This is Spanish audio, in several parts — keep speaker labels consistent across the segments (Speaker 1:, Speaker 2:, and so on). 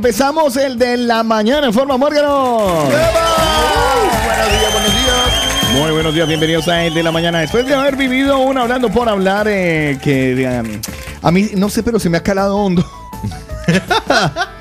Speaker 1: empezamos el de la mañana en forma Morgano.
Speaker 2: Buenos días, buenos días.
Speaker 1: Muy buenos días, bienvenidos a el de la mañana. Después de haber vivido un hablando por hablar, eh, que um, a mí no sé, pero se me ha calado hondo.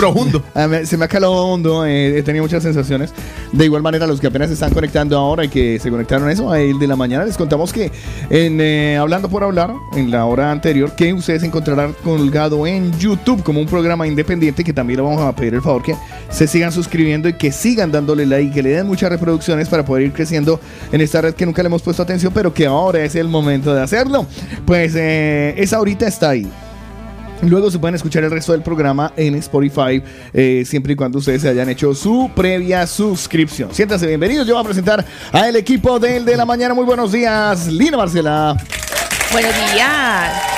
Speaker 2: Profundo.
Speaker 1: Se me ha calado hondo, eh, he tenido muchas sensaciones. De igual manera, los que apenas se están conectando ahora y que se conectaron a eso, a el de la mañana, les contamos que eh, Hablando por Hablar, en la hora anterior, que ustedes encontrarán colgado en YouTube como un programa independiente, que también le vamos a pedir el favor que se sigan suscribiendo y que sigan dándole like, que le den muchas reproducciones para poder ir creciendo en esta red que nunca le hemos puesto atención, pero que ahora es el momento de hacerlo. Pues eh, esa ahorita está ahí. Luego se pueden escuchar el resto del programa en Spotify, eh, siempre y cuando ustedes se hayan hecho su previa suscripción. Siéntanse bienvenidos. Yo voy a presentar al equipo del de la mañana. Muy buenos días, Lina Marcela.
Speaker 3: Buenos días.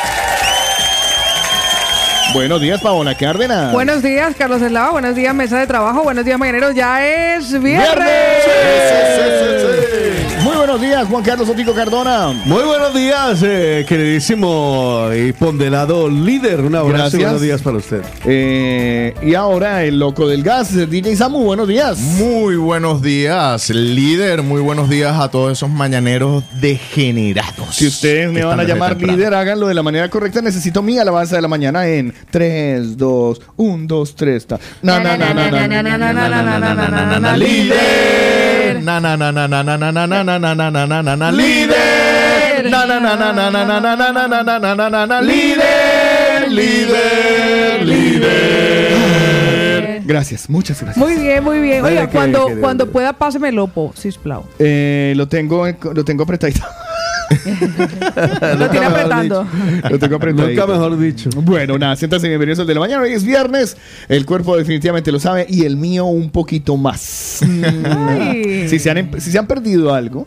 Speaker 1: Buenos días, Paola Cárdenas.
Speaker 4: Buenos días, Carlos Eslava. Buenos días, mesa de trabajo. Buenos días, mañaneros. Ya es viernes.
Speaker 1: Muy buenos días, Juan Carlos Otico Cardona.
Speaker 2: Muy buenos días, queridísimo y ponderado líder. Un abrazo y buenos días para usted.
Speaker 1: Y ahora el loco del gas, DJ Samu, buenos días.
Speaker 5: Muy buenos días, líder. Muy buenos días a todos esos mañaneros degenerados.
Speaker 1: Si ustedes me van a llamar líder, háganlo de la manera correcta. Necesito mi alabanza de la mañana en 3, 2, 1, 2, 3.
Speaker 5: ¡Líder! Na na na na na na na na na na na na na na na na líder. Na na na na na na na na na na na na na na na na líder. Líder. Líder.
Speaker 1: Gracias, muchas gracias.
Speaker 4: Muy bien, muy bien. Oiga, cuando, cuando pueda, páseme el opo, cisplau.
Speaker 1: Eh, lo tengo, lo tengo apretadito.
Speaker 4: Lo tiene apretando.
Speaker 1: lo tengo apretadito.
Speaker 2: Nunca mejor dicho.
Speaker 1: Bueno, nada, siéntanse bienvenidos al de la mañana. Hoy es viernes. El cuerpo definitivamente lo sabe y el mío un poquito más. Si, se han, em- si se han perdido algo,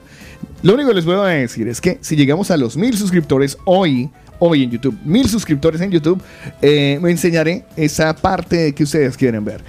Speaker 1: lo único que les puedo decir es que si llegamos a los mil suscriptores hoy, hoy en YouTube, mil suscriptores en YouTube, eh, me enseñaré esa parte que ustedes quieren ver.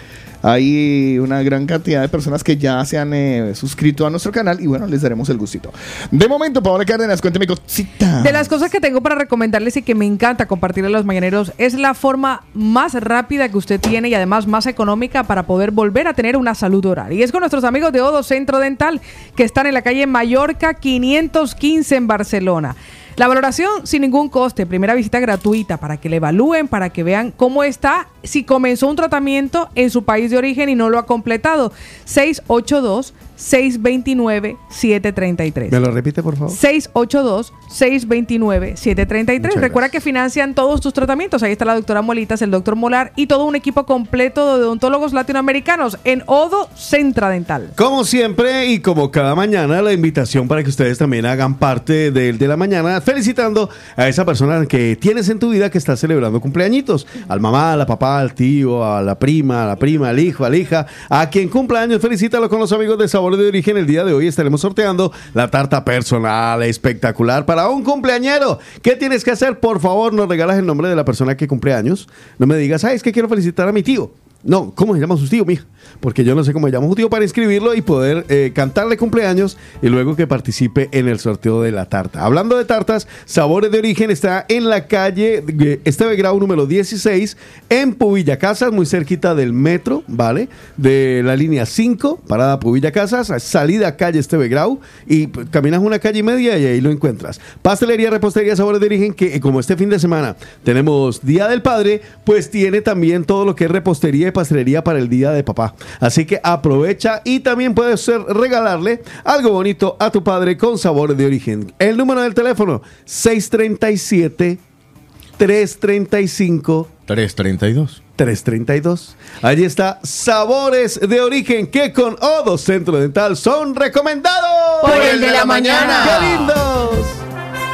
Speaker 1: Hay una gran cantidad de personas que ya se han eh, suscrito a nuestro canal y bueno, les daremos el gustito. De momento, Paola Cárdenas, cuénteme cosita.
Speaker 4: De las cosas que tengo para recomendarles y que me encanta compartir a los mañaneros es la forma más rápida que usted tiene y además más económica para poder volver a tener una salud oral. Y es con nuestros amigos de Odo Centro Dental que están en la calle Mallorca 515 en Barcelona. La valoración sin ningún coste, primera visita gratuita para que le evalúen, para que vean cómo está, si comenzó un tratamiento en su país de origen y no lo ha completado. 682 629 733.
Speaker 2: ¿Me lo repite, por favor?
Speaker 4: 682-629-733.
Speaker 2: Muchas
Speaker 4: Recuerda que financian todos tus tratamientos. Ahí está la doctora Molitas, el doctor Molar y todo un equipo completo de odontólogos latinoamericanos en Odo Centra Dental.
Speaker 2: Como siempre y como cada mañana, la invitación para que ustedes también hagan parte del de la mañana, felicitando a esa persona que tienes en tu vida que está celebrando cumpleañitos. Al mamá, a la papá, al tío, a la prima, a la prima, al hijo, a la hija. A quien cumpla años, felicítalo con los amigos de Sabor de Origen. El día de hoy estaremos sorteando la tarta personal espectacular para un cumpleañero. ¿Qué tienes que hacer? Por favor, nos regalas el nombre de la persona que cumple años. No me digas, ay, es que quiero felicitar a mi tío. No, ¿cómo se llama su tío, mija? Porque yo no sé cómo se llama su tío para inscribirlo y poder eh, cantarle cumpleaños y luego que participe en el sorteo de la tarta. Hablando de tartas, Sabores de Origen está en la calle eh, Esteve Grau número 16 en Pubilla Casas, muy cerquita del metro, ¿vale? De la línea 5, parada Pubilla Casas, salida calle Esteve Grau y caminas una calle y media y ahí lo encuentras. Pastelería, repostería, Sabores de Origen, que eh, como este fin de semana tenemos Día del Padre, pues tiene también todo lo que es repostería y pastelería para el Día de Papá. Así que aprovecha y también puedes ser regalarle algo bonito a tu padre con Sabores de Origen. El número del teléfono 637 335
Speaker 5: 332.
Speaker 2: 332. Allí está Sabores de Origen que con Odo Centro Dental son recomendados.
Speaker 3: Por el de la mañana.
Speaker 2: ¡Qué lindos!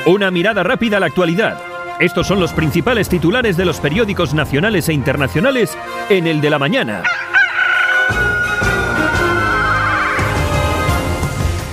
Speaker 6: Una mirada rápida a la actualidad. Estos son los principales titulares de los periódicos nacionales e internacionales en el de la mañana.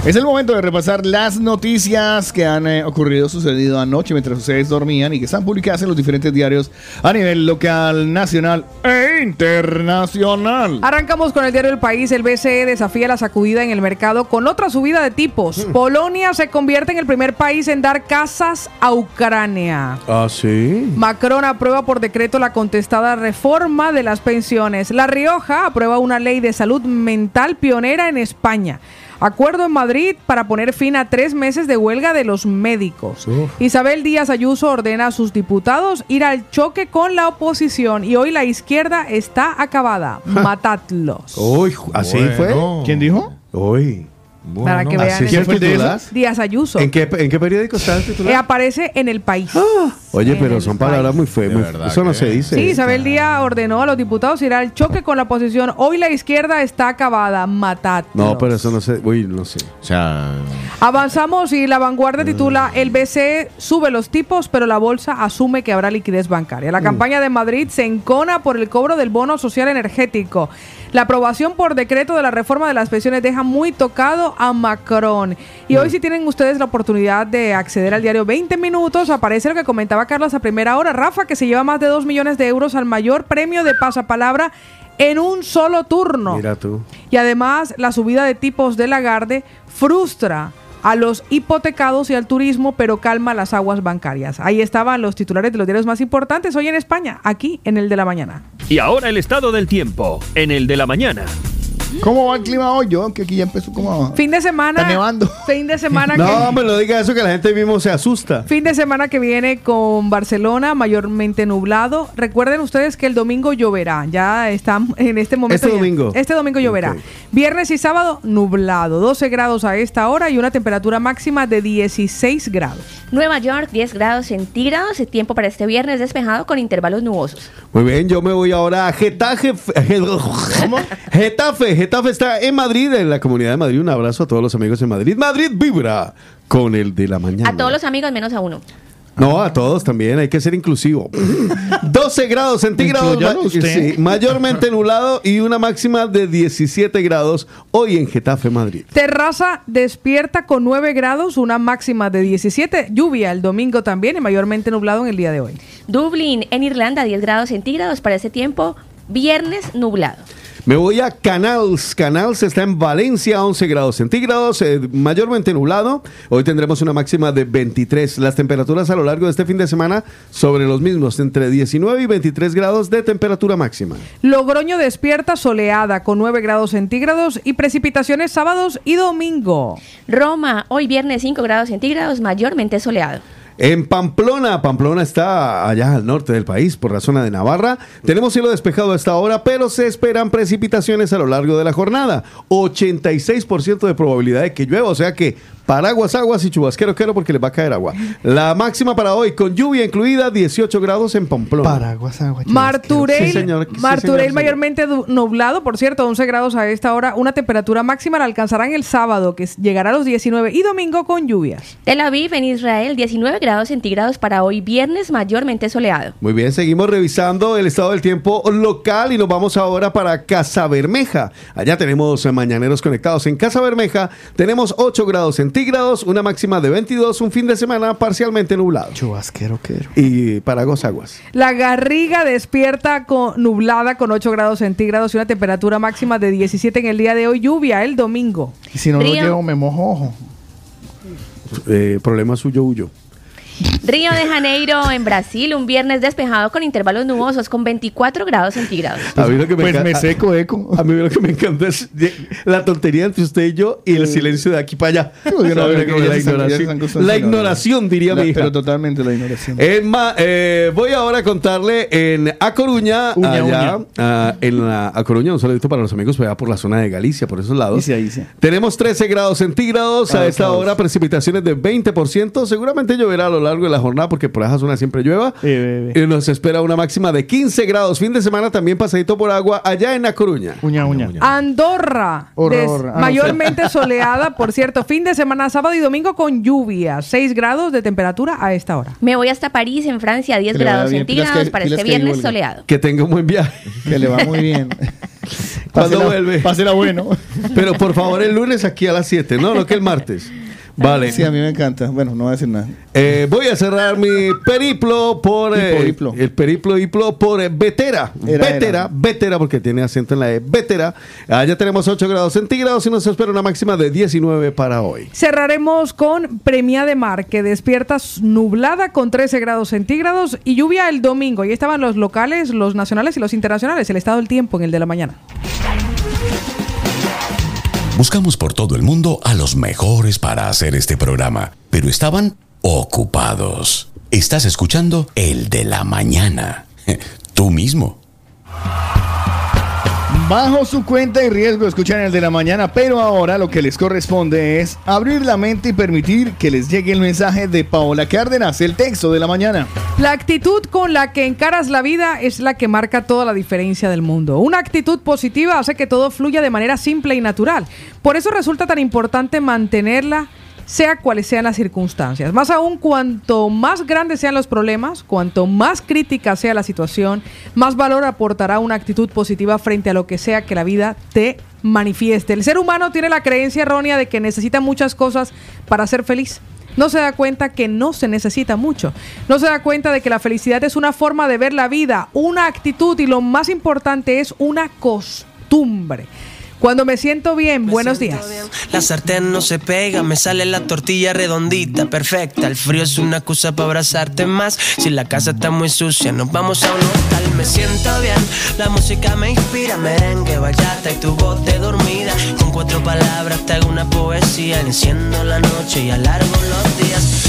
Speaker 1: Es el momento de repasar las noticias que han eh, ocurrido, sucedido anoche mientras ustedes dormían y que están publicadas en los diferentes diarios a nivel local, nacional e internacional.
Speaker 4: Arrancamos con el diario El País. El BCE desafía la sacudida en el mercado con otra subida de tipos. Polonia se convierte en el primer país en dar casas a Ucrania.
Speaker 2: Ah, sí.
Speaker 4: Macron aprueba por decreto la contestada reforma de las pensiones. La Rioja aprueba una ley de salud mental pionera en España. Acuerdo en Madrid para poner fin a tres meses de huelga de los médicos. Isabel Díaz Ayuso ordena a sus diputados ir al choque con la oposición y hoy la izquierda está acabada. Matadlos.
Speaker 2: Uy, ¿así fue?
Speaker 1: ¿Quién dijo?
Speaker 2: Uy.
Speaker 4: Para que vean.
Speaker 2: ¿Así
Speaker 4: el-
Speaker 2: se
Speaker 1: fue?
Speaker 4: Díaz Ayuso.
Speaker 2: ¿En qué, ¿En qué periódico está el titular?
Speaker 4: Eh, aparece en el país.
Speaker 2: Oye,
Speaker 4: en
Speaker 2: pero son
Speaker 4: país.
Speaker 2: palabras muy feas. Eso no se dice.
Speaker 4: Sí, Isabel Díaz ordenó a los diputados ir al choque con la oposición. Hoy la izquierda está acabada. Matadlos.
Speaker 2: No, pero eso no se. Uy, no sé.
Speaker 5: O sea,
Speaker 4: Avanzamos y la vanguardia titula El BCE sube los tipos, pero la bolsa asume que habrá liquidez bancaria. La campaña de Madrid se encona por el cobro del bono social energético. La aprobación por decreto de la reforma de las pensiones deja muy tocado a Macron. Y hoy si tienen ustedes la oportunidad de acceder al diario 20 minutos, aparece lo que comentaba Carlos a primera hora. Rafa, que se lleva más de 2 millones de euros al mayor premio de pasapalabra en un solo turno.
Speaker 2: Mira tú.
Speaker 4: Y además, la subida de tipos de Lagarde frustra a los hipotecados y al turismo, pero calma las aguas bancarias. Ahí estaban los titulares de los diarios más importantes hoy en España, aquí en el de la mañana.
Speaker 6: Y ahora el estado del tiempo, en el de la mañana.
Speaker 1: ¿Cómo va el clima hoy? Yo, que aquí ya empezó como...
Speaker 4: Fin de semana.
Speaker 1: Está nevando.
Speaker 4: Fin de semana que.
Speaker 2: No, me lo diga eso que la gente mismo se asusta.
Speaker 4: Fin de semana que viene con Barcelona, mayormente nublado. Recuerden ustedes que el domingo lloverá. Ya están en este momento.
Speaker 2: Este
Speaker 4: ya-
Speaker 2: domingo.
Speaker 4: Este domingo lloverá. Viernes y sábado, nublado. 12 grados a esta hora y una temperatura máxima de 16 grados.
Speaker 3: Nueva York, 10 grados centígrados. El tiempo para este viernes despejado con intervalos nubosos.
Speaker 2: Muy bien, yo me voy ahora a Getafe. Getafe, Getafe está en Madrid, en la comunidad de Madrid. Un abrazo a todos los amigos en Madrid. Madrid vibra con el de la mañana.
Speaker 3: A todos los amigos menos a uno.
Speaker 2: No, a todos también, hay que ser inclusivo. 12 grados centígrados, ma- sí, mayormente nublado y una máxima de 17 grados hoy en Getafe, Madrid.
Speaker 4: Terraza despierta con 9 grados, una máxima de 17. Lluvia el domingo también y mayormente nublado en el día de hoy.
Speaker 3: Dublín, en Irlanda, 10 grados centígrados para ese tiempo. Viernes nublado.
Speaker 2: Me voy a Canals. Canals está en Valencia, 11 grados centígrados, eh, mayormente nublado. Hoy tendremos una máxima de 23. Las temperaturas a lo largo de este fin de semana sobre los mismos, entre 19 y 23 grados de temperatura máxima.
Speaker 4: Logroño despierta soleada con 9 grados centígrados y precipitaciones sábados y domingo.
Speaker 3: Roma, hoy viernes 5 grados centígrados, mayormente soleado.
Speaker 2: En Pamplona, Pamplona está allá al norte del país, por la zona de Navarra. Tenemos cielo despejado a esta hora, pero se esperan precipitaciones a lo largo de la jornada. 86% de probabilidad de que llueva, o sea que paraguas, aguas y chubasquero, quiero porque les va a caer agua. La máxima para hoy, con lluvia incluida, 18 grados en Pamplona.
Speaker 1: Paraguas, agua,
Speaker 4: Martureil,
Speaker 2: Sí, señor. Sí,
Speaker 4: Martureil
Speaker 2: señor,
Speaker 4: mayormente nublado, por cierto, 11 grados a esta hora. Una temperatura máxima la alcanzarán el sábado, que llegará a los 19, y domingo con lluvias.
Speaker 3: Tel Aviv, en Israel, 19 grados centígrados para hoy viernes, mayormente soleado.
Speaker 2: Muy bien, seguimos revisando el estado del tiempo local y nos vamos ahora para Casa Bermeja. Allá tenemos eh, mañaneros conectados en Casa Bermeja. Tenemos 8 grados centígrados, una máxima de 22, un fin de semana parcialmente nublado.
Speaker 1: Chubasquero, quiero.
Speaker 2: Y Paraguas Aguas.
Speaker 4: La Garriga despierta con, nublada con 8 grados centígrados y una temperatura máxima de 17 en el día de hoy. Lluvia el domingo.
Speaker 1: Y si no lo llevo, me mojo ojo.
Speaker 2: Eh, problema suyo, huyo.
Speaker 3: Río de Janeiro, en Brasil, un viernes despejado con intervalos nubosos con 24 grados centígrados.
Speaker 2: A mí lo que me
Speaker 1: Pues me seco, eco.
Speaker 2: A mí lo que me encanta es la tontería entre usted y yo y el silencio de aquí para allá.
Speaker 1: yo no
Speaker 2: ¿Sabe
Speaker 1: creo que
Speaker 2: cómo
Speaker 1: ya
Speaker 2: la ignoración,
Speaker 1: acostumbrando.
Speaker 2: la ignoración, diría
Speaker 1: La-
Speaker 2: mi hija.
Speaker 1: Pero totalmente la ignoración.
Speaker 2: Es más, eh, voy ahora a contarle en A Coruña,
Speaker 1: Uña,
Speaker 2: allá,
Speaker 1: uña.
Speaker 2: ah, en la, A Coruña, un saludito para los amigos allá por la zona de Galicia, por esos lados. Tenemos 13 grados centígrados, a
Speaker 1: Ah,
Speaker 2: esta hora precipitaciones de 20%, seguramente lloverá a lo largo de la jornada porque por esa zona siempre llueva.
Speaker 1: Eh, eh,
Speaker 2: Y nos espera una máxima de 15 grados, fin de semana también pasadito por agua allá en A Coruña.
Speaker 1: Uña, uña.
Speaker 4: Andorra,
Speaker 1: Horror. Ah,
Speaker 4: mayormente soleada, por cierto, fin de semana sábado y domingo con lluvia, 6 grados de temperatura a esta hora.
Speaker 3: Me voy hasta París, en Francia, 10
Speaker 1: Que
Speaker 3: grados centígrados
Speaker 1: que-
Speaker 3: para este viernes soleado.
Speaker 2: Que tenga un buen viaje.
Speaker 1: Que le va muy bien.
Speaker 2: ¿Cuándo
Speaker 1: Pásela-
Speaker 2: vuelve?
Speaker 1: Pásela bueno.
Speaker 2: Pero por favor, el lunes aquí a las 7, no, no que el martes. Vale.
Speaker 1: Sí, a mí me encanta. Bueno, no voy a decir nada.
Speaker 2: Eh, voy a cerrar mi periplo por eh,
Speaker 1: Hiplo, hiplo.
Speaker 2: el periplo hiplo por eh, Vetera.
Speaker 1: Era,
Speaker 2: Vetera,
Speaker 1: era.
Speaker 2: Vetera, porque tiene acento en la E. Vetera. Allá tenemos 8 grados centígrados y nos espera una máxima de 19 para hoy.
Speaker 4: Cerraremos con Premia de Mar, que despierta nublada con 13 grados centígrados y lluvia el domingo. Y estaban los locales, los nacionales y los internacionales. El estado del tiempo en el de la mañana.
Speaker 7: Buscamos por todo el mundo a los mejores para hacer este programa, pero estaban ocupados. Estás escuchando el de la mañana. Tú mismo.
Speaker 1: Bajo su cuenta y riesgo escuchan el de la mañana, pero ahora lo que les corresponde es abrir la mente y permitir que les llegue el mensaje de Paola Cárdenas, el texto de la mañana.
Speaker 4: La actitud con la que encaras la vida es la que marca toda la diferencia del mundo. Una actitud positiva hace que todo fluya de manera simple y natural. Por eso resulta tan importante mantenerla sea cuales sean las circunstancias. Más aún, cuanto más grandes sean los problemas, cuanto más crítica sea la situación, más valor aportará una actitud positiva frente a lo que sea que la vida te manifieste. El ser humano tiene la creencia errónea de que necesita muchas cosas para ser feliz. No se da cuenta que no se necesita mucho. No se da cuenta de que la felicidad es una forma de ver la vida, una actitud y lo más importante es una costumbre. Cuando me siento bien, buenos días.
Speaker 8: La sartén no se pega, me sale la tortilla redondita, perfecta. El frío es una excusa para abrazarte más. Si la casa está muy sucia, nos vamos a un hotel. Me siento bien, la música me inspira. Merengue, bachata y tu voz de dormida. Con cuatro palabras te hago una poesía. Enciendo la noche y alargo los días.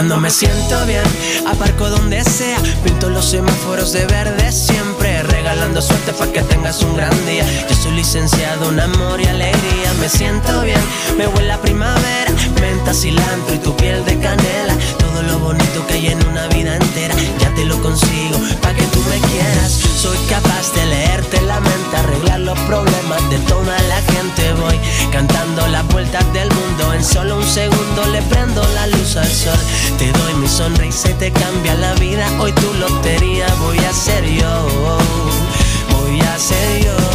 Speaker 8: Cuando me siento bien, aparco donde sea, pinto los semáforos de verde siempre, regalando suerte para que tengas un gran día. Yo soy licenciado en amor y alegría, me siento bien, me huele a primavera, menta, cilantro y tu piel de canela, todo lo bonito que hay en una vida entera, te lo consigo, para que tú me quieras. Soy capaz de leerte la mente, arreglar los problemas de toda la gente. Voy cantando las vueltas del mundo, en solo un segundo le prendo la luz al sol. Te doy mi sonrisa y te cambia la vida. Hoy tu lotería voy a ser yo. Voy a ser yo.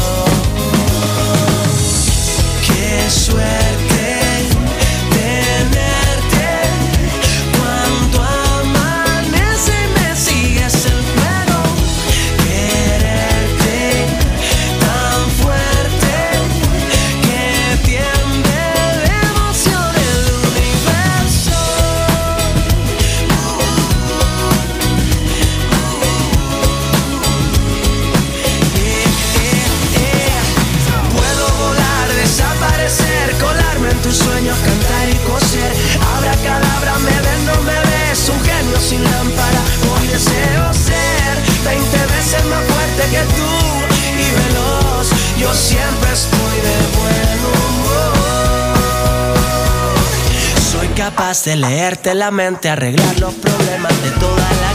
Speaker 8: Capaz de leerte la mente, arreglar los problemas de toda la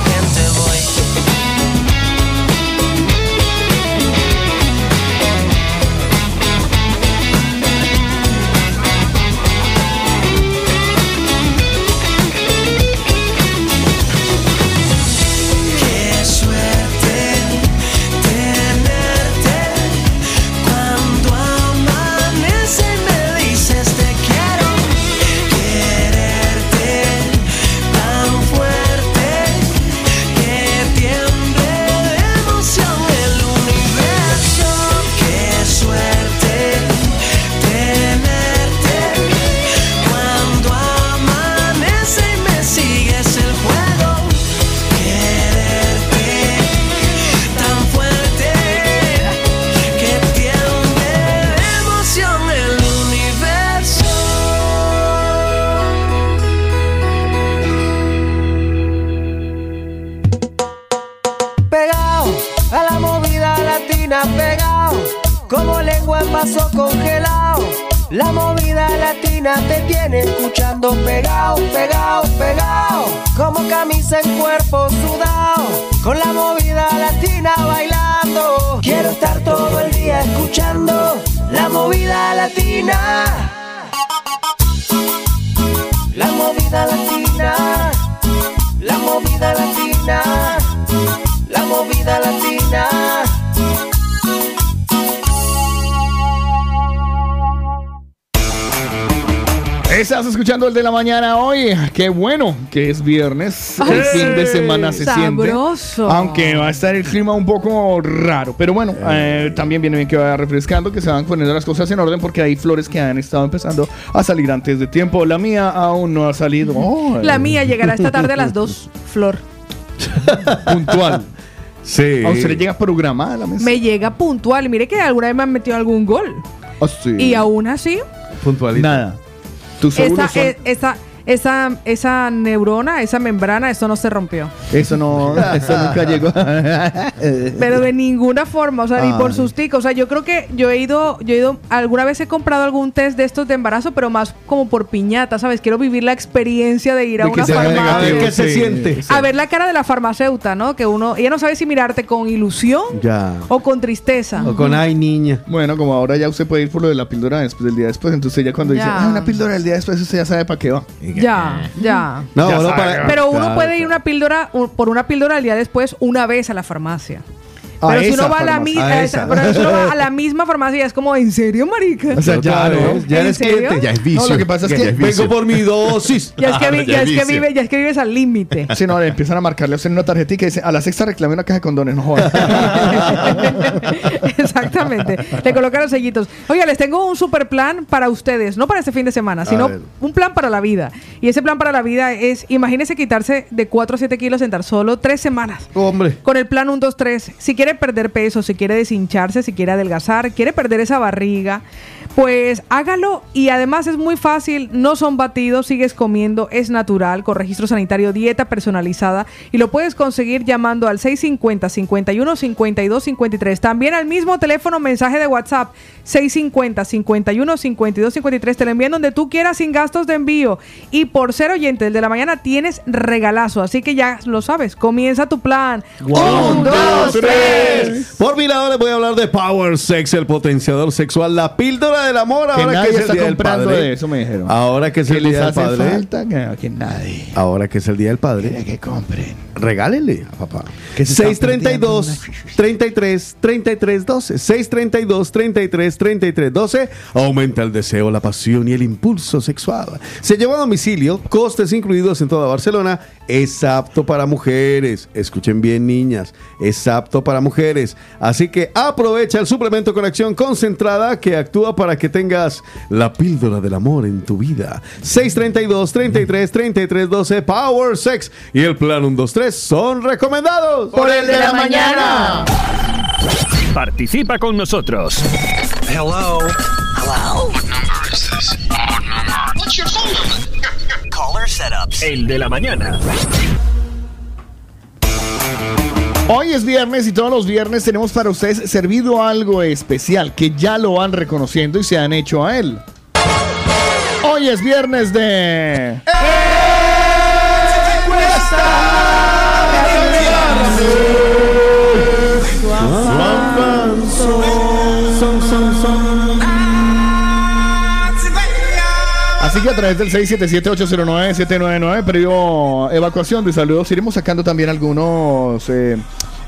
Speaker 8: escuchando el
Speaker 1: de la mañana hoy. Qué bueno que es viernes. El fin de semana se
Speaker 4: Sabroso.
Speaker 1: siente. Aunque va a estar el clima un poco raro. Pero bueno, eh, también viene bien que vaya refrescando, que se van poniendo las cosas en orden porque hay flores que han estado empezando a salir antes de tiempo. La mía aún no ha salido. Oh,
Speaker 4: La mía llegará esta tarde a las 2, Flor.
Speaker 1: puntual.
Speaker 2: Sí.
Speaker 1: A usted le llega programada la mesa.
Speaker 4: Me llega puntual. Mire que alguna vez me han metido algún gol.
Speaker 1: Ah, sí.
Speaker 4: Y aún así,
Speaker 2: Puntualito.
Speaker 1: Nada. Tus
Speaker 4: esa, e- esa, esa, esa neurona, esa membrana, eso no se rompió.
Speaker 1: Eso no, eso nunca llegó.
Speaker 4: Pero de ninguna forma, o sea, ni por sustico. O sea, yo creo que yo he ido, yo he ido, alguna vez he comprado algún test de estos de embarazo, pero más como por piñata, ¿sabes? Quiero vivir la experiencia de ir a
Speaker 2: De
Speaker 4: una farmacia.
Speaker 2: negativo. ¿Qué se
Speaker 1: Sí,
Speaker 2: siente?
Speaker 4: A ver la cara de la farmacéutica, ¿no? Que uno, ella no sabe si mirarte con ilusión
Speaker 2: Ya.
Speaker 4: o con tristeza.
Speaker 2: O con ay, niña.
Speaker 1: Bueno, como ahora ya usted puede ir por lo de la píldora después del día después, entonces ya cuando dice,
Speaker 4: Ya.
Speaker 1: ah, una píldora del día después, usted ya sabe para qué va.
Speaker 4: Ya, ya.
Speaker 2: No,
Speaker 1: Ya
Speaker 2: no,
Speaker 1: sabe,
Speaker 2: para-
Speaker 4: Pero uno
Speaker 2: Claro,
Speaker 4: puede ir una píldora por una píldora al día después una vez a la farmacia.
Speaker 1: A
Speaker 4: Pero si uno va a la, pero si uno va a misma farmacia es como, ¿en serio, marica?
Speaker 1: O sea, ya no.
Speaker 2: Ya
Speaker 4: ¿En
Speaker 2: eres cliente.
Speaker 5: Ya es vicio.
Speaker 1: No, lo que pasa es
Speaker 5: Ya
Speaker 1: que
Speaker 5: es vicio.
Speaker 2: Vengo por mi dosis.
Speaker 4: Ya es que, vi- ya
Speaker 5: ya
Speaker 4: es que vive, ya es que vives al límite.
Speaker 1: Si no, le empiezan a marcarle a usted una tarjetita y dice, a la sexta reclame una caja de condones, no jodas.
Speaker 4: Exactamente. Le colocan los sellitos. Oiga, les tengo un super plan para ustedes, no para este fin de semana, sino un plan para la vida. Y ese plan para la vida es, imagínese quitarse de 4 a 7 kilos en tan solo 3 semanas.
Speaker 2: Hombre.
Speaker 4: Con el plan 1, 2, 3, si quiere perder peso, si quiere deshincharse, si quiere adelgazar, quiere perder esa barriga, pues hágalo y además es muy fácil, no son batidos, sigues comiendo, es natural, con registro sanitario, dieta personalizada y lo puedes conseguir llamando al 650 51 52 53. También al mismo teléfono mensaje de WhatsApp 650 51 52 53. Te lo envían donde tú quieras sin gastos de envío y por ser oyente del de la mañana tienes regalazo, así que ya lo sabes, comienza tu plan. Un, dos, tres.
Speaker 2: Por mi lado les voy a hablar de Power Sex, el potenciador sexual, la píldora del amor.
Speaker 1: que
Speaker 2: ahora que es el día del padre.
Speaker 1: eso, me dijeron.
Speaker 2: Ahora que es el día del padre.
Speaker 1: falta que, que nadie.
Speaker 2: Ahora que es el día del padre.
Speaker 1: Que compren.
Speaker 2: Regálenle a papá.
Speaker 1: Que se están
Speaker 2: 632 33 33 12. 632 33 33 12. Aumenta el deseo, la pasión y el impulso sexual. Se lleva a domicilio, costes incluidos en toda Barcelona. Es apto para mujeres. Escuchen bien, niñas. Es apto para mujeres. Así que aprovecha el suplemento con acción concentrada que actúa para que tengas la píldora del amor en tu vida. 632 33 33 12 Power Sex y el plan 1 2 3 son recomendados.
Speaker 1: Por el de la mañana.
Speaker 6: Participa con nosotros.
Speaker 8: Hello. Hello.
Speaker 9: What number is this? What number? What's your phone number?
Speaker 8: Caller setups.
Speaker 6: El de la mañana.
Speaker 1: Hoy es viernes y todos los viernes tenemos para ustedes servido algo especial que ya lo van reconociendo y se han hecho a él. Hoy es viernes de... Así que a través del 677-809-799, previo evacuación de saludos, iremos sacando también algunos eh,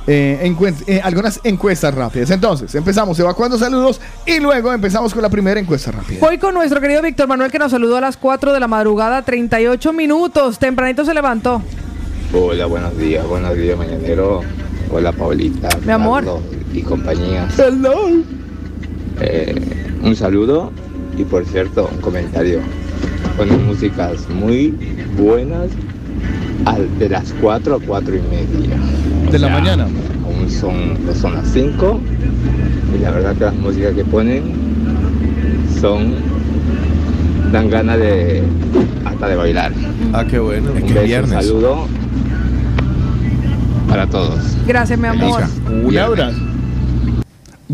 Speaker 1: eh, eh, algunas encuestas rápidas. Entonces, empezamos evacuando saludos y luego empezamos con la primera encuesta rápida.
Speaker 4: Voy con nuestro querido Víctor Manuel que nos saludó a las 4 de la madrugada, 38 minutos. Tempranito se levantó.
Speaker 10: Hola, buenos días, buenos días, mañanero. Hola, Paulita.
Speaker 4: Mi amor.
Speaker 10: Carlos Y compañía.
Speaker 1: Hello.
Speaker 10: Eh, un saludo y, por cierto, un comentario. Ponen músicas muy buenas al- de las 4 a 4 y media. O
Speaker 1: De la mañana.
Speaker 10: Aún son, no son las 5 y la verdad que las músicas que ponen son... dan ganas de... hasta de bailar.
Speaker 2: Ah, qué bueno.
Speaker 5: Es
Speaker 10: Un
Speaker 5: que
Speaker 10: beso, un
Speaker 5: viernes.
Speaker 10: saludo para todos.
Speaker 4: Gracias, mi amor.
Speaker 1: Un abrazo.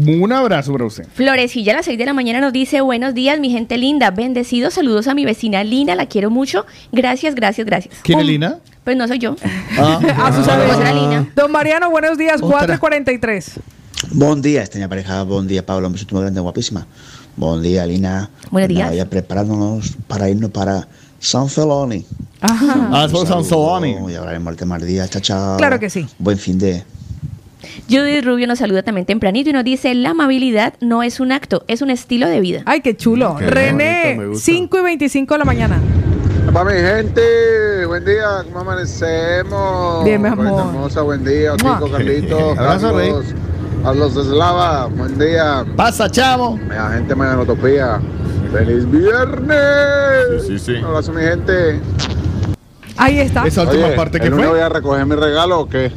Speaker 1: Un abrazo para usted.
Speaker 3: Florecilla a las 6 de la mañana nos dice, buenos días, mi gente linda, bendecidos, saludos a mi vecina Lina, la quiero mucho, gracias, gracias, gracias.
Speaker 1: ¿Quién es
Speaker 3: Un-
Speaker 1: Lina?
Speaker 3: Pues no soy yo.
Speaker 1: Ah,
Speaker 4: A sus
Speaker 3: Otra
Speaker 4: amigos.
Speaker 3: Lina.
Speaker 4: Don Mariano, buenos días,
Speaker 1: Otra.
Speaker 4: 4 y 43.
Speaker 11: Buen día, extraña pareja. Buen día, Pablo. Besito muy grande, guapísima. Buen día, Lina.
Speaker 3: Buenos días.
Speaker 11: Ya preparándonos para irnos para San Celoni.
Speaker 4: Ajá.
Speaker 1: Ah, San Solani.
Speaker 11: Y hablaremos el tema del día. Chao, chao.
Speaker 4: Claro que sí.
Speaker 11: Buen fin de.
Speaker 3: Judith Rubio nos saluda también tempranito y nos dice, la amabilidad no es un acto, es un estilo de vida.
Speaker 4: Ay, qué chulo.
Speaker 2: Qué
Speaker 4: René,
Speaker 2: bonito, me gusta.
Speaker 4: 5 y 25 de la mañana.
Speaker 12: Para mi gente, buen día, ¿cómo amanecemos?
Speaker 4: Bien, mi amor.
Speaker 12: Hermosa, buen día. Tico, Carlitos,
Speaker 5: Abrazo.
Speaker 12: Carlos, Carlos de Eslava, buen día.
Speaker 1: Pasa, chavo.
Speaker 12: Mi gente Mañanotopía, feliz viernes.
Speaker 5: Sí, sí, sí.
Speaker 12: Un abrazo, mi gente.
Speaker 4: Ahí está.
Speaker 1: Esa última
Speaker 12: Oye,
Speaker 1: parte que
Speaker 12: ¿el lunes voy
Speaker 1: fue.
Speaker 12: a recoger mi regalo o qué?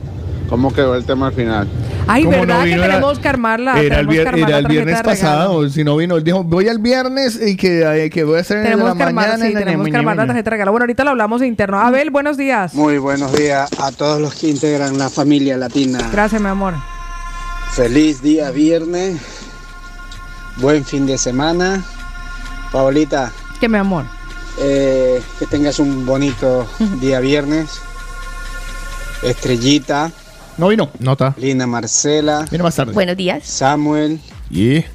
Speaker 12: ¿Cómo quedó el tema al final?
Speaker 4: Ay,
Speaker 1: ¿Cómo
Speaker 4: ¿verdad
Speaker 1: no
Speaker 4: que
Speaker 1: vino?
Speaker 4: Tenemos que armarla?
Speaker 1: Era el, vier-
Speaker 4: que armar
Speaker 1: era viernes pasado. Si no vino, él dijo, voy al viernes y que, eh, que voy a hacer en
Speaker 4: Tenemos
Speaker 1: la
Speaker 4: que armar,
Speaker 1: mañana.
Speaker 4: sí,
Speaker 1: na, na,
Speaker 4: tenemos que
Speaker 1: na,
Speaker 4: armar la tarjeta de regalo. Bueno, ahorita lo hablamos interno. Abel, buenos días.
Speaker 13: Muy buenos días a todos los que integran la familia latina.
Speaker 4: Gracias, mi amor.
Speaker 13: Feliz día viernes. Buen fin de semana. Paolita,
Speaker 4: Que mi amor.
Speaker 13: eh, que tengas un bonito día viernes. Estrellita,
Speaker 1: No vino.
Speaker 5: Nota.
Speaker 13: Lina Marcela,
Speaker 1: Viene más tarde.
Speaker 3: Buenos días.
Speaker 13: Samuel,
Speaker 5: Y.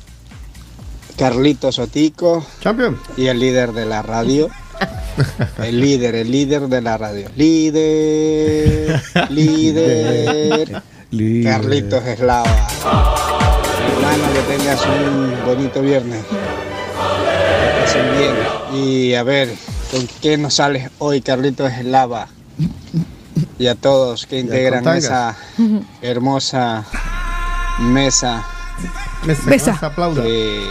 Speaker 13: Carlito Sotico
Speaker 2: Champion.
Speaker 13: y el líder de la radio. El líder, el líder de la radio. Líder, líder.
Speaker 1: Líder.
Speaker 13: Carlitos Eslava. Hermano, que tengas un bonito viernes. Que pasen bien. Y a ver, ¿con qué nos sales hoy, Carlitos Eslava? Y a todos que integran esa hermosa mesa.
Speaker 2: Aplauda.
Speaker 13: que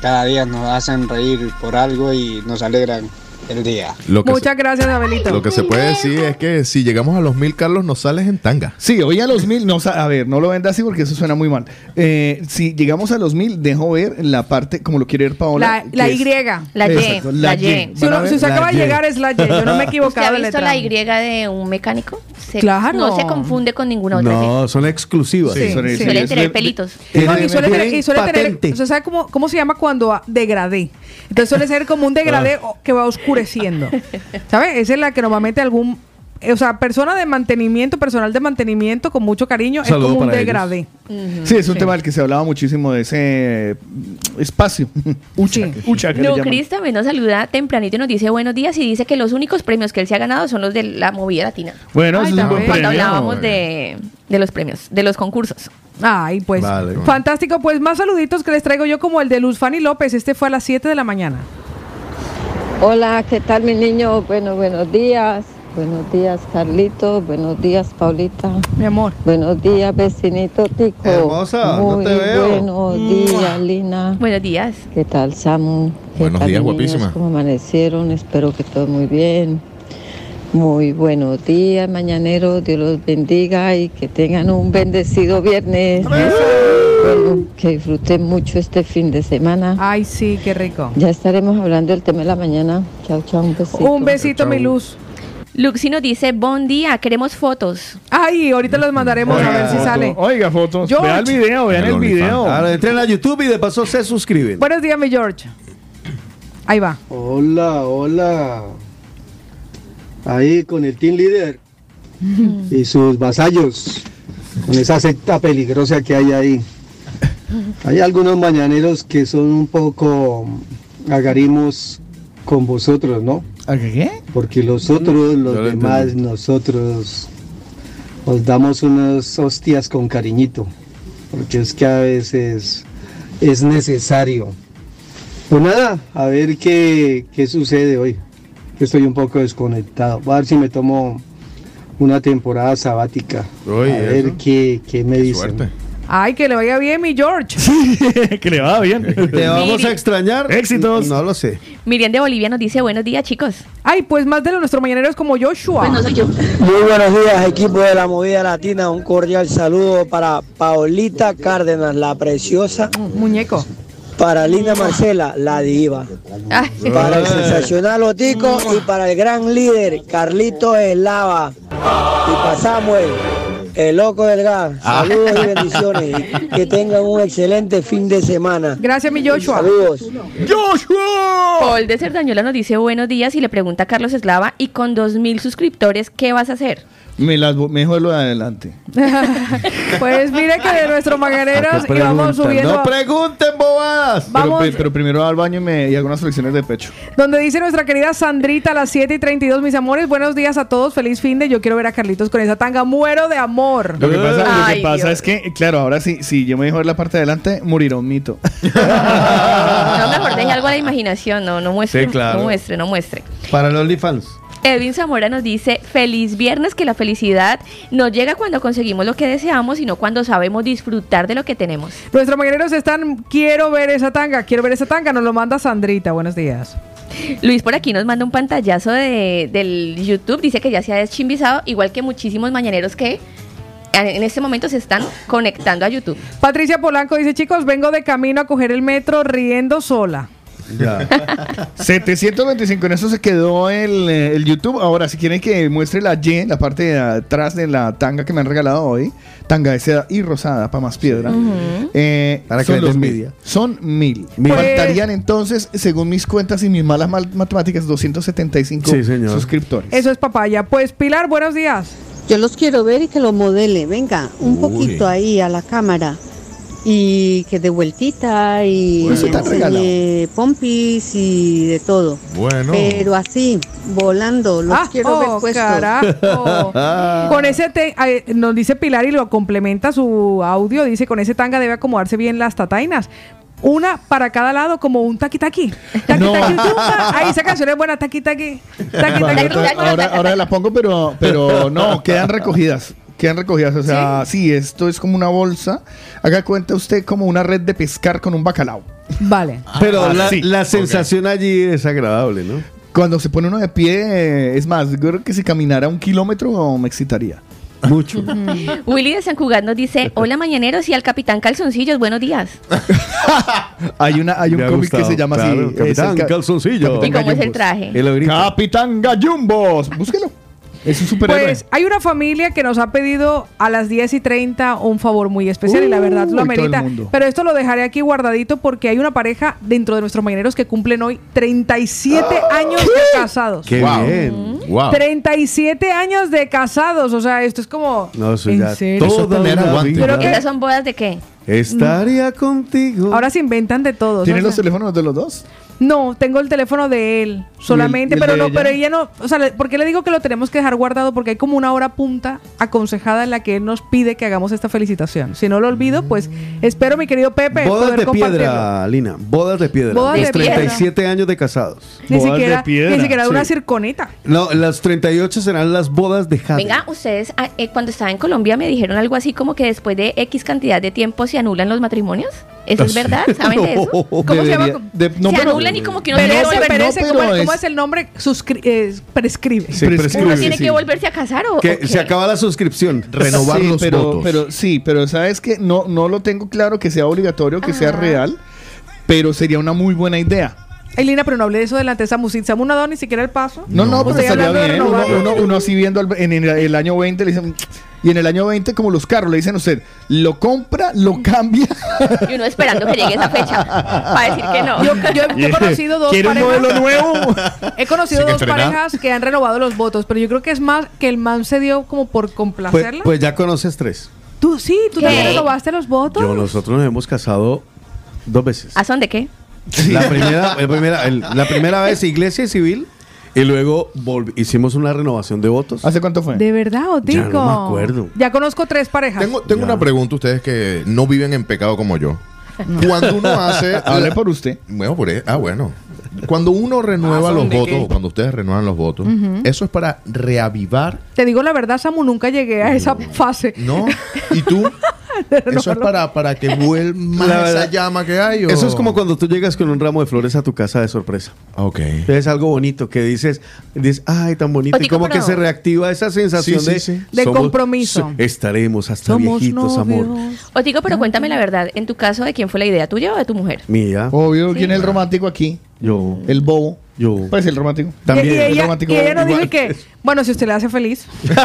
Speaker 13: cada día nos hacen reír por algo y nos alegran el día.
Speaker 5: Lo que,
Speaker 4: Muchas gracias,
Speaker 5: se,
Speaker 4: Abelito.
Speaker 5: lo que se puede decir es que si llegamos a los mil, Carlos, nos sales en tanga.
Speaker 1: Sí, hoy a los mil, no, a ver, no lo venda así porque eso suena muy mal. Eh, si llegamos a los mil, dejo ver la parte, como lo quiere ver Paola.
Speaker 4: La, la
Speaker 1: es-
Speaker 4: Y.
Speaker 3: La Y,
Speaker 1: Exacto,
Speaker 3: la
Speaker 1: la
Speaker 3: Y.
Speaker 1: Y.
Speaker 4: Si,
Speaker 1: a
Speaker 4: uno- si usted acaba de llegar es la Y. Yo no me he
Speaker 3: ¿Usted
Speaker 4: equivocado
Speaker 3: ha
Speaker 4: de
Speaker 3: visto
Speaker 4: letra.
Speaker 3: la Y de un mecánico? Se-
Speaker 4: Claro.
Speaker 3: No se confunde con ninguna otra.
Speaker 2: No, son exclusivas.
Speaker 4: Sí,
Speaker 1: Suele-
Speaker 4: sí.
Speaker 3: Suelen tener pelitos.
Speaker 4: No, y suele tener, y suele tener-
Speaker 2: patente.
Speaker 4: ¿usted sabe cómo, cómo se llama cuando a- degradé? Entonces suele ser como un degradé
Speaker 1: Ah.
Speaker 4: o- que va oscureciendo. ¿Sabe? Esa es la que normalmente algún, o sea, persona de mantenimiento, personal de mantenimiento con mucho cariño, es como un degradé.
Speaker 1: Sí, es un tema del que se hablaba muchísimo de ese eh, espacio. Ucha,
Speaker 4: Sí.
Speaker 1: ucha, que
Speaker 3: No,
Speaker 1: llaman.
Speaker 3: Cris también nos saluda tempranito y nos dice buenos días y dice que los únicos premios que él se ha ganado son los de la movida latina.
Speaker 1: Bueno,
Speaker 4: Ay,
Speaker 1: eso es un buen
Speaker 4: también.
Speaker 3: Cuando
Speaker 1: premio.
Speaker 3: hablábamos de, de los premios, de los concursos.
Speaker 4: Ay, pues
Speaker 5: Vale.
Speaker 4: fantástico. Pues más saluditos que les traigo yo como el de Luz Fanny López. Este fue a las 7 de la mañana.
Speaker 14: Hola, ¿qué tal mis niños? Bueno, buenos días. Buenos días, Carlito. Buenos días, Paulita.
Speaker 4: Mi amor.
Speaker 14: Buenos días, vecinito Tico.
Speaker 2: Hermosa, no
Speaker 14: Muy
Speaker 2: te veo.
Speaker 14: buenos días, Lina.
Speaker 3: Buenos días.
Speaker 14: ¿Qué tal, Samu? ¿Qué
Speaker 5: Buenos
Speaker 14: tal,
Speaker 5: días,
Speaker 14: niños?
Speaker 5: guapísima.
Speaker 14: ¿Cómo amanecieron? Espero que todo muy bien. Muy buenos días, mañaneros. Dios los bendiga y que tengan un bendecido viernes. Que disfruten mucho este fin de semana.
Speaker 4: Ay, sí, qué rico.
Speaker 14: Ya estaremos hablando del tema de la mañana. Chao, chao, un besito.
Speaker 4: Un besito, mi Luz.
Speaker 3: Luxi nos dice buen día, queremos fotos.
Speaker 4: Ay, ahorita los mandaremos a ver si
Speaker 1: Foto.
Speaker 4: sale.
Speaker 1: Oiga, fotos.
Speaker 4: George.
Speaker 1: Vean el video, vean
Speaker 5: El
Speaker 1: video.
Speaker 2: Ahora entren a YouTube y de paso se suscriben.
Speaker 4: Buenos días, mi George. Ahí va.
Speaker 13: Hola, hola. Ahí con el team líder y sus vasallos, con esa secta peligrosa que hay ahí. Hay algunos mañaneros que son un poco agarimos con vosotros, ¿no?
Speaker 1: ¿A qué? qué?
Speaker 13: Porque los otros, los
Speaker 2: Ya lo
Speaker 13: demás,
Speaker 2: entendí.
Speaker 13: nosotros os damos unas hostias con cariñito, porque es que a veces es necesario. Pues nada, a ver qué, qué sucede hoy, que estoy un poco desconectado. Voy a ver si me tomo una temporada sabática, a ver qué, qué me dicen.
Speaker 5: Suerte.
Speaker 4: Ay, que le vaya bien, mi George.
Speaker 1: que le va bien.
Speaker 2: ¿Te vamos a extrañar?
Speaker 1: Éxitos.
Speaker 2: No lo sé.
Speaker 3: Miriam de Bolivia nos dice buenos días, chicos.
Speaker 4: Ay, pues más de lo nuestro mañanero es como Joshua.
Speaker 14: Bueno, soy yo.
Speaker 13: Muy buenos días, equipo de la Movida Latina. Un cordial saludo para Paolita Cárdenas, la preciosa.
Speaker 4: Muñeco.
Speaker 13: Para Lina Marcela, la diva.
Speaker 3: Ay,
Speaker 13: Para el sensacional Otico y para el gran líder, Carlito Eslava. Y para Samuel,
Speaker 15: El loco del gas.
Speaker 2: Ah.
Speaker 15: Saludos y bendiciones. Y que tengan un excelente fin de semana.
Speaker 4: Gracias, mi Joshua.
Speaker 15: Saludos.
Speaker 1: ¡Joshua!
Speaker 3: Paul de Cerdañola nos dice buenos días y le pregunta a Carlos Eslava, ¿y con 2.000 suscriptores qué vas a hacer?
Speaker 1: Me las vo- me lo de adelante.
Speaker 4: Pues mire que de nuestros mañaneros
Speaker 1: ¿Qué
Speaker 4: íbamos subiendo.
Speaker 1: No
Speaker 2: pregunten bobadas.
Speaker 1: Pero,
Speaker 4: Vamos-
Speaker 1: pero primero al baño y, me, y hago unas flexiones de pecho.
Speaker 4: Donde dice nuestra querida Sandrita a las 7 y 32, mis amores, buenos días a todos, feliz fin de, yo quiero ver a Carlitos con esa tanga, muero de amor.
Speaker 1: Lo que pasa, lo que
Speaker 4: Ay,
Speaker 1: pasa
Speaker 4: Dios.
Speaker 1: es que, claro, ahora sí, si yo me dejo ver la parte de adelante, morirá un mito.
Speaker 3: No, mejor deje algo a la imaginación, no, no muestre,
Speaker 2: Sí, claro.
Speaker 3: no muestre, no muestre.
Speaker 2: Para los OnlyFans.
Speaker 3: Edwin Zamora nos dice, feliz viernes, que la felicidad no llega cuando conseguimos lo que deseamos, sino cuando sabemos disfrutar de lo que tenemos.
Speaker 4: Nuestros mañaneros están, quiero ver esa tanga, quiero ver esa tanga, nos lo manda Sandrita, buenos días.
Speaker 3: Luis por aquí nos manda un pantallazo de, del YouTube, dice que ya se ha deschimbizado, igual que muchísimos mañaneros que en este momento se están conectando a YouTube.
Speaker 4: Patricia Polanco dice, chicos, vengo de camino a coger el metro riendo sola.
Speaker 2: Ya.
Speaker 1: 725, en eso se quedó el, eh, el YouTube. Ahora, si quieren que muestre la Y, la parte de atrás de la tanga que me han regalado hoy, tanga de seda y rosada para más piedra. eh,
Speaker 2: Para que
Speaker 1: son los mil.
Speaker 2: envidia.
Speaker 1: Son mil.
Speaker 2: Mil.
Speaker 1: Faltarían entonces, según mis cuentas y mis malas mal- matemáticas, 275
Speaker 2: Sí,
Speaker 1: suscriptores.
Speaker 4: Eso es papaya. Pues Pilar, buenos días.
Speaker 16: Yo los quiero ver y que lo modele. Venga, un
Speaker 1: Uy.
Speaker 16: poquito ahí a la cámara. Y que de vueltita y enseñe pompis y de todo.
Speaker 5: Bueno.
Speaker 16: Pero así, volando, los
Speaker 4: Ah,
Speaker 16: quiero ver
Speaker 4: oh,
Speaker 16: puestos.
Speaker 4: carajo. Con ese te- nos dice Pilar y lo complementa su audio, dice con ese tanga debe acomodarse bien las tatainas. Una para cada lado como un taqui taqui. Taqui
Speaker 1: No.
Speaker 4: taqui. Ay, esa canción es buena, taqui taqui.
Speaker 1: Ahora, ahora la pongo, pero, pero no, quedan recogidas. Quedan recogidas. O sea, sí. esto es como una bolsa. Haga cuenta usted como una red de pescar con un bacalao.
Speaker 4: Vale.
Speaker 2: Pero
Speaker 1: Ah,
Speaker 2: la,
Speaker 1: sí.
Speaker 2: la sensación allí es agradable, ¿no?
Speaker 1: Cuando se pone uno de pie, eh, es más, yo creo que si caminara un kilómetro me excitaría.
Speaker 2: Mucho.
Speaker 3: Willy de San Cugat nos dice, hola mañaneros y al Capitán Calzoncillos, buenos días.
Speaker 1: Hay, una, hay un cómic que se llama
Speaker 2: claro,
Speaker 1: así.
Speaker 2: Capitán
Speaker 1: es el ca-
Speaker 2: Calzoncillo.
Speaker 3: ¿Y cómo es el traje?
Speaker 1: Capitán Gallumbos. Búsquelo. Es un superhéroe.
Speaker 4: Pues hay una familia que nos ha pedido a las 10 y 30 un favor muy especial y la verdad lo amerita. Pero esto lo dejaré aquí guardadito porque hay una pareja dentro de nuestros mañaneros que cumplen hoy 37 años de casados.
Speaker 2: Qué
Speaker 5: Wow.
Speaker 2: bien.
Speaker 5: Wow.
Speaker 4: 37 años de casados, o sea, esto es como...
Speaker 2: No, eso
Speaker 4: ¿En
Speaker 2: ya toda vida.
Speaker 4: Que-
Speaker 3: ¿Esas son bodas de qué?
Speaker 2: Estaría contigo.
Speaker 4: Ahora se inventan de todo.
Speaker 1: ¿Tienen
Speaker 4: o
Speaker 1: los teléfonos de los dos?
Speaker 4: No, tengo el teléfono de él solamente,
Speaker 1: el
Speaker 4: pero
Speaker 1: de
Speaker 4: no,
Speaker 1: ella?
Speaker 4: pero ella no, o sea, le- ¿por qué le digo que lo tenemos que dejar guardado? Porque hay como una hora punta aconsejada en la que él nos pide que hagamos esta felicitación. Si no lo olvido, pues espero, mi querido Pepe,
Speaker 2: Bodas
Speaker 4: poder
Speaker 2: de piedra, Lina. Bodas de piedra.
Speaker 4: Bodas
Speaker 2: Los
Speaker 3: de piedra.
Speaker 2: 37 años de casados.
Speaker 4: Ni
Speaker 1: Bodas de
Speaker 4: siquiera,
Speaker 1: piedra,
Speaker 4: ni siquiera de una
Speaker 2: sí.
Speaker 4: circonita.
Speaker 2: No, las 38 serán las bodas de jade.
Speaker 3: Venga, ustedes ah, eh, cuando estaba en Colombia me dijeron algo así como que después de X cantidad de tiempo se anulan los matrimonios. ¿Eso es verdad? ¿Saben de eso?
Speaker 4: ¿Cómo se llama?
Speaker 1: De- no,
Speaker 3: se anulan y como que uno
Speaker 4: Perece,
Speaker 3: tiene que
Speaker 1: no,
Speaker 4: ¿cómo,
Speaker 1: pero
Speaker 4: cómo
Speaker 1: es-
Speaker 4: es el nombre? Suscri- eh, prescribe.
Speaker 2: Sí, prescribe,
Speaker 3: uno tiene
Speaker 2: sí.
Speaker 3: que volverse a casar o,
Speaker 2: Que
Speaker 3: o
Speaker 2: se acaba la suscripción.
Speaker 5: Renovar
Speaker 1: Sí,
Speaker 5: los
Speaker 1: pero,
Speaker 5: votos.
Speaker 1: pero sí, pero sabes que no, no lo tengo claro que sea obligatorio, que sea real, pero sería una muy buena idea.
Speaker 4: Ay, Lina, pero no hablé de eso delante de Samusit. Samu no ha dado ni siquiera el paso.
Speaker 1: No, no, pero estaría bien. Uno,
Speaker 4: renovar.
Speaker 1: uno- uno así viendo al- en el, el año 20 le dicen, y en el año 20 como los carros le dicen a usted, lo compra, lo cambia.
Speaker 3: Y uno esperando que llegue esa fecha para decir que no.
Speaker 4: Yo, yo- yo he conocido dos
Speaker 1: ¿Quiere un
Speaker 4: parejas.
Speaker 1: modelo nuevo?
Speaker 4: He conocido
Speaker 5: Sin
Speaker 4: dos parejas que han renovado los votos, pero yo creo que es más que el man se dio como por
Speaker 2: Pues,
Speaker 4: complacerla.
Speaker 2: pues ya conoces tres.
Speaker 4: tú sí, tú
Speaker 3: ¿Qué?
Speaker 4: también renovaste los votos.
Speaker 2: Yo, nosotros nos hemos casado dos veces.
Speaker 3: ¿A son de qué?
Speaker 2: La primera, la primera, el- la primera vez iglesia civil y luego hicimos una renovación de votos.
Speaker 1: ¿Hace cuánto fue?
Speaker 4: ¿De verdad, Otico?
Speaker 2: Ya no me acuerdo.
Speaker 4: Ya conozco tres parejas.
Speaker 5: Tengo, tengo una pregunta, ustedes que no viven en pecado como yo. Cuando uno hace.
Speaker 1: Hable por usted.
Speaker 5: Bueno, por e- Ah, bueno. Cuando uno renueva
Speaker 4: Ah,
Speaker 5: los
Speaker 4: ¿son de
Speaker 5: votos,
Speaker 4: qué?
Speaker 5: o cuando ustedes renuevan los votos, eso es para reavivar.
Speaker 4: Te digo la verdad, Samu, nunca llegué a esa fase.
Speaker 5: ¿No? ¿Y tú? Eso es para, para que vuelva esa llama que hay. ¿o?
Speaker 2: Eso es como cuando tú llegas con un ramo de flores a tu casa de sorpresa.
Speaker 5: Ok.
Speaker 2: Es algo bonito que dices, dices, ay, tan bonito. Y como que se reactiva esa sensación
Speaker 5: Sí, sí,
Speaker 2: de,
Speaker 5: sí.
Speaker 4: De compromiso.
Speaker 2: so- estaremos hasta
Speaker 4: Somos
Speaker 2: viejitos, amor.
Speaker 4: novios.
Speaker 3: Otico, pero cuéntame la verdad. En tu caso, ¿de quién fue la idea? ¿Tuya o de tu mujer?
Speaker 2: Mía,
Speaker 1: Obvio, ¿quién es el romántico aquí?
Speaker 2: Yo,
Speaker 1: El bobo.
Speaker 2: yo.
Speaker 1: Pues el romántico.
Speaker 2: También.
Speaker 4: Y, y
Speaker 1: el
Speaker 4: ella,
Speaker 1: romántico
Speaker 4: y ella nos
Speaker 1: igual.
Speaker 4: dice que, bueno, si usted le hace feliz.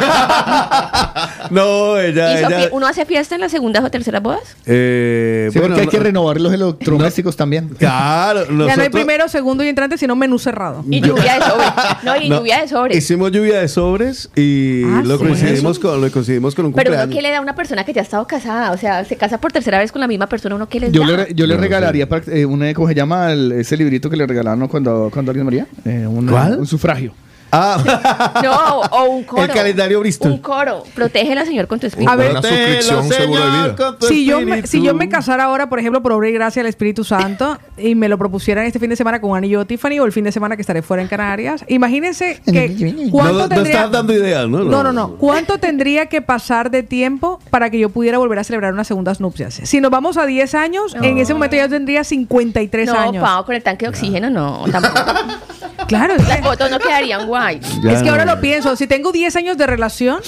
Speaker 2: No, ella.
Speaker 3: ¿Y Sofía,
Speaker 2: ella
Speaker 3: ¿Uno hace fiesta en las segundas o terceras bodas?
Speaker 2: eh,
Speaker 1: Sí,
Speaker 2: bueno,
Speaker 1: porque hay que
Speaker 2: no-
Speaker 1: renovar los electrodomésticos también.
Speaker 2: Claro,
Speaker 4: Ya no hay
Speaker 2: nosotros
Speaker 4: primero, segundo y entrante, sino menú cerrado.
Speaker 3: Y lluvia de sobres. No, y
Speaker 2: No.
Speaker 3: lluvia de sobres.
Speaker 2: hicimos lluvia de sobres y
Speaker 4: Ah,
Speaker 2: lo,
Speaker 4: ¿sí?
Speaker 2: coincidimos con, lo coincidimos con un
Speaker 3: Pero uno
Speaker 2: cumpleaños.
Speaker 3: que le da a una persona que ya ha estado casada, o sea, se casa por tercera vez con la misma persona, uno que le
Speaker 1: Yo
Speaker 3: da.
Speaker 1: le, yo le
Speaker 2: No,
Speaker 1: regalaría para- eh, una, ¿cómo se llama? El- ese librito que le regalaron cuando, cuando alguien moría. Eh, una-
Speaker 2: ¿Cuál?
Speaker 1: Un sufragio.
Speaker 2: Ah,
Speaker 3: No, o un coro.
Speaker 2: El calendario Bristol.
Speaker 3: Un coro. Protégela, Señor, con tu espíritu.
Speaker 4: A ver,
Speaker 5: Una suscripción seguro de vida.
Speaker 4: Si yo, me, si yo me casara ahora, por ejemplo, por obra y gracia del Espíritu Santo, y me lo propusieran este fin de semana con un anillo Tiffany o el fin de semana que estaré fuera en Canarias, imagínense que
Speaker 2: No,
Speaker 4: cuánto
Speaker 2: no
Speaker 4: tendría...
Speaker 2: estás dando ideas, ¿no?
Speaker 4: No, no, no. ¿Cuánto tendría que pasar de tiempo para que yo pudiera volver a celebrar unas segundas nupcias? Si nos vamos a 10 años, en ese momento ya tendría 53
Speaker 3: no,
Speaker 4: años.
Speaker 3: Pau, con el tanque de oxígeno no, tampoco.
Speaker 4: Claro, es
Speaker 3: Las fotos no quedarían guay.
Speaker 2: Ya
Speaker 4: es que ahora
Speaker 2: no.
Speaker 4: lo pienso. Si tengo 10 años de relación,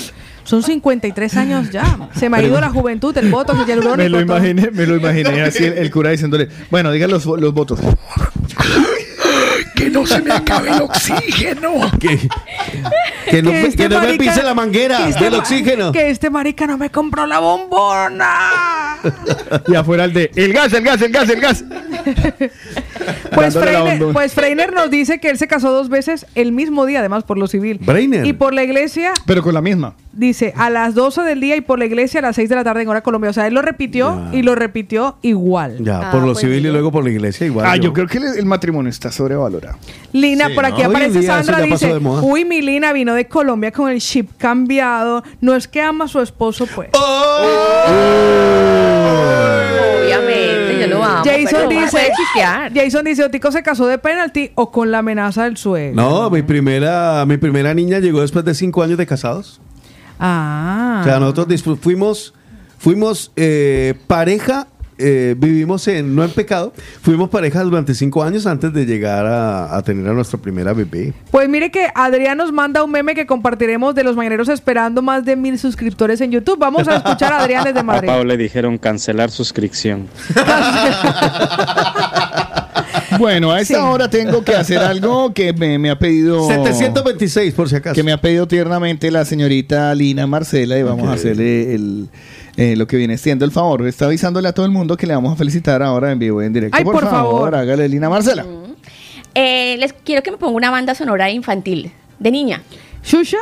Speaker 4: son 53 años ya. Se me ha ido la juventud, el voto, el hialurónico,
Speaker 1: Me lo
Speaker 4: todo.
Speaker 1: imaginé, me lo imaginé así el, el cura diciéndole, bueno, digan los, los votos.
Speaker 9: Que no se me acabe el oxígeno.
Speaker 2: Que, que no, me-
Speaker 4: este
Speaker 2: que no me pise la manguera
Speaker 4: este
Speaker 2: del oxígeno.
Speaker 4: Que este marica no me compró la bombona.
Speaker 1: Y afuera el de, el gas, el gas, el gas, el gas.
Speaker 4: Pues Freiner, pues Freiner nos dice que él se casó dos veces el mismo día, además por lo civil.
Speaker 2: Breiner.
Speaker 4: Y por la iglesia,
Speaker 1: Pero con la misma.
Speaker 4: dice, a las 12 del día y por la iglesia a las 6 de la tarde en hora Colombia. O sea, él lo repitió
Speaker 2: Ya.
Speaker 4: y lo repitió igual.
Speaker 2: Ya,
Speaker 3: Ah,
Speaker 2: por lo
Speaker 3: pues,
Speaker 2: civil y luego por la iglesia igual.
Speaker 1: Ah, yo creo que el, el matrimonio está sobrevalorado.
Speaker 4: Lina,
Speaker 5: Sí,
Speaker 4: por aquí aparece Sandra, dice, uy, mi Lina vino de Colombia con el chip cambiado. No es que ama a su esposo, pues.
Speaker 3: Yo lo amo.
Speaker 4: Jason dice. Jason dice, Otico se casó de penalti o con la amenaza del suegro.
Speaker 2: No, mi primera, mi primera niña llegó después de cinco años de casados.
Speaker 4: Ah.
Speaker 2: O sea, nosotros fuimos, fuimos eh, pareja, eh, vivimos en, no en pecado, fuimos pareja durante cinco años antes de llegar a, a tener a nuestra primera bebé.
Speaker 4: Pues mire que Adrián nos manda un meme que compartiremos de los mañaneros esperando más de mil suscriptores en YouTube. Vamos a escuchar a Adrián desde
Speaker 17: A
Speaker 4: Madrid.
Speaker 17: Pau le dijeron cancelar suscripción.
Speaker 1: Bueno, a esta
Speaker 4: Sí.
Speaker 1: hora tengo que hacer algo que me, me ha pedido...
Speaker 2: 726 por si acaso.
Speaker 1: Que me ha pedido tiernamente la señorita Lina Marcela y vamos a hacerle el, eh, lo que viene siendo el favor. Está avisándole a todo el mundo que le vamos a felicitar ahora en vivo y en directo.
Speaker 4: Ay, por favor.
Speaker 1: hágale Lina Marcela.
Speaker 3: Eh, les quiero que me ponga una banda sonora infantil, de niña.
Speaker 4: ¿Shusha?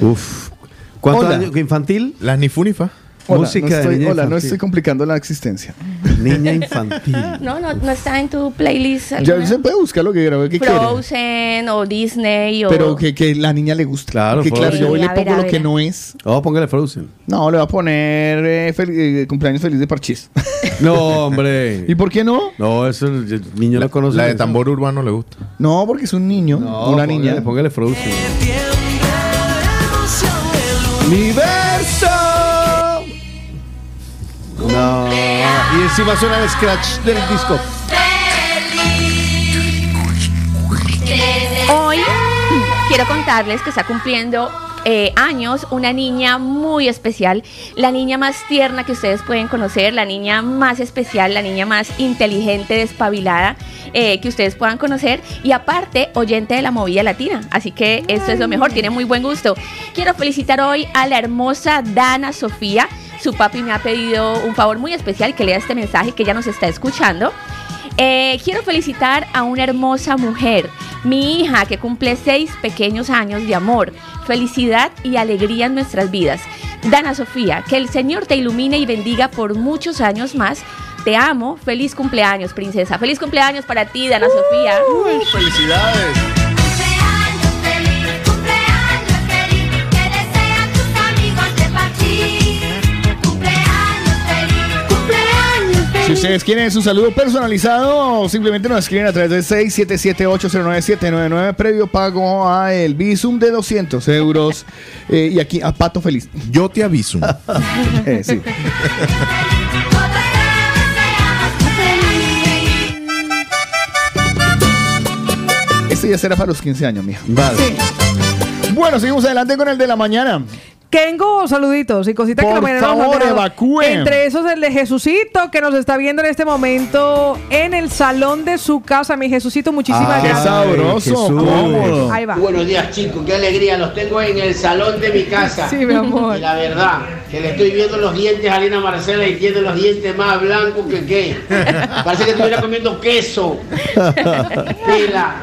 Speaker 2: Uf. ¿Cuántos
Speaker 1: Hola.
Speaker 2: años? ¿Infantil?
Speaker 5: Las ni funifa.
Speaker 1: Hola,
Speaker 2: Música
Speaker 1: no
Speaker 2: de
Speaker 1: estoy,
Speaker 2: niña
Speaker 1: hola, no estoy complicando la existencia.
Speaker 2: Niña infantil.
Speaker 3: No, no, no está en tu playlist.
Speaker 1: Ya se puede buscar lo que qué quiere.
Speaker 3: Frozen o Disney o...
Speaker 1: Pero que, que la niña le gusta.
Speaker 2: Claro,
Speaker 1: que claro, yo hoy le
Speaker 3: a ver,
Speaker 1: pongo
Speaker 3: a
Speaker 1: lo
Speaker 3: ver.
Speaker 1: que no es.
Speaker 2: Oh, póngale Frozen.
Speaker 1: No, le va a poner eh, fel- eh, cumpleaños feliz de Parchís.
Speaker 2: No, hombre.
Speaker 1: ¿Y por qué no?
Speaker 2: No, eso el niño
Speaker 5: La,
Speaker 2: no conoce.
Speaker 5: la de
Speaker 2: eso.
Speaker 5: tambor urbano le gusta.
Speaker 1: No, porque es un niño,
Speaker 2: No,
Speaker 1: una
Speaker 2: póngale,
Speaker 1: niña.
Speaker 2: Póngale Frozen. ¡Universo! No. Y encima suena el scratch del disco.
Speaker 3: Hoy quiero contarles que está cumpliendo eh, años una niña muy especial, la niña más tierna que ustedes pueden conocer, la niña más especial, la niña más inteligente, despabilada eh, que ustedes puedan conocer y aparte oyente de la movida latina. Así que esto es lo mejor, tiene muy buen gusto. Quiero felicitar hoy a la hermosa Dana Sofía. Su papi me ha pedido un favor muy especial que lea este mensaje que ella nos está escuchando. Eh, quiero felicitar a una hermosa mujer, mi hija que cumple seis pequeños años de amor, felicidad y alegría en nuestras vidas. Dana Sofía, que el Señor te ilumine y bendiga por muchos años más. Te amo, feliz cumpleaños, princesa. Feliz cumpleaños para ti, Dana Sofía.
Speaker 5: ¡Felicidades!
Speaker 1: Si ustedes quieren su saludo personalizado, simplemente nos escriben a través de 677-809-799 previo pago a el Visum de 200 euros. Eh, y aquí a Pato Feliz.
Speaker 5: Yo te aviso.
Speaker 1: Eh, sí. Este ya será para los 15 años, mija.
Speaker 2: Vale.
Speaker 1: Bueno, seguimos adelante con el de la mañana.
Speaker 4: Tengo saluditos y cositas que
Speaker 1: Por
Speaker 4: nos han
Speaker 1: favor, evacúen.
Speaker 4: Entre esos el de Jesucito que nos está viendo en este momento en el salón de su casa. Mi Jesucito, muchísimas
Speaker 1: Ah, qué
Speaker 4: gracias.
Speaker 1: sabroso, cómodo.
Speaker 4: Ahí va.
Speaker 18: Buenos días chicos, qué alegría, los tengo en el salón de mi casa.
Speaker 4: Sí, mi amor.
Speaker 18: Y la verdad, que le estoy viendo los dientes a Lina Marcela y tiene los dientes más blancos que qué. Parece que estuviera comiendo queso. Pila.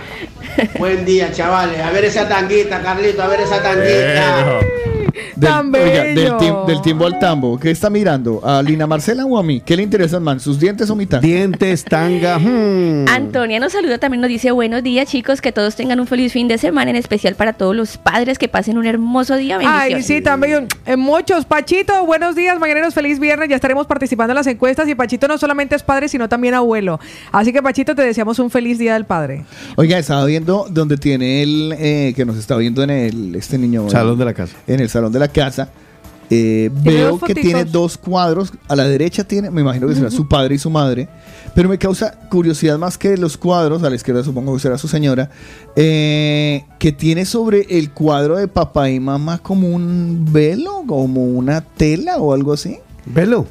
Speaker 18: Buen día, chavales. A ver esa tanguita, Carlito, a ver esa tanguita.
Speaker 1: Del,
Speaker 4: Tan
Speaker 1: oiga, del,
Speaker 4: bello.
Speaker 1: tim- del timbo al tambo. ¿Qué está mirando? ¿A Lina Marcela o a mí? ¿Qué le interesan más? ¿Sus dientes o mi tanga?
Speaker 2: Dientes, tanga. hmm.
Speaker 3: Antonia nos saluda, también nos dice buenos días chicos, que todos tengan un feliz fin de semana, en especial para todos los padres que pasen un hermoso día.
Speaker 4: Ay,
Speaker 3: Bendiciones.
Speaker 4: sí, también. En muchos. Pachito, buenos días, mañaneros, feliz viernes. Ya estaremos participando en las encuestas. Y Pachito no solamente es padre, sino también abuelo. Así que, Pachito, te deseamos un feliz día del padre.
Speaker 1: Oiga, estaba viendo donde tiene el eh, que nos está viendo en el este niño
Speaker 2: Salón de la casa.
Speaker 1: En el salón de la casa. eh, veo que tiene dos cuadros. A la derecha tiene, me imagino que será su padre y su madre. Pero me causa curiosidad más que los cuadros. A la izquierda supongo que será su señora. eh, que tiene sobre el cuadro de papá y mamá como un velo, como una tela o algo así.
Speaker 2: ¿Velo?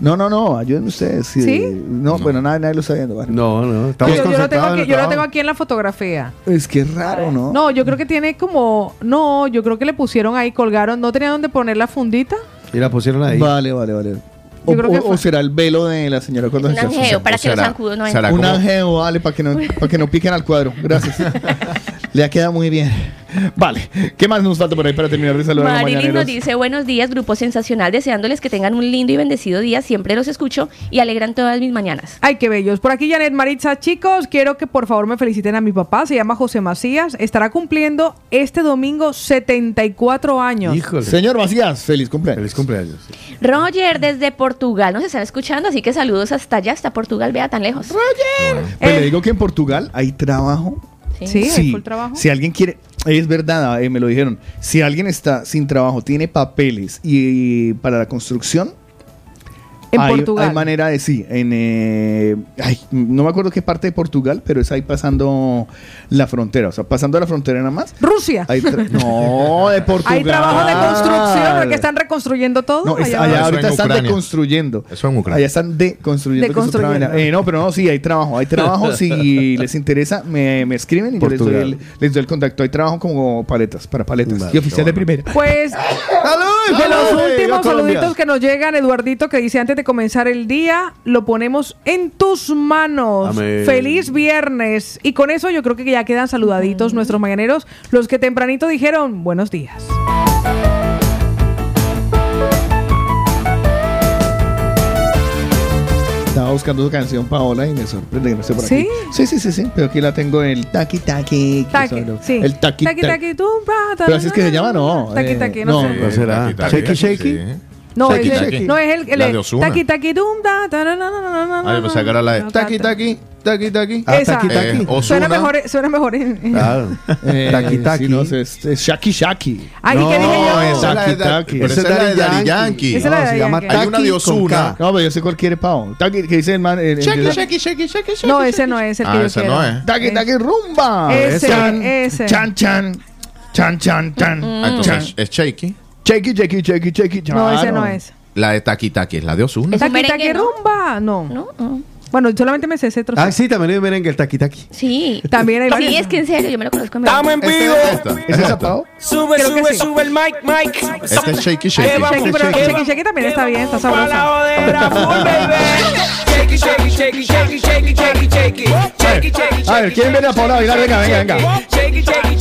Speaker 1: No, no, no, ayuden ustedes. si-
Speaker 4: ¿Sí?
Speaker 1: No, bueno, nadie, nadie lo está viendo. vale.
Speaker 2: No, no.
Speaker 4: Yo,
Speaker 2: Estamos
Speaker 4: yo lo tengo aquí, yo lo tengo aquí en la fotografía.
Speaker 1: Es que es raro, ¿no?
Speaker 4: No, yo creo que tiene como. No, yo creo que le pusieron ahí, colgaron. ¿No tenía dónde poner la fundita?
Speaker 2: Y la pusieron ahí.
Speaker 1: Vale, vale, vale. O,
Speaker 4: Yo creo que
Speaker 1: o-
Speaker 4: fue-
Speaker 1: o será el velo de la señora cuando
Speaker 3: Un
Speaker 1: se casa?
Speaker 3: angeo, para
Speaker 5: o
Speaker 3: que los zancudos no entren.
Speaker 1: Un angeo, vale, para que, no, para que no piquen al cuadro. Gracias. Le ha quedado muy bien. Vale. ¿Qué más nos falta por ahí para terminar de saludar a los
Speaker 3: Marilyn nos dice buenos días, grupo sensacional, deseándoles que tengan un lindo y bendecido día. Siempre los escucho y alegran todas mis mañanas.
Speaker 4: Ay, qué bellos. Por aquí, Janet Maritza. Chicos, quiero que por favor me feliciten a mi papá. Se llama José Macías. Estará cumpliendo este domingo 74 años.
Speaker 2: Híjole.
Speaker 1: Señor Macías, feliz cumpleaños.
Speaker 2: Feliz cumpleaños.
Speaker 3: Roger desde Portugal nos están escuchando, así que saludos hasta allá, hasta Portugal, vea tan lejos.
Speaker 1: Pues
Speaker 4: Eh.
Speaker 1: le digo que en Portugal hay trabajo.
Speaker 4: Sí, hay full trabajo.
Speaker 1: Si alguien quiere, es verdad, eh, me lo dijeron. Si alguien está sin trabajo, tiene papeles y, para la construcción,
Speaker 4: En
Speaker 1: hay,
Speaker 4: Portugal.
Speaker 1: hay manera de sí. En, eh, ay, no me acuerdo qué parte de Portugal, pero es ahí pasando la frontera. O sea, pasando la frontera nada más.
Speaker 4: Rusia.
Speaker 1: Hay no, de Portugal.
Speaker 4: Hay trabajo de construcción, porque están reconstruyendo todo.
Speaker 1: No, es-
Speaker 4: Allá
Speaker 1: allá
Speaker 5: Eso
Speaker 1: ahorita están
Speaker 5: Ucrania.
Speaker 1: deconstruyendo.
Speaker 5: Eso en Ucrania.
Speaker 1: Allá están deconstruyendo.
Speaker 4: Deconstruyendo.
Speaker 1: Eh, no, pero no, sí, hay trabajo. Hay trabajo. si les interesa, me, me escriben y yo les doy, el, les doy el contacto. Hay trabajo como paletas, para paletas.
Speaker 2: Vale,
Speaker 1: y oficial de primera.
Speaker 4: Pues
Speaker 1: ¡Salud!
Speaker 4: De los
Speaker 1: ¡Salud!
Speaker 4: últimos saluditos que nos llegan, Eduardito, que dice antes de comenzar el día, lo ponemos en tus manos.
Speaker 2: Amén.
Speaker 4: Feliz viernes. Y con eso yo creo que ya quedan saludaditos nuestros mañaneros, los que tempranito dijeron buenos días.
Speaker 1: Buscando su canción Paola y me sorprende que no esté por
Speaker 4: ¿Sí?
Speaker 1: aquí. Sí, sí, sí, sí. Pero aquí la tengo en el taqui taqui.
Speaker 4: Taqui, sí.
Speaker 1: El taqui
Speaker 4: Taqui,
Speaker 1: taqui.
Speaker 4: taqui, tum, ra, ta,
Speaker 1: Pero así es que se llama, no.
Speaker 4: Taqui,
Speaker 1: eh,
Speaker 4: taqui, no sé.
Speaker 2: ¿Cuál será?
Speaker 5: Taqui, taqui,
Speaker 2: Shaky, shaky.
Speaker 4: No,
Speaker 5: Taqui,
Speaker 4: es el-
Speaker 5: taqui.
Speaker 4: no es el, el
Speaker 5: La de Ozuna.
Speaker 4: taqui taqui dum da, ta, na, na, na, na, na,
Speaker 5: Ah, yo pensaba que era la de taqui,
Speaker 4: ta, ta.
Speaker 5: taqui, taqui, taqui.
Speaker 2: Ah,
Speaker 4: Esa.
Speaker 2: taqui, taqui.
Speaker 5: Eh, Ozuna.
Speaker 4: Suena mejor, suena mejor en,
Speaker 2: Claro.
Speaker 1: Eh,
Speaker 2: Taqui, taqui.
Speaker 1: sí, no, es, es Shaki Shaki.
Speaker 4: Ay, ¿qué dije yo?
Speaker 5: No, esa es la de
Speaker 1: Taqui, taqui.
Speaker 5: Pero esa es la de Daddy Yankee.
Speaker 4: Esa es la de
Speaker 2: No,
Speaker 4: Daddy Yankee.
Speaker 5: Hay una de
Speaker 2: Taki
Speaker 5: Ozuna.
Speaker 1: No, pero yo sé cuál quiere Pau. Taqui, que dice el man.
Speaker 5: Shaki, shaki, shaki, shaki, shaki.
Speaker 4: No, ese no es el que
Speaker 5: Ah,
Speaker 4: yo
Speaker 5: ese
Speaker 4: quiero.
Speaker 5: no es.
Speaker 1: Taqui, taqui, rumba.
Speaker 4: Ese, ese.
Speaker 1: Chan, chan. Chan, chan, chan.
Speaker 5: Ah, Entonces es Shaky.
Speaker 1: Chequi, chequi, chequi, chequi.
Speaker 4: No, ese no es.
Speaker 5: La de Taki Taki es la de Ozuna.
Speaker 3: Es un
Speaker 4: Taqui
Speaker 3: merengue,
Speaker 4: taqui
Speaker 3: ¿no?
Speaker 4: rumba. No.
Speaker 3: ¿No? no.
Speaker 4: Bueno, solamente me sé ese trozo.
Speaker 2: Ah, sí, también hay merengue, el taqui taqui.
Speaker 3: Sí.
Speaker 4: También hay
Speaker 3: Sí,
Speaker 4: varios.
Speaker 3: es que en serio, yo me lo conozco en
Speaker 19: Estamos en
Speaker 3: verdad.
Speaker 19: vivo.
Speaker 5: Esta,
Speaker 1: ¿Es esa,
Speaker 5: esta.
Speaker 1: Pau?
Speaker 19: Sube,
Speaker 4: Creo que
Speaker 19: sube,
Speaker 4: sí.
Speaker 19: sube el mic, mic.
Speaker 5: Este es Shaky Shaky.
Speaker 4: Shakey, pero
Speaker 19: Shakey.
Speaker 4: Shakey, Shakey también está bien, está
Speaker 19: Pa' la
Speaker 4: sabrosa.
Speaker 19: jodera full, baby. Shakey, shakey, shakey, shakey, shakey, shakey, shakey.
Speaker 1: A ver, ¿quién viene a Paola a bailar? Venga, venga, venga.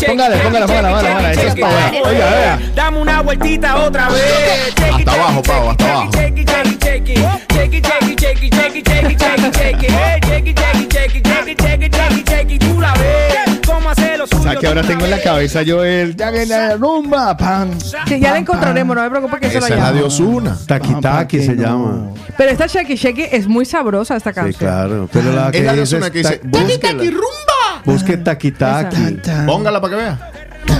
Speaker 1: Póngale, póngala,
Speaker 19: shakey,
Speaker 1: póngala, póngala. Esa es. Oiga, vea.
Speaker 19: Dame una vueltita otra vez.
Speaker 5: Hasta abajo, Pau, hasta abajo.
Speaker 19: shakey, shakey, shakey. Shakey, shakey, shakey, shakey, shakey, shakey, shakey. Hey, shakey, shakey, shakey, shakey, shakey, shakey, shakey. Tú la ves. ¿Cómo hace lo
Speaker 1: O sea, que ahora tengo en la cabeza yo el. Ya que la rumba, pan.
Speaker 4: Sí, ya la encontraremos, no me preocupes que se
Speaker 5: Esa es la de
Speaker 4: llamo.
Speaker 2: Taqui
Speaker 1: Ah,
Speaker 2: taqui
Speaker 1: ¿para
Speaker 2: se llama.
Speaker 4: Pero esta Shakey Shakey es muy sabrosa esta
Speaker 2: Sí,
Speaker 4: canción.
Speaker 2: claro. Pero la que
Speaker 5: Es la de
Speaker 2: dice
Speaker 5: Ozuna que dice
Speaker 2: ta-
Speaker 5: Taki. Taki rumba.
Speaker 2: Busque
Speaker 1: tan.
Speaker 5: Póngala para que vea.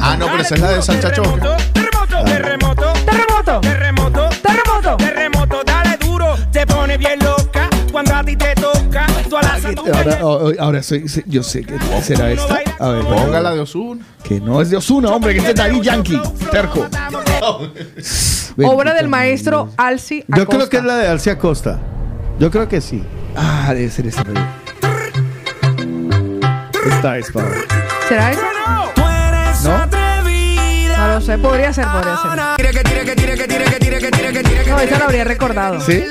Speaker 5: Ah, no, pero esa es la de Salsa Choque.
Speaker 19: Terremoto, terremoto,
Speaker 4: Terremoto.
Speaker 19: terremoto,
Speaker 4: Terremoto.
Speaker 19: terremoto, dale duro, te pone bien loca cuando a ti te toca, tú a la
Speaker 1: Ahora, oh, oh, ahora soy, sí, yo sé que será esta. A ver,
Speaker 5: Póngala de Ozuna.
Speaker 1: que no es de Osuna, hombre, que este es Daddy Yankee. Terco.
Speaker 4: Obra del maestro Alci
Speaker 2: Yo
Speaker 4: Acosta.
Speaker 2: creo que es la de Alcia Costa. Yo creo que sí.
Speaker 1: Ah, debe ser esta. Esta es para.
Speaker 4: ¿Será esa?
Speaker 1: ¿No?
Speaker 4: No lo sé, podría ser, podría ser. No, esa la habría recordado.
Speaker 1: ¿Sí?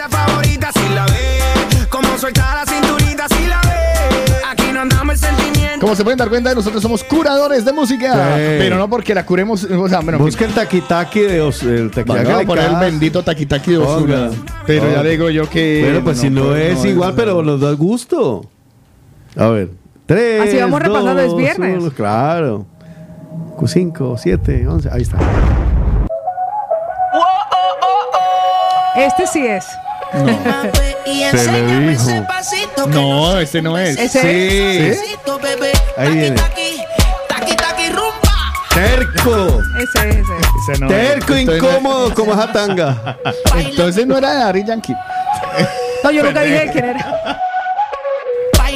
Speaker 19: Como suelta la cinturita si la ve. Aquí no andamos el sentimiento.
Speaker 1: Como se pueden dar cuenta, nosotros somos curadores de música.
Speaker 2: Sí.
Speaker 1: Pero no porque la curemos. O sea, bueno,
Speaker 2: Busca el taquitaki de Os- el taquitaki
Speaker 1: Vamos a
Speaker 2: de
Speaker 1: poner el bendito taquitaki de.
Speaker 2: Ponga.
Speaker 1: Pero ya digo yo que.
Speaker 2: Bueno, pues si no
Speaker 1: pues,
Speaker 2: es
Speaker 1: no
Speaker 2: igual, pero nos da gusto. A ver. Tres.
Speaker 4: Así vamos repasando, es
Speaker 2: dos,
Speaker 4: viernes.
Speaker 2: uno, claro. Cinco, siete, once. Ahí está.
Speaker 4: Este sí es.
Speaker 2: Se le dijo.
Speaker 1: No, este no es.
Speaker 4: ¿Ese
Speaker 1: sí.
Speaker 2: Ahí viene. Terco.
Speaker 4: Ese es, ese.
Speaker 1: Ese no
Speaker 2: Terco,
Speaker 1: es. Entonces no-
Speaker 2: incómodo como esa tanga.
Speaker 1: Entonces no era de Ari Yankee.
Speaker 4: No, yo nunca dije quién era.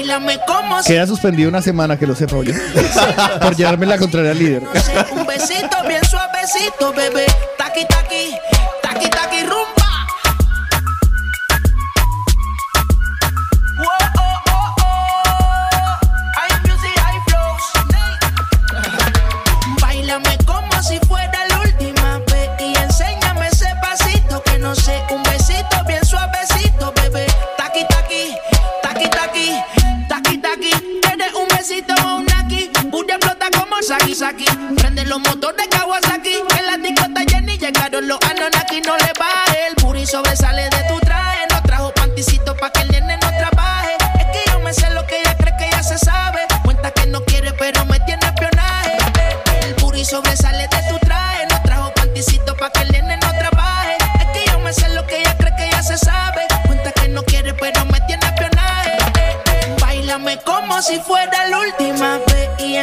Speaker 18: Bailame como
Speaker 1: Queda suspendido una semana, que lo sepa yo. Por llevarme la contraria al líder.
Speaker 18: un besito bien suavecito, bebé. Taqui, taqui, taqui, taqui, rumba. Saki Saki. Prende los motores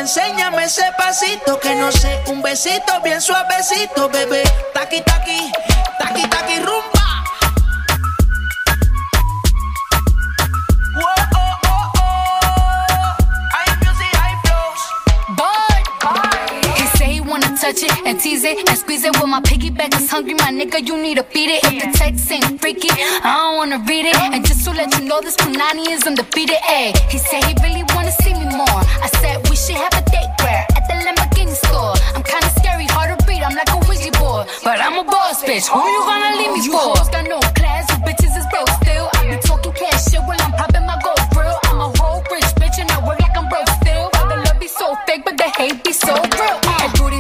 Speaker 18: enséñame ese pasito que no sé, un besito bien suavecito, bebé. Taqui, taqui, taqui, taqui, rumba. Whoa, oh, oh, oh. Hay music, hay flows.
Speaker 20: He say he wanna touch it and tease it and squeeze it. Well, my piggyback is hungry, my nigga. You need to feed it. If the text ain't freaky, I don't wanna read it. And just to let you know, this Punani is undefeated. Ayy, he said he really wanna see me more. I said we should have a date where at the Lamborghini store. I'm kinda scary, hard to read. I'm like a Ouija board, but I'm a boss bitch. Who you gonna leave me
Speaker 21: You
Speaker 20: for?
Speaker 21: hoes
Speaker 20: got no class, you bitches is broke still. I be talking cash shit while I'm popping my gold grill. I'm a whole rich bitch and I work like I'm broke still. The love be so fake, but the hate be so real.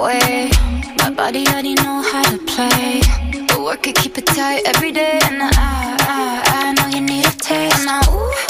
Speaker 20: Way. My body already know how to play. But work it, keep it tight every day. And I, I, I know you need a taste. And I, ooh,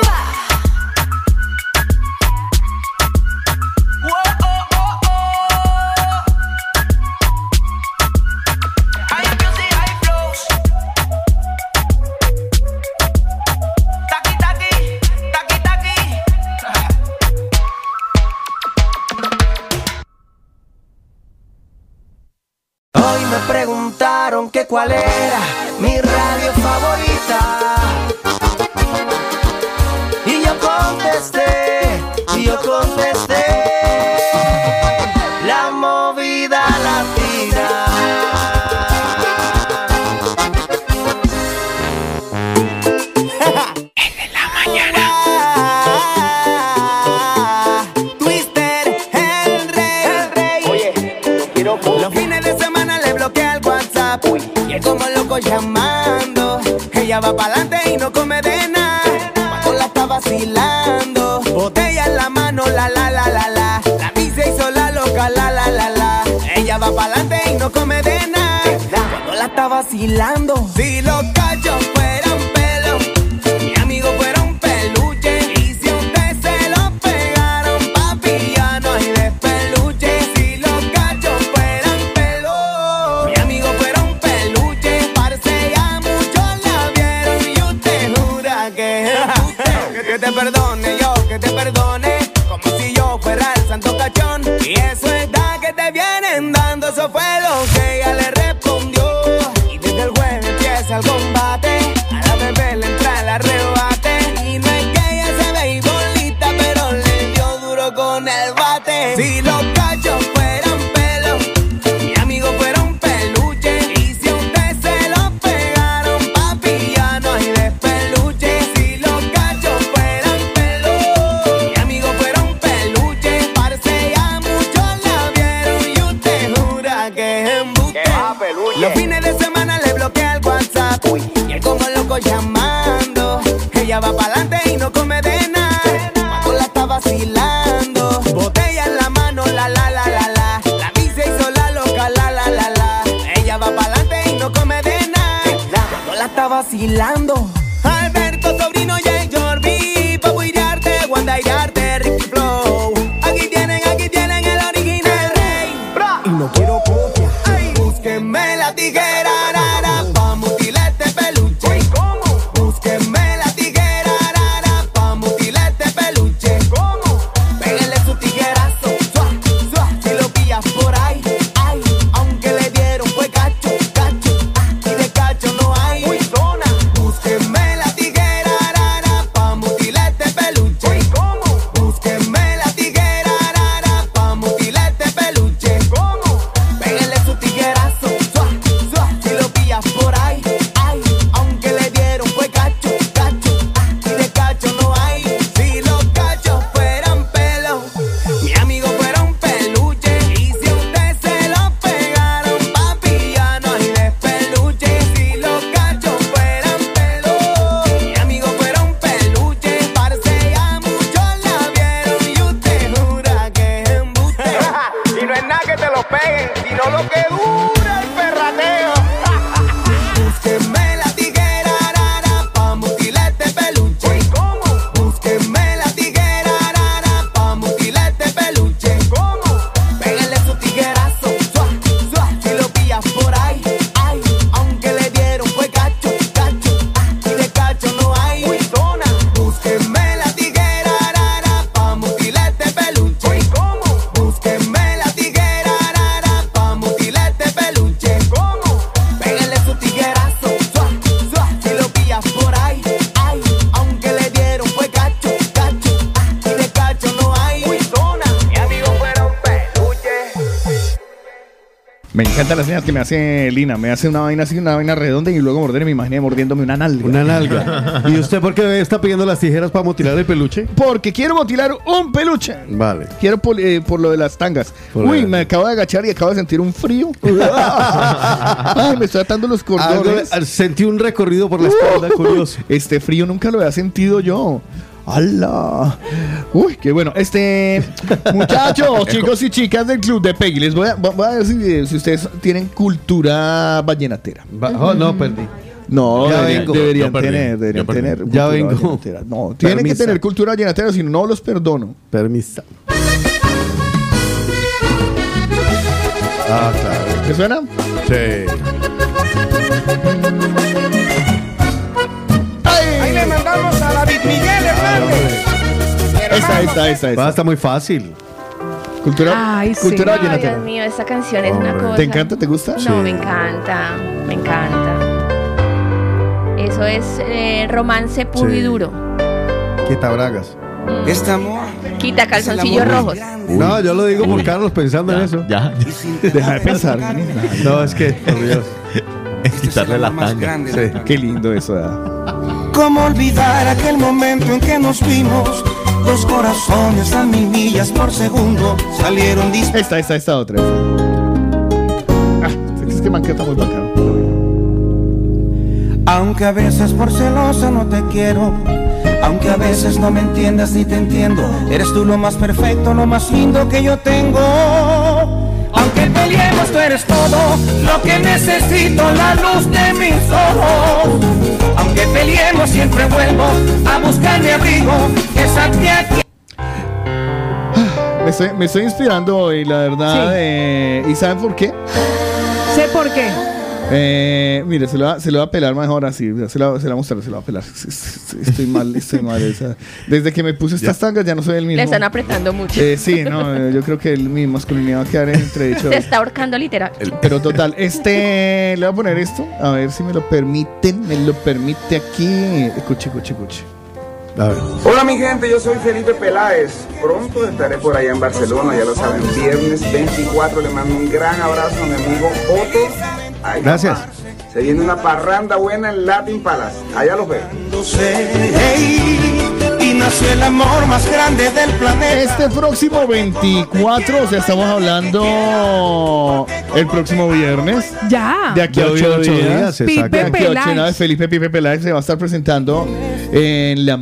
Speaker 19: Preguntaron que cuál era mi radio favorita. Y yo contesté, y yo contesté.
Speaker 22: Va pa'lante y no come de nada. La está vacilando, botella en la mano, la la la la la. La vi se hizo la loca, la la la la. Ella va pa'lante y no come de nada. Cuando la está vacilando, si los cachos que
Speaker 1: me hace Lina. Me hace una vaina así, una vaina redonda y luego morder me imaginé mordiéndome una nalga.
Speaker 2: Una nalga. ¿Y usted por qué está pidiendo las tijeras para mutilar el peluche?
Speaker 1: Porque quiero mutilar un peluche.
Speaker 2: Vale.
Speaker 1: Quiero por, eh, por lo de las tangas.
Speaker 2: Por
Speaker 1: Uy, me acabo de agachar y acabo de sentir un frío. Ay, me estoy atando los cordones.
Speaker 2: Algo- sentí un recorrido por la espalda, curioso.
Speaker 1: Este frío nunca lo había sentido yo. ¡Hala! Uy, qué bueno. Este, muchachos, chicos y chicas del club de Peggy, les voy a, voy a ver si, si ustedes tienen cultura vallenatera.
Speaker 2: oh, no, perdí.
Speaker 1: No,
Speaker 2: Ya
Speaker 1: deberían,
Speaker 2: vengo.
Speaker 1: deberían tener, deberían tener.
Speaker 2: Ya vengo.
Speaker 1: vallenatera. No, tienen que tener cultura vallenatera, si no, no los perdono.
Speaker 2: Permisa. Ah, claro.
Speaker 1: ¿Te suena?
Speaker 2: Sí.
Speaker 22: Ahí le mandamos a David Miguel Hernández.
Speaker 1: Esa, esa, esa, esa.
Speaker 2: Va, está muy fácil.
Speaker 1: Cultura,
Speaker 4: Ay, sí.
Speaker 1: cultura
Speaker 3: Ay,
Speaker 1: vallenatera.
Speaker 3: Dios mío, esta canción es una cosa.
Speaker 1: ¿Te encanta? ¿Te gusta?
Speaker 3: No, me encanta, me encanta. Eso es eh, romance puro y duro.
Speaker 2: Quita bragas.
Speaker 22: Este amor.
Speaker 3: Quita calzoncillos rojos.
Speaker 2: No, yo lo digo por Carlos pensando en eso.
Speaker 5: Ya.
Speaker 1: Deja de pensar.
Speaker 2: No, es que, por Dios.
Speaker 5: Quitarle la
Speaker 22: más
Speaker 5: tanga.
Speaker 22: grande.
Speaker 2: Sí.
Speaker 1: Qué lindo eso. ¿eh?
Speaker 22: ¿Cómo olvidar aquel momento en que nos vimos? Dos corazones a mil millas por segundo salieron disparados.
Speaker 1: Esta, esta, esta otra. Ah, es que encanta muy bacano.
Speaker 22: Aunque a veces por celosa no te quiero, aunque a veces no me entiendas ni te entiendo, eres tú lo más perfecto, lo más lindo que yo tengo. Peleemos, tú eres todo lo que necesito, la luz de mis ojos. Aunque peleemos, siempre vuelvo a buscar mi abrigo, que aquí.
Speaker 1: Me estoy, me estoy inspirando hoy, la verdad.
Speaker 4: Sí.
Speaker 1: eh, ¿Y saben por qué?
Speaker 4: Sé por qué.
Speaker 1: Eh, mire, se lo, va, se lo va a pelar mejor así. Se lo, se lo va a mostrar, se lo va a pelar. Estoy mal, estoy mal. o sea, desde que me puse estas tangas ya no soy el mismo.
Speaker 3: Le están apretando mucho.
Speaker 1: Eh, sí, no, eh, yo creo que el- mi masculinidad va a quedar en entredicho.
Speaker 3: Se está ahorcando literal.
Speaker 1: Pero total, este, le voy a poner esto, a ver si me lo permiten, me lo permite aquí. Escuche, escuche, escuche.
Speaker 23: Hola mi gente, yo soy Felipe Peláez. Pronto estaré por allá en Barcelona, ya lo saben, viernes 24. Le mando un gran abrazo a mi amigo Otto. Ay,
Speaker 2: Gracias.
Speaker 23: papá, Se viene una parranda buena en Latin Palace. Allá los veo.
Speaker 22: Y nació el amor más grande del planeta.
Speaker 1: Este próximo 24, o sea, estamos hablando el próximo viernes.
Speaker 4: Ya.
Speaker 1: De aquí a
Speaker 2: De hoy a
Speaker 1: ocho
Speaker 2: ocho
Speaker 1: días.
Speaker 2: días,
Speaker 1: de
Speaker 2: exacto.
Speaker 1: aquí a
Speaker 4: Pipe
Speaker 1: ocho
Speaker 4: Peláez.
Speaker 1: días, Felipe Pipe Peláez se va a estar presentando en la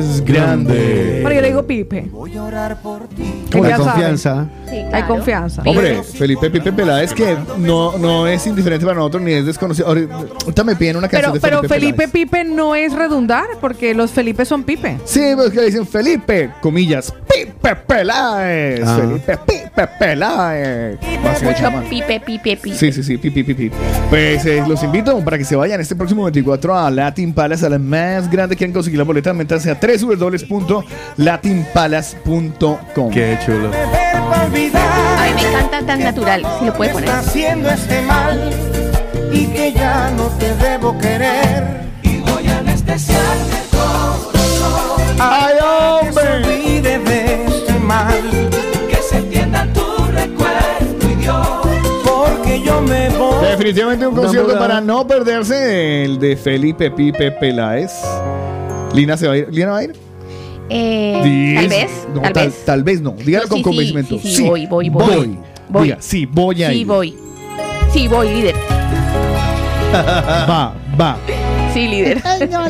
Speaker 1: más grande.
Speaker 4: Yo le digo Pipe.
Speaker 2: Con
Speaker 4: Ya saben.
Speaker 2: confianza.
Speaker 4: Hay confianza.
Speaker 1: Hombre, Felipe Pipe Peláez que no, no es indiferente para nosotros ni es desconocido. Ahorita me piden una canción
Speaker 4: Pero,
Speaker 1: de
Speaker 4: pero
Speaker 1: Felipe,
Speaker 4: Felipe
Speaker 1: Peláez.
Speaker 4: Pipe no es redundar, porque los Felipe son Pipe.
Speaker 1: Sí, porque le dicen Felipe, comillas, Pipe Peláez.
Speaker 2: Ah.
Speaker 1: Felipe Pipe Peláez.
Speaker 3: Mucho pipe, pipe, pipe.
Speaker 1: Sí, sí, sí, pipi, pipi. Pues eh, los invito para que se vayan este próximo 24 a Latin Palace, a la más grande. Quieren conseguir la boleta, métanse a www.latinpalace.com.
Speaker 2: Qué chulo.
Speaker 3: A mí me encanta tan natural. Si lo puede poner.
Speaker 22: haciendo este mal y que ya no te debo querer. Y voy a anestesiarte todo.
Speaker 1: ¡Ay, hombre!
Speaker 22: Mal. Que se entienda tu recuerdo y Dios. Porque yo me voy.
Speaker 1: Definitivamente un
Speaker 22: Una
Speaker 1: concierto para no perderse el de Felipe Pipe Peláez. Lina se va a ir. ¿Lina va a ir?
Speaker 3: Eh, tal vez.
Speaker 1: No,
Speaker 3: tal,
Speaker 1: tal,
Speaker 3: vez.
Speaker 1: tal vez no. Dígalo
Speaker 3: No,
Speaker 1: con
Speaker 3: sí, sí,
Speaker 1: convencimiento.
Speaker 3: sí, sí, voy, voy, voy.
Speaker 1: Voy.
Speaker 3: Voy.
Speaker 1: Diga, sí, voy a
Speaker 3: Sí,
Speaker 1: ir.
Speaker 3: voy. Sí, voy, líder.
Speaker 1: Va, va.
Speaker 3: Sí, líder.
Speaker 2: Allí
Speaker 1: No,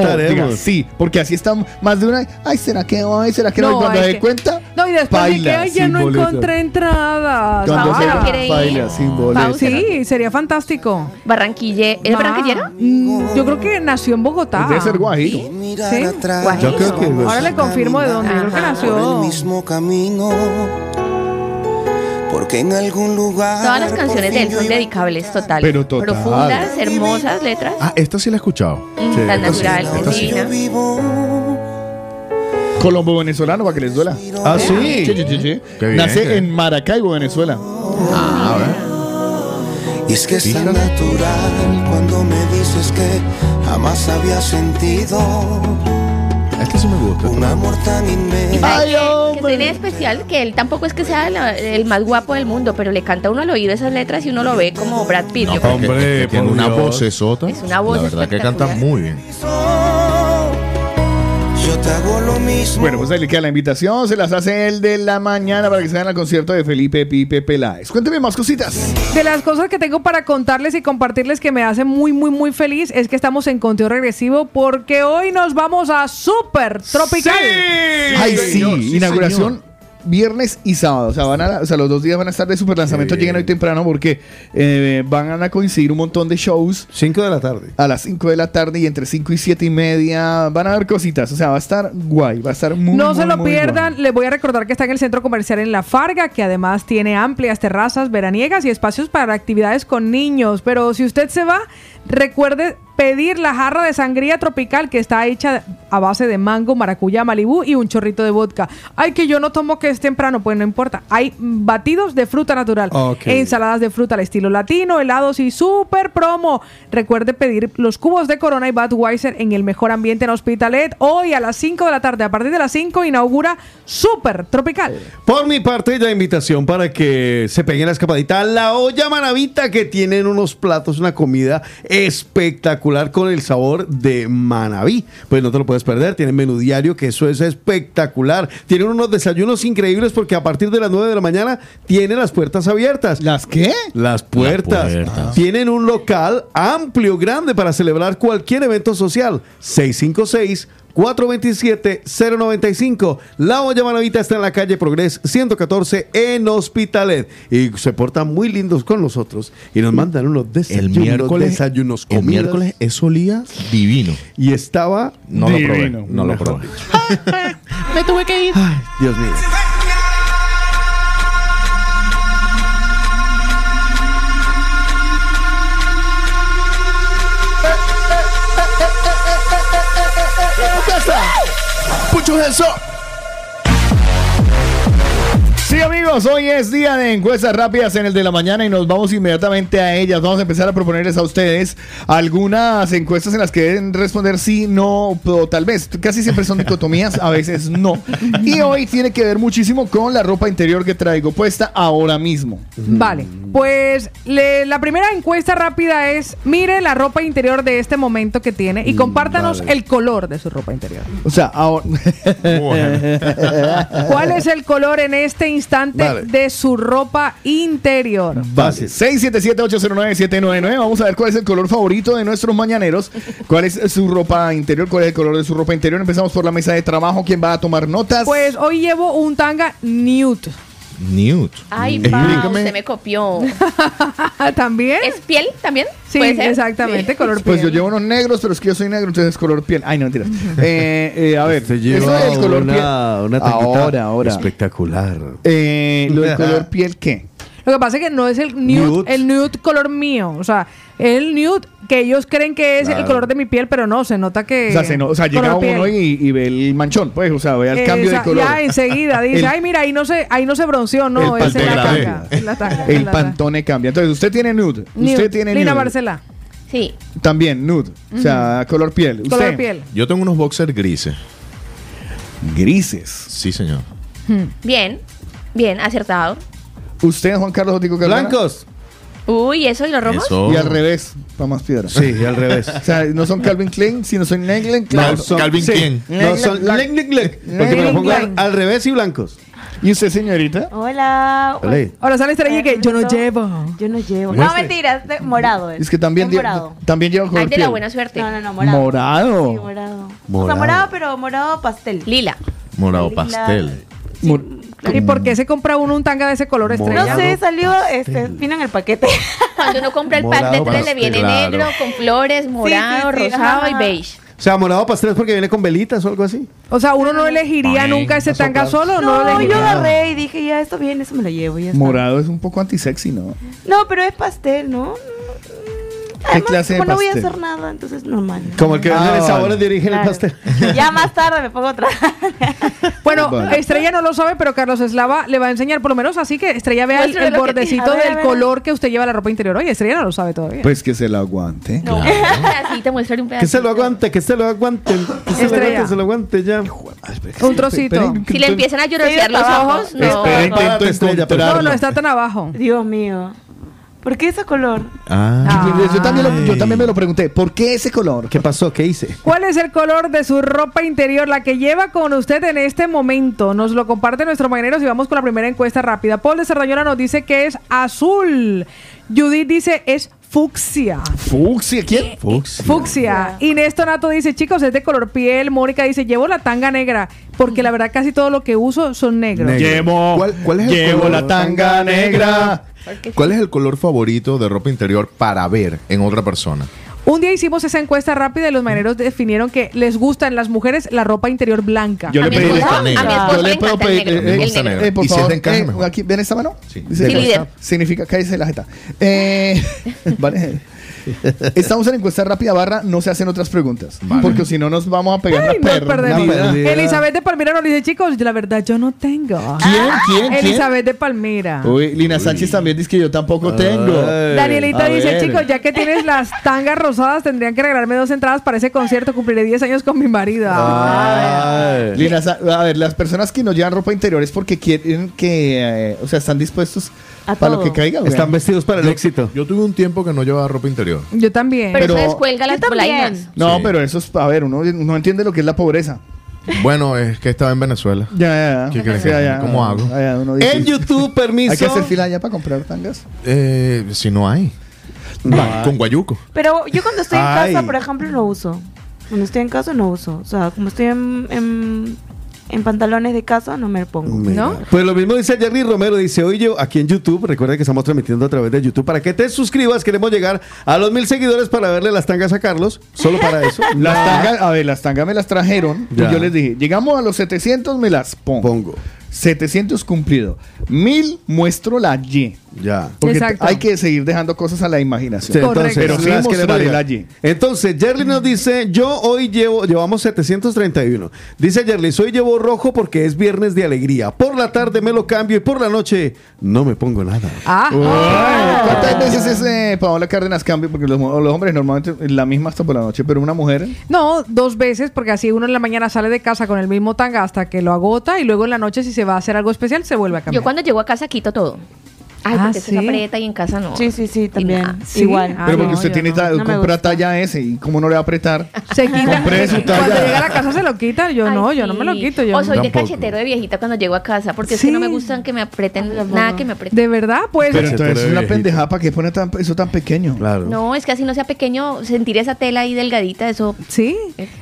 Speaker 2: estaremos.
Speaker 1: diga, sí, porque así están más de una. Ay, ¿será que voy? ¿Será que no?
Speaker 4: No,
Speaker 1: Y cuando se dé
Speaker 4: que-
Speaker 1: cuenta,
Speaker 4: No, y después de que
Speaker 1: Baila
Speaker 4: "Ay, ya
Speaker 1: sin
Speaker 4: no
Speaker 1: boleto".
Speaker 4: encontré entradas.
Speaker 1: Cuando
Speaker 4: Ah,
Speaker 1: se
Speaker 3: no quiere ir.
Speaker 1: baila sin boleto.
Speaker 4: Sí, sería fantástico.
Speaker 3: Barranquille. ¿Es
Speaker 4: Ma,
Speaker 3: barranquillero?
Speaker 4: mm, Yo creo que nació en Bogotá.
Speaker 1: Debe ser guajiro.
Speaker 4: ¿Sí?
Speaker 2: Yo creo que
Speaker 4: Ahora le confirmo de dónde. Yo creo que
Speaker 22: por el
Speaker 4: nació.
Speaker 22: mismo camino. Porque en algún lugar.
Speaker 3: Todas las canciones de él son dedicables, total.
Speaker 5: Pero total.
Speaker 3: Profundas, hermosas letras.
Speaker 5: Ah, esta sí la he escuchado.
Speaker 3: Mm, tan natural,
Speaker 5: sí.
Speaker 1: Colombo venezolano para que les duela.
Speaker 2: Ah, sí.
Speaker 1: Sí, sí, sí, sí.
Speaker 5: Qué bien,
Speaker 1: Nace
Speaker 5: qué
Speaker 1: en Maracaibo, Venezuela.
Speaker 5: Ah, a ver.
Speaker 22: Y es que es tan natural cuando me dices que jamás había sentido
Speaker 5: Este sí me gusta.
Speaker 22: un amor tan inmenso.
Speaker 3: ¿Sabe qué? que tiene especial que él tampoco es que sea la- el más guapo del mundo, pero le canta uno al oído esas letras y uno lo ve como Brad Pitt. Yo creo que
Speaker 5: Hombre, que tiene una
Speaker 2: Dios.
Speaker 5: voz esota.
Speaker 3: Es una voz
Speaker 5: La verdad que canta muy bien.
Speaker 22: Yo te hago lo mismo.
Speaker 1: Bueno, pues ahí le queda la invitación. Se las hace el de la mañana para que se vayan al concierto de Felipe Pipe Peláez. Cuénteme más cositas.
Speaker 4: De las cosas que tengo para contarles y compartirles que me hace muy, muy, muy feliz es que estamos en conteo regresivo porque hoy nos vamos a Super Tropical.
Speaker 1: Ay, sí,
Speaker 5: señor, sí,
Speaker 1: inauguración viernes y sábado. O sea, van a, o sea, los dos días van a estar de super lanzamiento.
Speaker 2: Sí.
Speaker 1: Lleguen hoy temprano porque eh, van a coincidir un montón de shows
Speaker 2: 5 de la tarde.
Speaker 1: a las 5 de la tarde y entre 5 y 7 y media van a haber cositas. O sea, va a estar guay, va a estar muy
Speaker 4: No se lo
Speaker 1: muy
Speaker 4: pierdan, les voy a recordar que está en el centro comercial en La Farga, que además tiene amplias terrazas veraniegas y espacios para actividades con niños. Pero si usted se va, recuerde pedir la jarra de sangría tropical que está hecha a base de mango, maracuyá, malibú y un chorrito de vodka. Ay, que yo no tomo que es temprano, pues no importa. Hay batidos de fruta natural, ensaladas de fruta al estilo latino, helados y super promo. Recuerde pedir los cubos de Corona y Budweiser en el mejor ambiente en Hospitalet. Hoy a las 5 de la tarde, a partir de las 5 inaugura Super Tropical.
Speaker 2: Por mi parte, la invitación para que se peguen la escapadita a la olla maravita que tienen unos platos, una comida espectacular con el sabor de Manabí. Pues no te lo puedes perder. Tienen menú diario, que eso es espectacular. Tienen unos desayunos increíbles porque a partir de las 9 de la mañana tienen las puertas abiertas.
Speaker 1: ¿Las qué?
Speaker 2: Las puertas.
Speaker 5: puertas.
Speaker 2: Tienen un local amplio, grande para celebrar cualquier evento social. 656 427-095. La olla Manavita está en la calle Progres 114 en Hospitalet. Y se portan muy lindos con nosotros. Y nos mandan unos
Speaker 5: El
Speaker 2: desayunos,
Speaker 5: miércoles,
Speaker 2: desayunos,
Speaker 5: el
Speaker 2: comidas.
Speaker 5: miércoles eso olía divino.
Speaker 2: Y estaba.
Speaker 5: No lo probé,
Speaker 2: divino,
Speaker 5: no lo probé.
Speaker 24: Me tuve que ir.
Speaker 2: Ay, Dios mío.
Speaker 5: Put your hands up.
Speaker 1: Sí, amigos, hoy es día de encuestas rápidas en el de la mañana y nos vamos inmediatamente a ellas. Vamos a empezar a proponerles a ustedes algunas encuestas en las que deben responder sí, no o tal vez. Casi siempre son dicotomías, a veces no. Y hoy tiene que ver muchísimo con la ropa interior que traigo puesta ahora mismo.
Speaker 4: Vale, pues le- la primera encuesta rápida es, mire la ropa interior de este momento que tiene y compártanos
Speaker 1: vale.
Speaker 4: el color de su ropa interior.
Speaker 1: O sea, ahora...
Speaker 4: ¿Cuál es el color en este instante
Speaker 1: Vale.
Speaker 4: de su ropa interior?
Speaker 1: Base 677-809-799. Vamos a ver cuál es el color favorito de nuestros mañaneros. ¿Cuál es su ropa interior? ¿Cuál es el color de su ropa interior? Empezamos por la mesa de trabajo. ¿Quién va a tomar notas?
Speaker 4: Pues hoy llevo un tanga nude.
Speaker 5: Nude.
Speaker 3: Ay. Pau, usted me copió.
Speaker 4: ¿También?
Speaker 3: ¿Es piel también?
Speaker 4: Sí,
Speaker 3: ¿Puede ser?
Speaker 4: exactamente,
Speaker 3: Sí.
Speaker 4: color
Speaker 1: Pues yo
Speaker 4: piel.
Speaker 1: llevo unos negros, pero es que yo soy negro, entonces es color piel. Ay, no, mentiras. Eh, eh, a ver,
Speaker 2: Usted
Speaker 1: eso
Speaker 2: lleva
Speaker 1: del color
Speaker 2: una,
Speaker 1: piel.
Speaker 2: una
Speaker 1: ahora, ahora.
Speaker 2: Espectacular.
Speaker 1: Eh, lo del color piel, ¿qué?
Speaker 4: Lo que pasa es que no es el nude,
Speaker 2: Nude.
Speaker 4: el nude color mío. O sea, el nude que ellos creen que es el color de mi piel, pero no, se nota que.
Speaker 1: O sea, se no- o sea, llega uno y, y ve el manchón, pues, o sea, ve el cambio de color.
Speaker 4: Ya enseguida dice,
Speaker 1: El-
Speaker 4: ay, mira, ahí no se, ahí no se bronceó, no,
Speaker 1: el
Speaker 4: es en la
Speaker 1: pantone
Speaker 4: tanga. la
Speaker 1: El
Speaker 4: la tanga.
Speaker 1: pantone cambia. Entonces, usted tiene nude.
Speaker 4: Nude.
Speaker 1: Usted tiene
Speaker 4: Lina
Speaker 1: nude.
Speaker 4: Marcela.
Speaker 3: Sí.
Speaker 1: También nude. O sea, color piel. ¿Usted?
Speaker 4: Color piel.
Speaker 5: Yo tengo unos boxers grises.
Speaker 1: Grises.
Speaker 5: Sí, señor.
Speaker 3: Bien, bien, acertado.
Speaker 1: ¿Usted, Juan Carlos Otico Cardona?
Speaker 2: Blancos.
Speaker 3: Uy, ¿eso y los rojos?
Speaker 5: Eso.
Speaker 1: Y al revés, para más piedra.
Speaker 2: Sí, y al revés.
Speaker 1: O sea, no son Calvin Klein, sino son Neglen Klein.
Speaker 5: No, son- Calvin Klein.
Speaker 2: No, son lec, lec, Porque me lo pongo al, al revés y blancos.
Speaker 1: ¿Y usted, señorita?
Speaker 25: Hola.
Speaker 2: Dale.
Speaker 4: Ahora sale estrella que yo no llevo.
Speaker 25: Yo no llevo. No,
Speaker 1: Muestre.
Speaker 25: mentira, es de morado.
Speaker 1: Es que también,
Speaker 25: Es
Speaker 1: lle-
Speaker 25: morado.
Speaker 1: también lleva color
Speaker 3: Ay, de la buena suerte.
Speaker 25: No, no, no, morado.
Speaker 1: Morado.
Speaker 25: Sí, morado. O sea,
Speaker 1: Morado.
Speaker 25: pero morado pastel.
Speaker 3: Lila.
Speaker 5: Morado
Speaker 25: Lila.
Speaker 5: pastel.
Speaker 4: ¿Y por qué se compra uno un tanga de ese color estrella?
Speaker 25: No sé, salió, este, vino en el paquete.
Speaker 3: Cuando uno compra el pack de
Speaker 2: Morado
Speaker 3: tres le viene
Speaker 2: pastel.
Speaker 3: negro, con flores, morado,
Speaker 25: sí,
Speaker 3: rosado
Speaker 25: ajá.
Speaker 3: y beige.
Speaker 2: O sea, morado pastel es porque viene con velitas o algo así.
Speaker 4: O sea, uno no elegiría nunca ese tanga solo, no,
Speaker 25: No,
Speaker 4: lo
Speaker 25: yo agarré y dije, ya, esto viene, eso me lo llevo. Ya está.
Speaker 1: Morado es un poco antisexy, ¿no?
Speaker 25: No, pero es pastel, ¿no?
Speaker 1: ¿Qué
Speaker 25: Además,
Speaker 1: clase de
Speaker 25: como no voy a hacer nada, entonces normal.
Speaker 2: Como el que vende
Speaker 1: Ah,
Speaker 2: sabores de origen
Speaker 25: Claro.
Speaker 2: el pastel.
Speaker 25: Ya más tarde me pongo otra.
Speaker 4: Bueno. Estrella no lo sabe, pero Carlos Eslava le va a enseñar por lo menos así que Estrella vea el,
Speaker 25: Muéstrame
Speaker 4: el
Speaker 25: lo que
Speaker 4: bordecito
Speaker 25: ver,
Speaker 4: del color que usted lleva la ropa interior. Oye, Estrella no lo sabe todavía.
Speaker 1: Pues que se la aguante.
Speaker 3: Un pedacito, muéstrale un
Speaker 2: Que
Speaker 3: pedacito.
Speaker 2: se lo aguante, que se lo aguante. Que se lo aguante, se lo aguante ya.
Speaker 4: un trocito.
Speaker 3: Si le empiezan a llorosear los ojos, no.
Speaker 2: No.
Speaker 4: No, no está tan abajo.
Speaker 25: Dios mío. ¿Por qué ese color?
Speaker 5: Ah.
Speaker 1: Yo también, lo- yo también me lo pregunté. ¿Por qué ese color?
Speaker 2: ¿Qué pasó? ¿Qué hice?
Speaker 4: ¿Cuál es el color de su ropa interior, la que lleva con usted en este momento? Nos lo comparte nuestro mañanero y vamos con la primera encuesta rápida. Paul de Serrañola nos dice que es azul. Judith dice es fucsia.
Speaker 1: Fucsia, ¿quién?
Speaker 4: Fucsia. Inés Tonato dice, chicos, es de color piel. Mónica dice, llevo la tanga negra, porque la verdad casi todo lo que uso son negros.
Speaker 2: Negro.
Speaker 1: Llevo,
Speaker 5: ¿Cuál- cuál es el
Speaker 1: llevo
Speaker 5: color?
Speaker 1: la tanga negra.
Speaker 5: ¿Cuál es el color favorito de ropa interior para ver en otra persona?
Speaker 4: Un día hicimos esa encuesta rápida y los maneros definieron que les gusta en las mujeres la ropa interior blanca.
Speaker 1: Yo
Speaker 3: A
Speaker 1: le
Speaker 3: mi
Speaker 1: pedí
Speaker 3: esposo- a mi
Speaker 5: negra.
Speaker 1: Yo
Speaker 3: le
Speaker 1: puedo pedir.
Speaker 3: negro.
Speaker 1: eh,
Speaker 3: el
Speaker 5: gusta
Speaker 3: negro.
Speaker 5: negro.
Speaker 1: eh, por
Speaker 5: ¿Y si es
Speaker 1: favor,
Speaker 5: de
Speaker 1: eh, aquí, ¿Ven esta mano?
Speaker 5: Sí.
Speaker 1: Dice
Speaker 3: Sí,
Speaker 1: que-
Speaker 3: líder.
Speaker 1: Significa, cállese la jeta. Eh, vale. Estamos en encuesta rápida barra, no se hacen otras preguntas. Porque si no nos vamos a pegar
Speaker 4: Ay,
Speaker 1: una perdida.
Speaker 4: Elizabeth de Palmira nos dice, chicos, la verdad yo no tengo.
Speaker 1: ¿Quién? ¿Quién? ¿Quién?
Speaker 4: Elizabeth de Palmira.
Speaker 1: Uy, Lina Sánchez también dice que yo tampoco tengo.
Speaker 4: Danielita
Speaker 1: A
Speaker 4: dice,
Speaker 1: ver.
Speaker 4: chicos, ya que tienes las tangas rosadas, tendrían que regalarme dos entradas para ese concierto. Cumpliré 10 años con mi marido.
Speaker 2: Ay.
Speaker 1: Lina, a ver, las personas que no llevan ropa interior es porque quieren que, eh, o sea, están dispuestos
Speaker 25: A
Speaker 1: Para lo
Speaker 25: todo.
Speaker 1: que caiga, güey.
Speaker 2: Están vestidos para el éxito.
Speaker 5: Yo tuve un tiempo que no llevaba ropa interior.
Speaker 4: Yo también.
Speaker 3: Pero,
Speaker 1: Pero-
Speaker 3: eso descuelga las polainas.
Speaker 1: No,
Speaker 5: Sí.
Speaker 1: pero eso es, a ver, uno no entiende lo que es la pobreza.
Speaker 5: Bueno, es que estaba en Venezuela.
Speaker 1: Ya, ya, ya.
Speaker 5: ¿Qué crees
Speaker 1: Sí,
Speaker 5: que-
Speaker 1: allá,
Speaker 5: cómo hago?
Speaker 1: allá uno dice-
Speaker 2: En YouTube, permiso.
Speaker 1: Hay que hacer fila allá para comprar tangas.
Speaker 5: Eh, si no hay. Va, con guayuco.
Speaker 25: Pero yo cuando estoy en
Speaker 2: Ay.
Speaker 25: casa, por ejemplo, no uso. Cuando estoy en casa no uso. O sea, como estoy en, en, en pantalones de casa, no me pongo.
Speaker 2: Mira.
Speaker 4: ¿No?
Speaker 2: Pues lo mismo dice Jerry Romero, dice, hoy yo aquí en YouTube, recuerda que estamos transmitiendo a través de YouTube, para que te suscribas, queremos llegar a los mil seguidores para verle las tangas a Carlos, solo para eso.
Speaker 1: Las tangas, a ver, las tangas me las trajeron. Y yo les dije, llegamos a los 700, me las pongo.
Speaker 2: Pongo.
Speaker 1: 700 cumplido. 1000 muestro la Y.
Speaker 2: Ya.
Speaker 1: Porque
Speaker 4: Exacto.
Speaker 1: hay que seguir dejando cosas a la
Speaker 2: Sí,
Speaker 1: imaginación.
Speaker 2: entonces,
Speaker 1: Pero sí
Speaker 2: las
Speaker 1: mostraré
Speaker 2: llegar.
Speaker 1: la Y.
Speaker 2: Entonces, Jerry nos dice, yo hoy llevo, llevamos 731. Dice Jerry, hoy llevo rojo porque es viernes de alegría. Por la tarde me lo cambio y por la noche no me pongo nada.
Speaker 4: Ah,
Speaker 1: ¿Cuántas veces es eh, Paola Cárdenas cambio? Porque los, los hombres normalmente la misma hasta por la noche, pero una mujer.
Speaker 4: no, dos veces, porque así uno en la mañana sale de casa con el mismo tanga hasta que lo agota y luego en la noche si se va a hacer algo especial se vuelve a cambiar.
Speaker 3: Yo cuando llego a casa quito todo. Ay,
Speaker 4: Ah,
Speaker 3: porque se aprieta y en casa no.
Speaker 25: Sí, sí, sí, también.
Speaker 4: Sí.
Speaker 25: Igual.
Speaker 4: Ah,
Speaker 1: pero porque
Speaker 4: no,
Speaker 1: usted tiene
Speaker 4: no.
Speaker 25: No
Speaker 1: compra talla S y cómo no le va a apretar.
Speaker 4: Se quita.
Speaker 1: Compré su talla.
Speaker 4: Cuando llega a la casa se lo quita. Yo
Speaker 3: Ay,
Speaker 4: no, yo no me lo quito. Yo
Speaker 3: o soy de
Speaker 5: Tampoco.
Speaker 3: cachetero de viejita cuando llego a casa, porque es que no me gustan que me aprieten nada que me aprieten.
Speaker 4: ¿De verdad? Pues
Speaker 1: Pero entonces es una pendejada para que pone tan- eso tan pequeño.
Speaker 2: Claro.
Speaker 3: No, es que así no sea pequeño, sentir esa tela ahí delgadita, eso.
Speaker 4: Sí.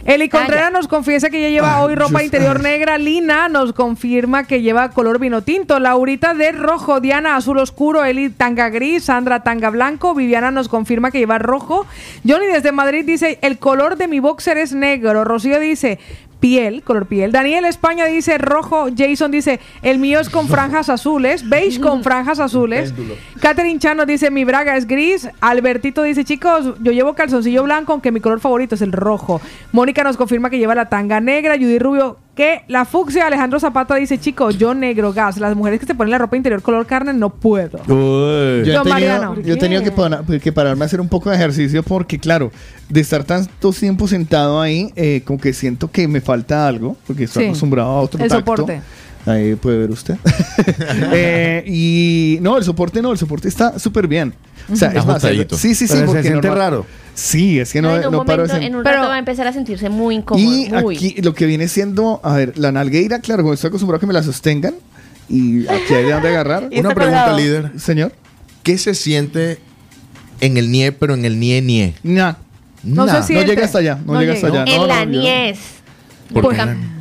Speaker 4: Eli. Contreras nos confiesa que ya lleva
Speaker 1: Ay,
Speaker 4: hoy ropa
Speaker 1: Dios.
Speaker 4: interior negra. Lina nos confirma que lleva color vino tinto. Laurita de rojo. Diana azul oscuro. Eli tanga gris. Sandra tanga blanco. Viviana nos confirma que lleva rojo. Johnny desde Madrid dice: El color de mi boxer es negro. Rocío dice. Piel, color piel. Daniel España dice rojo. Jason dice, el mío es con franjas azules. Beige con franjas azules. Catherine Chano dice, mi braga es gris. Albertito dice, chicos, yo llevo calzoncillo blanco, aunque mi color favorito es el rojo. Mónica nos confirma que lleva la tanga negra. Judy Rubio, que la fucsia. Alejandro Zapata dice, chicos, yo negro, gas. Las mujeres que se ponen la ropa interior color carne, no puedo.
Speaker 2: Uy.
Speaker 1: Yo he tenido,
Speaker 4: Mariano.
Speaker 1: yo he tenido que, para- que pararme a hacer un poco de ejercicio porque, claro, de estar tanto tiempo sentado ahí, eh, como que siento que me falta algo, porque estoy
Speaker 4: Sí.
Speaker 1: acostumbrado a otro
Speaker 4: El
Speaker 1: tacto.
Speaker 4: soporte.
Speaker 1: Ahí puede ver usted. Eh, y no, el soporte no, el soporte está súper bien. O sea,
Speaker 5: Está
Speaker 1: es más, sí, sí, sí,
Speaker 2: Pero se
Speaker 1: porque
Speaker 2: siente
Speaker 1: normal-
Speaker 2: raro.
Speaker 1: Sí, es que no,
Speaker 3: en un
Speaker 1: no paro de
Speaker 3: en un
Speaker 4: Pero-
Speaker 3: rato va a empezar a sentirse muy incómodo.
Speaker 1: Y
Speaker 3: muy.
Speaker 1: aquí lo que viene siendo, a ver, la nalgueira, claro, como estoy acostumbrado a que me la sostengan y aquí hay de dónde agarrar.
Speaker 5: Una pregunta,
Speaker 25: colgado.
Speaker 5: líder.
Speaker 1: Señor.
Speaker 5: ¿Qué se siente en el nie, pero en el nie nie?
Speaker 1: Nah,
Speaker 4: No
Speaker 5: Nah.
Speaker 4: se siente.
Speaker 1: no llega hasta allá, no,
Speaker 4: No
Speaker 1: llega hasta allá.
Speaker 3: en
Speaker 1: No,
Speaker 3: la
Speaker 1: no, no.
Speaker 3: niez.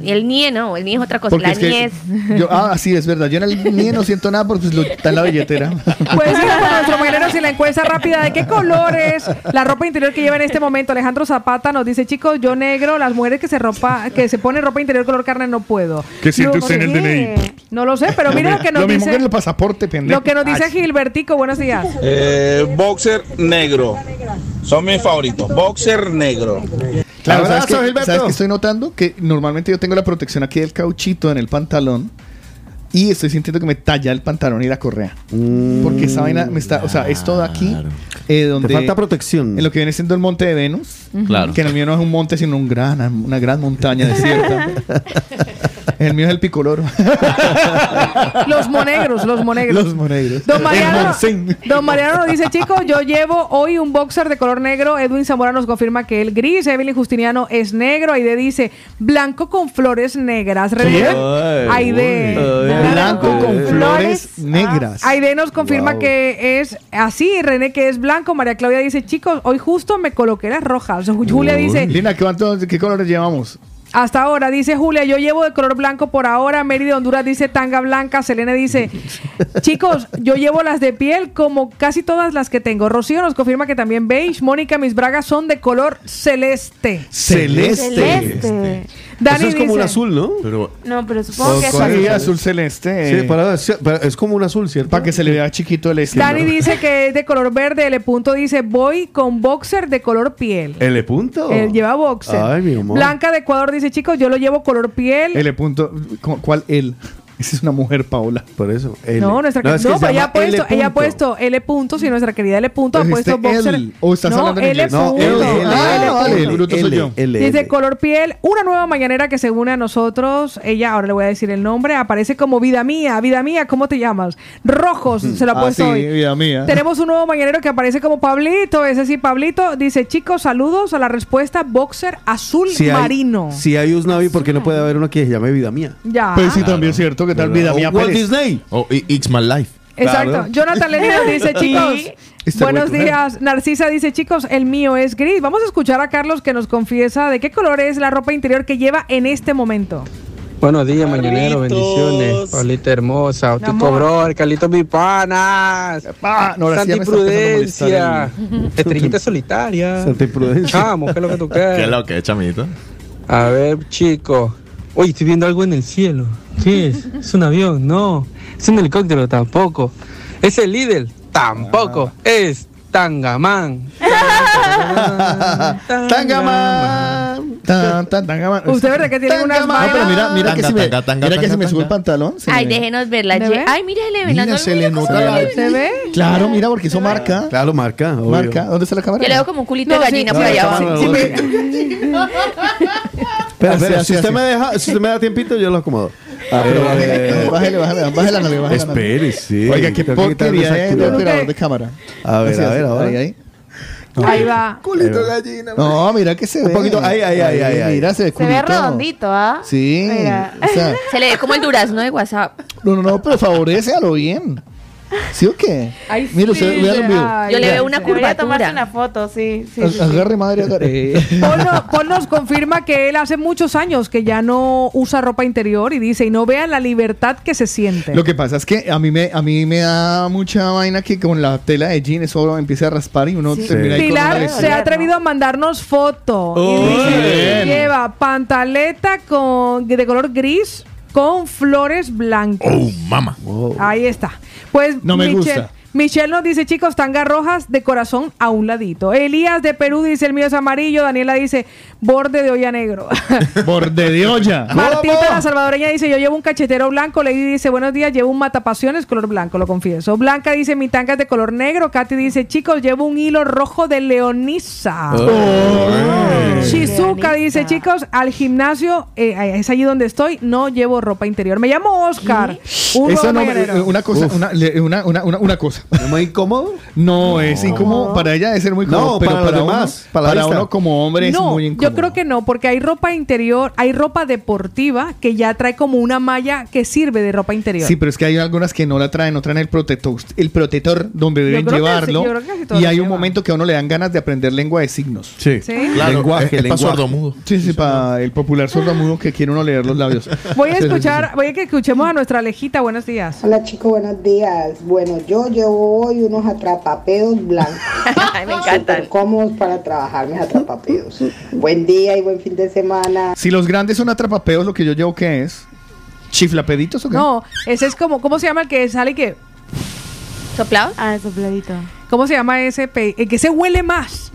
Speaker 3: El nie no, el nie es otra cosa.
Speaker 1: Porque
Speaker 3: la
Speaker 1: es que
Speaker 3: niez.
Speaker 1: yo, ah, sí, es verdad. Yo en el NIE no siento nada porque pues, lo- está en la billetera.
Speaker 4: Pues sí, con nuestro mañanero sin la encuesta rápida de qué colores la ropa interior que lleva en este momento. Alejandro Zapata nos dice, chicos, yo negro, las mujeres que se ropa, que se ponen ropa interior color carne no puedo.
Speaker 1: ¿Qué siente usted en el. DNI?
Speaker 4: No lo sé, pero mira lo que nos
Speaker 1: Lo mismo
Speaker 4: dice.
Speaker 1: que en el pasaporte, pendejo.
Speaker 4: Lo que nos dice Gilbertico, buenos días.
Speaker 26: Eh, boxer negro. Son mis favoritos. Boxer negro.
Speaker 1: Claro, ¿sabes
Speaker 2: Abrazo,
Speaker 1: qué,
Speaker 2: Gilberto.
Speaker 1: ¿sabes qué estoy notando? Que normalmente yo tengo la protección aquí del cauchito en el pantalón y estoy sintiendo que me talla el pantalón y la correa. Porque esa vaina me está, o sea, es todo aquí eh, donde...
Speaker 2: Te falta protección.
Speaker 1: En lo que viene siendo el monte de Venus.
Speaker 5: Claro.
Speaker 1: Que en el mío no es un monte, sino un gran, una gran montaña desierta. el mío es el picoloro.
Speaker 4: Los monegros, los monegros.
Speaker 1: Los monegros.
Speaker 4: Don Mariano, don Mariano nos dice, chicos, yo llevo hoy un boxer de color negro. Edwin Zamora nos confirma que el gris. Evelyn Justiniano es negro. Aide dice, blanco con flores negras. René,
Speaker 2: Ay,
Speaker 4: Aide.
Speaker 1: Blanco con
Speaker 4: Flores.
Speaker 1: flores negras.
Speaker 4: Aide nos confirma
Speaker 2: Wow.
Speaker 4: que es así. René que es blanco. María Claudia dice, chicos, hoy justo me coloqué las rojas. Julia dice,
Speaker 1: Lina, ¿qué, cuánto- ¿qué colores llevamos?
Speaker 4: hasta ahora, dice Julia, yo llevo de color blanco por ahora. Mary de Honduras dice tanga blanca. Selene dice, chicos, yo llevo las de piel como casi todas las que tengo. Rocío nos confirma que también beige. Mónica, mis bragas son de color celeste.
Speaker 1: Celeste.
Speaker 25: Celeste.
Speaker 4: Dani
Speaker 2: Eso es como un azul, ¿no?
Speaker 5: Pero
Speaker 25: No, pero supongo que es
Speaker 1: Sí,
Speaker 25: azul.
Speaker 1: azul celeste.
Speaker 2: Sí, para- para- es como un azul, ¿cierto?
Speaker 1: Para que se le vea chiquito el este.
Speaker 4: Dani dice que es de color verde. L. Punto dice, voy con boxer de color piel.
Speaker 2: L punto.
Speaker 4: Él lleva boxer.
Speaker 2: Ay, mi amor.
Speaker 4: Blanca de Ecuador dice, chicos, yo lo llevo color piel.
Speaker 1: L punto. ¿cu- ¿Cuál L? Esa es una mujer, Paola.
Speaker 2: Por eso.
Speaker 4: No, nuestra
Speaker 2: es
Speaker 4: no,
Speaker 2: que se
Speaker 4: pues ella ha puesto,
Speaker 2: L
Speaker 4: ella ha puesto L punto, si nuestra querida L punto ha
Speaker 1: Pues
Speaker 4: puesto
Speaker 1: este
Speaker 4: boxer.
Speaker 1: L, ¿o estás
Speaker 4: no,
Speaker 1: hablando en
Speaker 4: L?
Speaker 2: No,
Speaker 4: punto.
Speaker 2: L, L,
Speaker 1: Ah,
Speaker 4: L
Speaker 1: soy yo.
Speaker 4: Dice color piel, una nueva mañanera que se une a nosotros. Ella, ahora le voy a decir el nombre, aparece como vida mía, vida mía, ¿cómo te llamas? Rojos, se lo ha
Speaker 1: Ah,
Speaker 4: puesto
Speaker 1: sí,
Speaker 4: hoy.
Speaker 1: vida mía.
Speaker 4: Tenemos un nuevo mañanero que aparece como Pablito, ese sí, Pablito. Dice, chicos, saludos a la respuesta boxer azul
Speaker 2: Si hay,
Speaker 4: marino.
Speaker 2: si hay Usnavi, ¿por qué no puede haber uno que se llame Vida Mía?
Speaker 4: Ya.
Speaker 1: Pues sí, también es cierto. ¿Qué tal
Speaker 2: ¿Verdad?
Speaker 1: vida
Speaker 2: O
Speaker 1: mía
Speaker 2: Walt
Speaker 1: Pérez?
Speaker 2: Disney.
Speaker 5: O i- It's My Life.
Speaker 4: Exacto.
Speaker 2: Claro.
Speaker 4: Jonathan nos dice, chicos,
Speaker 1: Está
Speaker 4: buenos
Speaker 1: bueno, ¿eh?
Speaker 4: días. Narcisa dice, chicos, el mío es gris. Vamos a escuchar a Carlos que nos confiesa de qué color es la ropa interior que lleva en este momento.
Speaker 13: Buenos días, mañanero, bendiciones. Pablita hermosa,
Speaker 4: Mi
Speaker 13: Otico
Speaker 4: amor.
Speaker 13: Bro, Carlito Mi Panas.
Speaker 1: Ah, no, ahora sí ya
Speaker 13: Santi
Speaker 1: me está empezando a
Speaker 13: Prudencia.
Speaker 1: molestar
Speaker 13: Estrellita solitaria.
Speaker 2: Santa Imprudencia.
Speaker 13: Chamo, ¿qué es lo que tú
Speaker 5: ¿Qué es
Speaker 13: quieres?
Speaker 5: lo que es, chamito?
Speaker 13: A ver, chico. Uy, estoy viendo algo en el cielo. ¿Qué es? ¿Es un avión? No. ¿Es un helicóptero? Tampoco. ¿Es el líder? Tampoco. Es Tangamán.
Speaker 1: Tangaman. Tan, tan, Tangaman.
Speaker 4: Usted, ¿verdad que tiene
Speaker 1: Tangaman. No, pero mira, mira que se me,
Speaker 5: tanga, tanga,
Speaker 1: mira que se me
Speaker 5: tanga,
Speaker 1: sube el pantalón. se
Speaker 3: Ay,
Speaker 1: me-
Speaker 3: déjenos ver la
Speaker 4: ¿Le
Speaker 3: ye-
Speaker 4: ve?
Speaker 3: Ay, mire, le ven
Speaker 5: Mira, se le nota.
Speaker 4: ¿Se ve?
Speaker 1: Claro, mira, porque eso marca.
Speaker 2: Claro, marca. obvio.
Speaker 1: Marca. ¿Dónde está la cámara?
Speaker 3: Yo le veo como un culito
Speaker 4: No,
Speaker 3: de
Speaker 4: sí,
Speaker 3: gallina
Speaker 4: sí,
Speaker 3: por allá
Speaker 4: sí,
Speaker 3: abajo.
Speaker 4: sí,
Speaker 2: no,
Speaker 4: me-
Speaker 1: Así,
Speaker 2: espera,
Speaker 1: así,
Speaker 2: si usted
Speaker 1: así.
Speaker 2: me deja, si usted me da tiempito, yo lo acomodo.
Speaker 1: Ah, pero bájale,
Speaker 2: Eh,
Speaker 1: bájale, bájale, bájale bájale nave.
Speaker 2: Espere, sí.
Speaker 1: Oiga, qué porquería de
Speaker 2: actividad.
Speaker 1: operador de cámara.
Speaker 2: A ver,
Speaker 1: Así,
Speaker 2: a ver, a ver.
Speaker 1: Ahí, ahí.
Speaker 4: Ahí va.
Speaker 1: Culito gallina. No, mira que se ve.
Speaker 2: Un poquito, ahí, ahí, ahí, ahí, ahí.
Speaker 1: Mira, se ve
Speaker 25: Se ve redondito, ¿ah?
Speaker 1: Sí.
Speaker 25: Mira.
Speaker 1: O sea,
Speaker 3: Se le ve como el durazno de WhatsApp.
Speaker 1: no, no, no, pero favorece a lo bien. ¿Sí o qué?
Speaker 4: Ay,
Speaker 1: Mira,
Speaker 4: sí,
Speaker 1: en vivo.
Speaker 3: Yo le veo una.
Speaker 25: Debería tomarse una foto, sí. sí.
Speaker 1: Agarre madre, agarre.
Speaker 4: Paul, no- Paul nos confirma que él hace muchos años que ya no usa ropa interior y dice, y no vean la libertad que se siente.
Speaker 1: Lo que pasa es que a mí me a mí me da mucha vaina que con la tela de jean eso empieza a raspar y uno
Speaker 25: Sí.
Speaker 1: termina ahí con una
Speaker 4: Pilar se ha atrevido a mandarnos foto. y dice, lleva pantaleta con, de color gris con flores blancas.
Speaker 5: Oh, mama.
Speaker 4: Ahí está. Pues
Speaker 1: No me
Speaker 4: Michelle,
Speaker 1: gusta.
Speaker 4: Michelle nos dice, chicos, tangas rojas de corazón a un ladito. Elías de Perú dice, el mío es amarillo. Daniela dice, borde de olla negro.
Speaker 1: Borde de olla.
Speaker 4: Martita, la salvadoreña, dice, yo llevo un cachetero blanco. Lady dice, buenos días, llevo un matapasiones color blanco, lo confieso. Blanca dice, mi tanga es de color negro. Katy dice, chicos, llevo un hilo rojo de leonisa. Shizuka dice, chicos, al gimnasio, eh, es allí donde estoy, no llevo ropa interior. Me llamo Oscar. Un
Speaker 1: no, una cosa, una, una, una, una, una cosa.
Speaker 2: ¿Es muy incómodo?
Speaker 1: No, es incómodo. Para ella debe ser muy cómodo.
Speaker 2: No,
Speaker 1: pero
Speaker 2: para
Speaker 1: para,
Speaker 2: demás,
Speaker 1: uno,
Speaker 2: para
Speaker 1: uno como hombre es
Speaker 4: no,
Speaker 1: muy incómodo.
Speaker 4: Yo creo que no, porque hay ropa interior, hay ropa deportiva que ya trae como una malla que sirve de ropa interior.
Speaker 1: Sí, pero es que hay algunas que no la traen, no traen el protector, el protector donde deben llevarlo.
Speaker 4: que
Speaker 1: y hay un momento que a uno le dan ganas de aprender lengua de signos.
Speaker 2: Sí.
Speaker 4: ¿Sí?
Speaker 5: Claro,
Speaker 2: Lenguaje,
Speaker 5: es, es
Speaker 2: lenguaje.
Speaker 5: sordomudo.
Speaker 1: Sí, sí, para el popular sordomudo que quiere uno leer los labios.
Speaker 4: Voy a escuchar, voy a que escuchemos a nuestra Alejita. Buenos días.
Speaker 27: Hola chicos, buenos días. Bueno, yo llevo hoy unos atrapapedos blancos.
Speaker 3: Ay, me encantan.
Speaker 27: Súper cómodos para trabajar mis atrapapedos. buen día y buen fin de semana.
Speaker 1: Si los grandes son atrapapeos, lo que yo llevo, ¿qué es? ¿Chiflapeditos o qué?
Speaker 4: No, ese es como, ¿cómo se llama el que sale y que,
Speaker 3: ¿Soplado?
Speaker 25: Ah, el sopladito.
Speaker 4: cómo se llama ese? pe- El que se huele más.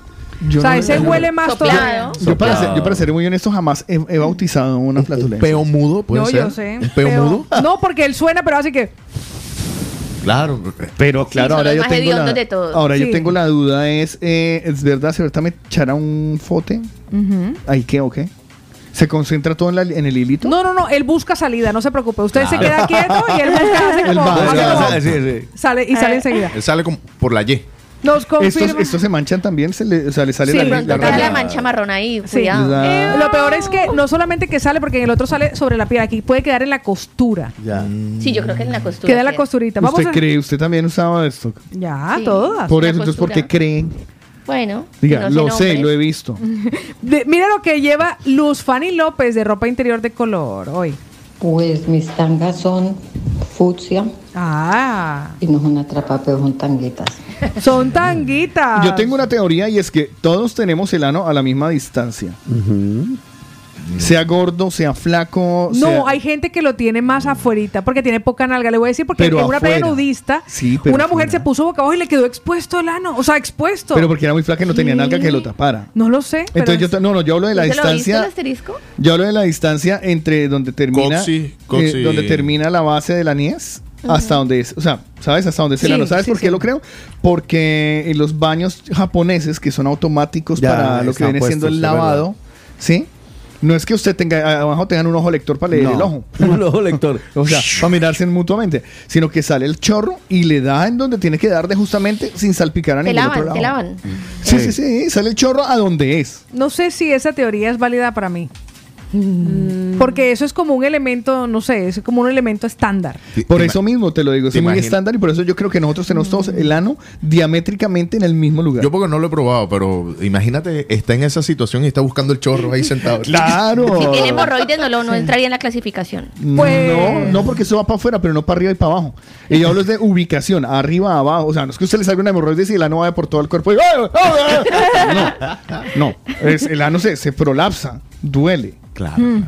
Speaker 1: Yo
Speaker 4: o sea,
Speaker 1: no-
Speaker 4: ese
Speaker 1: no-
Speaker 4: huele más
Speaker 3: Soplado.
Speaker 4: todavía.
Speaker 1: Yo para, ser, yo para ser muy honesto jamás he, he bautizado una flatulencia.
Speaker 5: Peo mudo, puede
Speaker 4: No,
Speaker 5: ser.
Speaker 4: yo sé.
Speaker 5: ¿Un peo
Speaker 4: pero-
Speaker 5: mudo?
Speaker 4: No, porque él suena, pero hace que.
Speaker 5: Claro.
Speaker 1: Pero claro, ahora yo tengo la,
Speaker 3: de todos.
Speaker 1: ahora yo tengo la duda es, eh, ¿es verdad si ahorita me echara un fote? ¿Ahí qué o qué? ¿Se concentra todo en, la- en el hilito?
Speaker 4: No, no, no, él busca salida, no se preocupe. Usted se queda quieto y él busca, hace
Speaker 1: Él
Speaker 4: como.
Speaker 1: va,
Speaker 4: hace como-
Speaker 2: Sí, sí.
Speaker 4: sale y sale enseguida.
Speaker 5: Él sale como por la Y.
Speaker 4: Nos
Speaker 1: Estos,
Speaker 4: confirma.
Speaker 1: estos se manchan también, se le, o sea, le sale
Speaker 4: Sí,
Speaker 1: la, la, raya.
Speaker 3: la mancha marrón ahí,
Speaker 4: Sí.
Speaker 3: cuidado.
Speaker 1: La-
Speaker 4: Eh, Lo peor es que no solamente que sale, porque en el otro sale sobre la piel, aquí puede quedar en la costura.
Speaker 2: Ya.
Speaker 3: Sí, yo creo que en la costura.
Speaker 4: Queda en la costurita. Vamos
Speaker 1: ¿Usted
Speaker 4: a...
Speaker 1: cree? ¿Usted también usaba esto?
Speaker 4: Ya,
Speaker 3: Sí.
Speaker 4: todas.
Speaker 1: Por
Speaker 3: la
Speaker 1: eso, entonces, ¿por qué creen?
Speaker 3: Bueno,
Speaker 1: Diga,
Speaker 3: no
Speaker 1: lo sé,
Speaker 3: nombres.
Speaker 1: lo he visto.
Speaker 4: De- mira lo que lleva Luz Fanny López de ropa interior de color hoy.
Speaker 14: Pues mis tangas son fucsia
Speaker 4: Ah,
Speaker 14: y no son atrapapeos, son tanguitas.
Speaker 4: son tanguitas.
Speaker 1: Yo tengo una teoría y es que todos tenemos el ano a la misma distancia. Sea gordo, sea flaco.
Speaker 4: No,
Speaker 1: sea-
Speaker 4: hay gente que lo tiene más afuerita porque tiene poca nalga. Le voy a decir porque
Speaker 1: Pero
Speaker 4: en una playa nudista,
Speaker 1: Sí, pero
Speaker 4: una mujer
Speaker 1: afuera.
Speaker 4: se puso boca abajo y le quedó expuesto el ano. O sea, expuesto.
Speaker 1: Pero porque era muy flaca y no tenía nalga que lo tapara.
Speaker 4: No lo sé. pero
Speaker 1: Entonces yo, te- no, no, yo hablo de la
Speaker 3: ¿No se lo viste el
Speaker 1: distancia.
Speaker 3: asterisco?
Speaker 1: Yo hablo de la distancia entre donde termina, eh, donde termina la base de la niez hasta donde es, o sea, ¿sabes? Hasta donde se
Speaker 4: Sí,
Speaker 1: la no ¿Sabes
Speaker 4: sí,
Speaker 1: por qué
Speaker 4: sí.
Speaker 1: lo creo? Porque en los baños japoneses que son automáticos
Speaker 2: Ya,
Speaker 1: para lo que viene siendo el lavado, ¿sí? No es que usted tenga abajo tengan un ojo lector para leer
Speaker 2: No,
Speaker 1: el ojo.
Speaker 2: un ojo lector.
Speaker 1: O sea, para mirarse mutuamente, sino que sale el chorro y le da en donde tiene que dar de justamente sin salpicar a
Speaker 3: Te
Speaker 1: ningún otro
Speaker 3: lavan,
Speaker 1: lado.
Speaker 3: te lavan.
Speaker 1: Sí, sí, sí, sale el chorro a donde es.
Speaker 4: No sé si esa teoría es válida para mí.
Speaker 1: Mm.
Speaker 4: Porque eso es como un elemento, no sé, es como un elemento estándar.
Speaker 1: Por eso mismo te lo digo, es muy estándar y por eso yo creo que nosotros tenemos todos el ano diamétricamente en el mismo lugar.
Speaker 5: Yo porque no lo he probado, pero imagínate, está en esa situación y está buscando el chorro ahí sentado.
Speaker 1: Claro.
Speaker 3: Si tiene hemorroides, no, lo, no entraría en la clasificación.
Speaker 4: Pues-
Speaker 1: No, no porque eso va para afuera, pero no para arriba y para abajo. Y yo hablo de ubicación, arriba, abajo. O sea, no es que usted le salga una hemorroides y el ano va por todo el cuerpo. y-. No, no. Es- el ano se, se prolapsa, duele.
Speaker 2: Claro.
Speaker 4: Mm.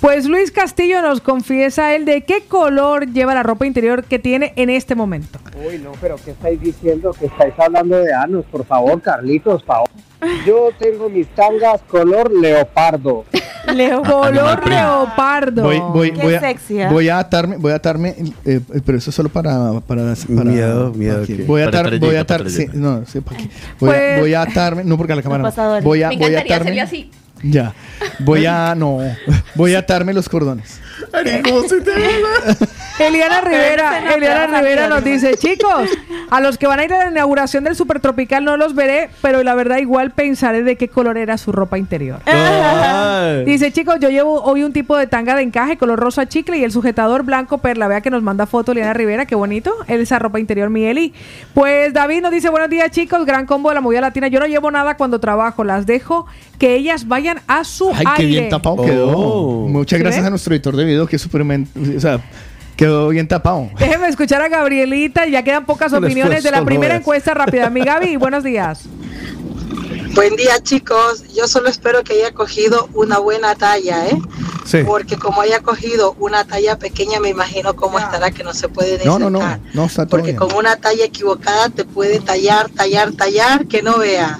Speaker 4: Pues Luis Castillo nos confiesa él de qué color lleva la ropa interior que tiene en este momento.
Speaker 13: Uy, no, pero ¿qué estáis diciendo? Que estáis hablando de anos, por favor, Carlitos, favor. Yo tengo mis tangas color leopardo.
Speaker 25: Leo.
Speaker 4: Color leopardo.
Speaker 1: Voy, voy,
Speaker 25: Qué
Speaker 1: voy, a,
Speaker 25: sexy, ¿eh?
Speaker 1: voy a atarme, voy a atarme, eh, eh, pero eso es solo para, para, para-
Speaker 2: Miedo, miedo
Speaker 1: Voy a atar, voy a atar, sí, no, sí, para aquí. Voy, a,
Speaker 4: Pues-
Speaker 1: voy a atarme, no porque a la cámara no. Voy a,
Speaker 3: Me
Speaker 1: voy a atarme.
Speaker 3: así.
Speaker 1: Ya, voy a, no, voy a atarme los cordones.
Speaker 4: Eliana Rivera,
Speaker 25: no,
Speaker 4: Eliana Rivera nos dice, chicos, a los que van a ir a la inauguración del Super Tropical no los veré, pero la verdad igual pensaré de qué color era su ropa interior.
Speaker 2: Ay.
Speaker 4: Dice, chicos, yo llevo hoy un tipo de tanga de encaje color rosa chicle y el sujetador blanco perla. Vea que nos manda foto Eliana Rivera, qué bonito. Esa ropa interior, mi Eli. Pues David nos dice, buenos días, chicos, gran combo de la movida latina. Yo no llevo nada cuando trabajo, las dejo que ellas vayan a su
Speaker 1: Ay,
Speaker 4: aire.
Speaker 1: qué bien tapado quedó.
Speaker 2: Oh.
Speaker 1: Muchas
Speaker 4: ¿Sí
Speaker 1: gracias a nuestro editor de video que es súper, o sea, quedó bien tapado.
Speaker 4: Déjeme escuchar a Gabrielita, ya quedan pocas
Speaker 1: Después
Speaker 4: opiniones de la primera
Speaker 1: es.
Speaker 4: encuesta rápida. Mi Gaby, buenos días.
Speaker 28: Buen día chicos, yo solo espero que haya cogido una buena talla, ¿eh?
Speaker 1: Sí.
Speaker 28: Porque como haya cogido una talla pequeña, me imagino cómo estará que no se puede
Speaker 1: No, no, no,
Speaker 28: desencar.
Speaker 1: no está todo
Speaker 28: Porque
Speaker 1: bien.
Speaker 28: con una talla equivocada te puede tallar, tallar, tallar, que no veas.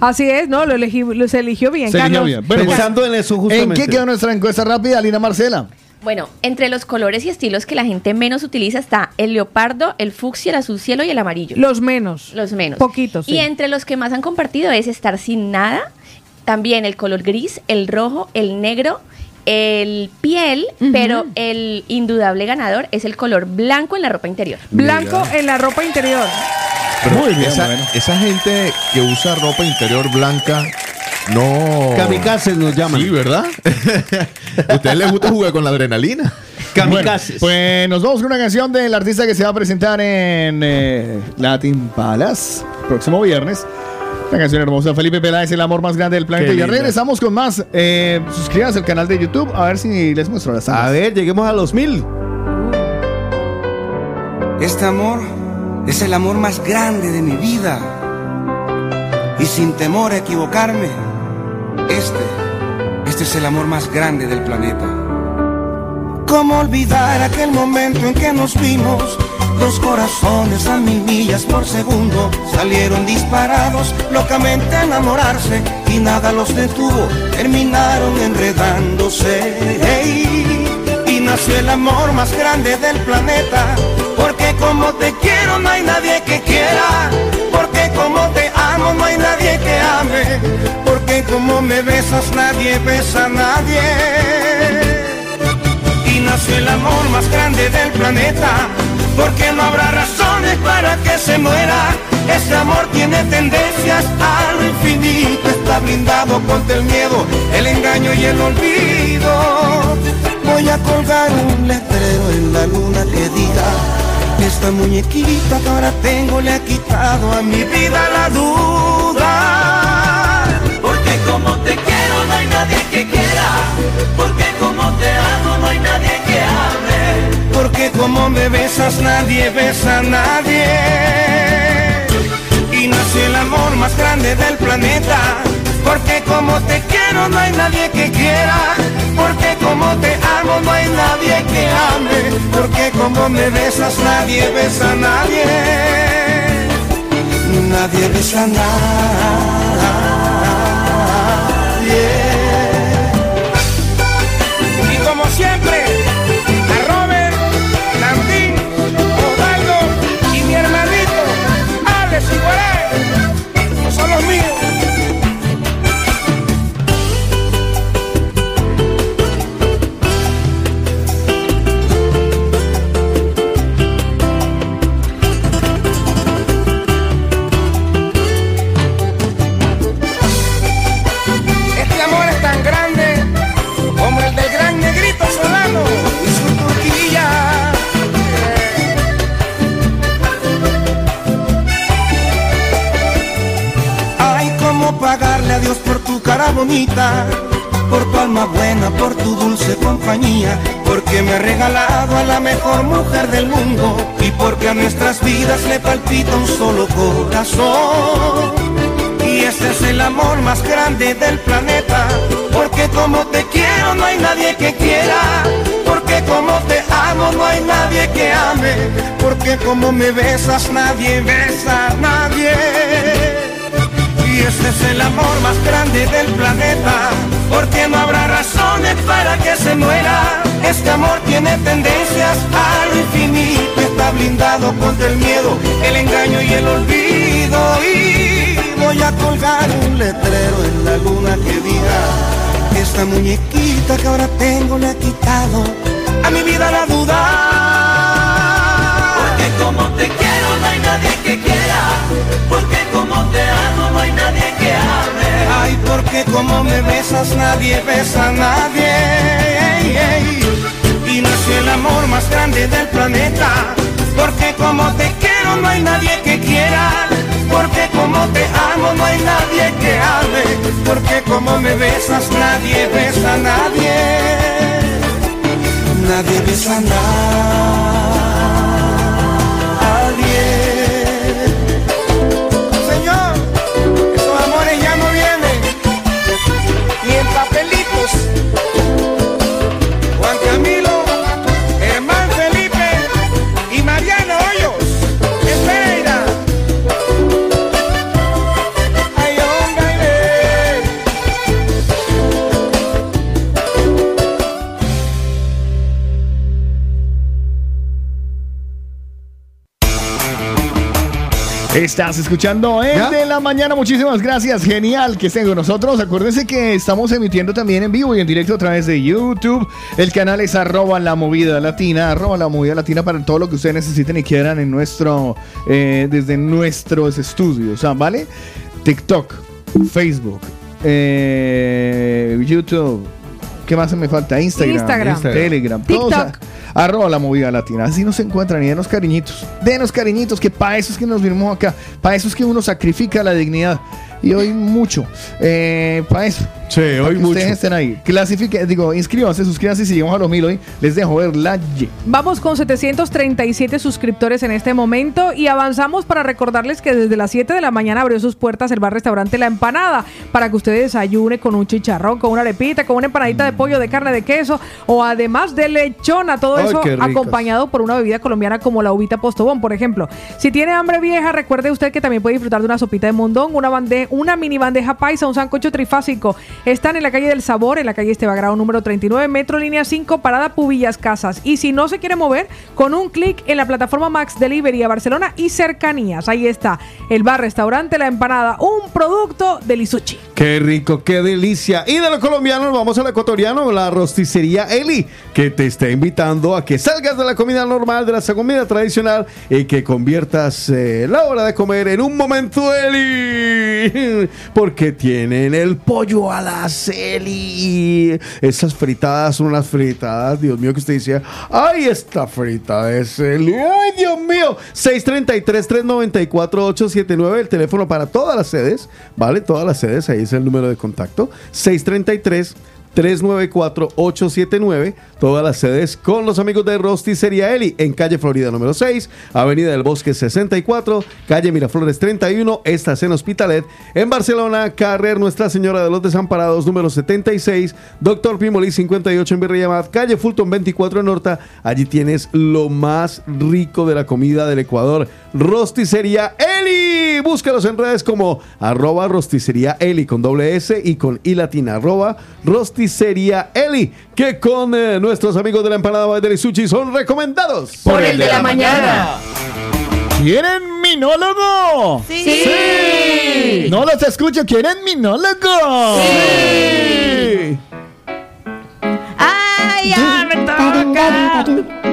Speaker 4: Así es, ¿no? Lo, elegí- lo- se eligió bien,
Speaker 1: Se eligió bien. Bueno, pues,
Speaker 2: Pensando en eso
Speaker 1: ¿En
Speaker 2: justamente.
Speaker 1: qué quedó nuestra encuesta rápida, Lina Marcela?
Speaker 3: Bueno, entre los colores y estilos que la gente menos utiliza está el leopardo, el fucsia, el azul cielo y el amarillo.
Speaker 4: Los menos.
Speaker 3: Los menos.
Speaker 4: Poquitos, sí.
Speaker 3: Y entre los que más han compartido es estar sin nada, también el color gris, el rojo, el negro, el piel, pero el indudable ganador es el color blanco en la ropa interior.
Speaker 4: Blanco en la ropa interior.
Speaker 5: Pero
Speaker 1: Muy bien,
Speaker 5: esa,
Speaker 1: bueno.
Speaker 5: esa gente que usa ropa interior blanca, no.
Speaker 2: Kamikazes nos llaman.
Speaker 5: Sí, ¿verdad? ¿A ustedes les gusta jugar con la adrenalina?
Speaker 1: Bueno,
Speaker 2: Kamikazes.
Speaker 1: pues nos vamos con una canción del artista que se va a presentar en eh, Latin Palace próximo viernes. Una canción hermosa, Felipe Peláez, el amor más grande del planeta.
Speaker 2: Qué
Speaker 1: Y ya
Speaker 2: linda.
Speaker 1: regresamos con más. Eh, suscríbanse al canal de YouTube a ver si les muestro las
Speaker 2: A ver, lleguemos a los mil.
Speaker 22: Este amor es el amor más grande de mi vida. Y sin temor a equivocarme, este, este es el amor más grande del planeta. ¿Cómo olvidar aquel momento en que nos vimos? Dos corazones a mil millas por segundo salieron disparados, locamente a enamorarse y nada los detuvo, terminaron enredándose. Ey, y nació el amor más grande del planeta, porque como te quiero no hay nadie que quiera, porque como te amo no hay nadie que ame, porque como me besas nadie besa a nadie nació el amor más grande del planeta. Porque no habrá razones para que se muera. Este amor tiene tendencias a lo infinito. Está blindado contra el miedo, el engaño y el olvido. Voy a colgar un letrero en la luna que diga: Esta muñequita que ahora tengo le ha quitado a mi vida la duda. Porque como te quiero no hay nadie que quiera. Porque como te amo no hay nadie Porque como me besas nadie besa a nadie. Y nació nació el amor más grande del planeta. Porque como te quiero no hay nadie que quiera. Porque como te amo no hay nadie que ame. Porque como me besas nadie besa a nadie. Nadie besa a nadie.
Speaker 18: Son los míos.
Speaker 22: Por tu alma buena, por tu dulce compañía, porque me ha regalado a la mejor mujer del mundo y porque a nuestras vidas le palpita un solo corazón. Y este es el amor más grande del planeta, porque como te quiero no hay nadie que quiera, porque como te amo no hay nadie que ame, porque como me besas nadie besa a nadie. Este es el amor más grande del planeta, porque no habrá razones para que se muera. Este amor tiene tendencias al infinito, está blindado contra el miedo, el engaño y el olvido. Y voy a colgar un letrero en la luna que diga, esta muñequita que ahora tengo le ha quitado a mi vida la duda. Porque como te quiero nadie que quiera, porque como te amo no hay nadie que ame. Ay, porque como me besas nadie besa a nadie. Ey, ey. Y nació el amor más grande del planeta, porque como te quiero no hay nadie que quiera. Porque como te amo no hay nadie que ame, porque como me besas nadie besa a nadie, nadie besa a nadie.
Speaker 18: Ni en papelitos.
Speaker 1: Estás escuchando el
Speaker 2: ¿Ya?
Speaker 1: de la mañana. Muchísimas gracias. Genial que estén con nosotros. Acuérdense que estamos emitiendo también en vivo y en directo a través de YouTube. El canal es arroba la movida latina. Arroba la movida latina para todo lo que ustedes necesiten y quieran en nuestro, eh, desde nuestros estudios. ah, ¿Vale? TikTok, Facebook, eh, YouTube. ¿Qué más me falta? Instagram,
Speaker 4: Instagram.
Speaker 1: Telegram,
Speaker 4: TikTok.
Speaker 1: todos a- arroba la movida latina. Así nos encuentran y denos cariñitos. Denos cariñitos, que para eso es que nos vinimos acá. Para eso es que uno sacrifica la dignidad. Y hoy mucho. Eh, para eso.
Speaker 2: Sí,
Speaker 1: Para
Speaker 2: hoy
Speaker 1: que
Speaker 2: mucho.
Speaker 1: Ustedes estén ahí. Clasifiquen, digo, inscríbanse, suscríbanse. Si llegamos a los mil hoy, les dejo ver la Y.
Speaker 4: Vamos con 737 suscriptores en este momento y avanzamos para recordarles que desde las 7 de la mañana abrió sus puertas el bar restaurante La Empanada para que usted desayune con un chicharrón, con una arepita, con una empanadita de pollo, de carne, de queso o además de lechona, todo
Speaker 2: Ay,
Speaker 4: eso acompañado por una bebida colombiana como la uvita postobón, por ejemplo. Si tiene hambre vieja, recuerde usted que también puede disfrutar de una sopita de mondón, una, bande una mini bandeja paisa, un sancocho trifásico. Están en la calle del Sabor, en la calle Estebagrado número 39, Metro Línea 5, Parada Pubillas Casas. Y si no se quiere mover, con un clic en la plataforma Max Delivery a Barcelona y cercanías. Ahí está, el bar restaurante La Empanada, un producto de Lisuchi.
Speaker 2: Qué rico, qué delicia. Y de lo colombiano nos vamos al ecuatoriano, la rosticería Eli, que te está invitando a que salgas de la comida normal, de la comida tradicional y que conviertas eh, la hora de comer en un momento Eli. Porque tienen el pollo a la Eli. Esas fritadas son unas fritadas, Dios mío, que usted dice, ay, esta frita es Eli. Ay, Dios mío. 633-394-879, el teléfono para todas las sedes, ¿vale? Todas las sedes, ahí es el número de contacto. 633 394-879. Todas las sedes con los amigos de Rosticería Eli en calle Florida número 6, Avenida del Bosque 64, calle Miraflores 31, estás en Hospitalet. En Barcelona, Carrer Nuestra Señora de los Desamparados número 76, Doctor Pimoli 58 en Virreyamat, calle Fulton 24 en Horta. Allí tienes lo más rico de la comida del Ecuador. Rosticería Eli. Búscalos en redes como arroba rosticería Eli con doble S y con I latina arroba rosticería Eli. Que con eh, nuestros amigos de la empanada de Sushi son recomendados.
Speaker 1: Por el de la mañana. ¿Quieren minólogo?
Speaker 25: Sí.
Speaker 1: Sí. No los escucho. ¿Quieren minólogo? Sí.
Speaker 25: ¡Ay, ya me toca!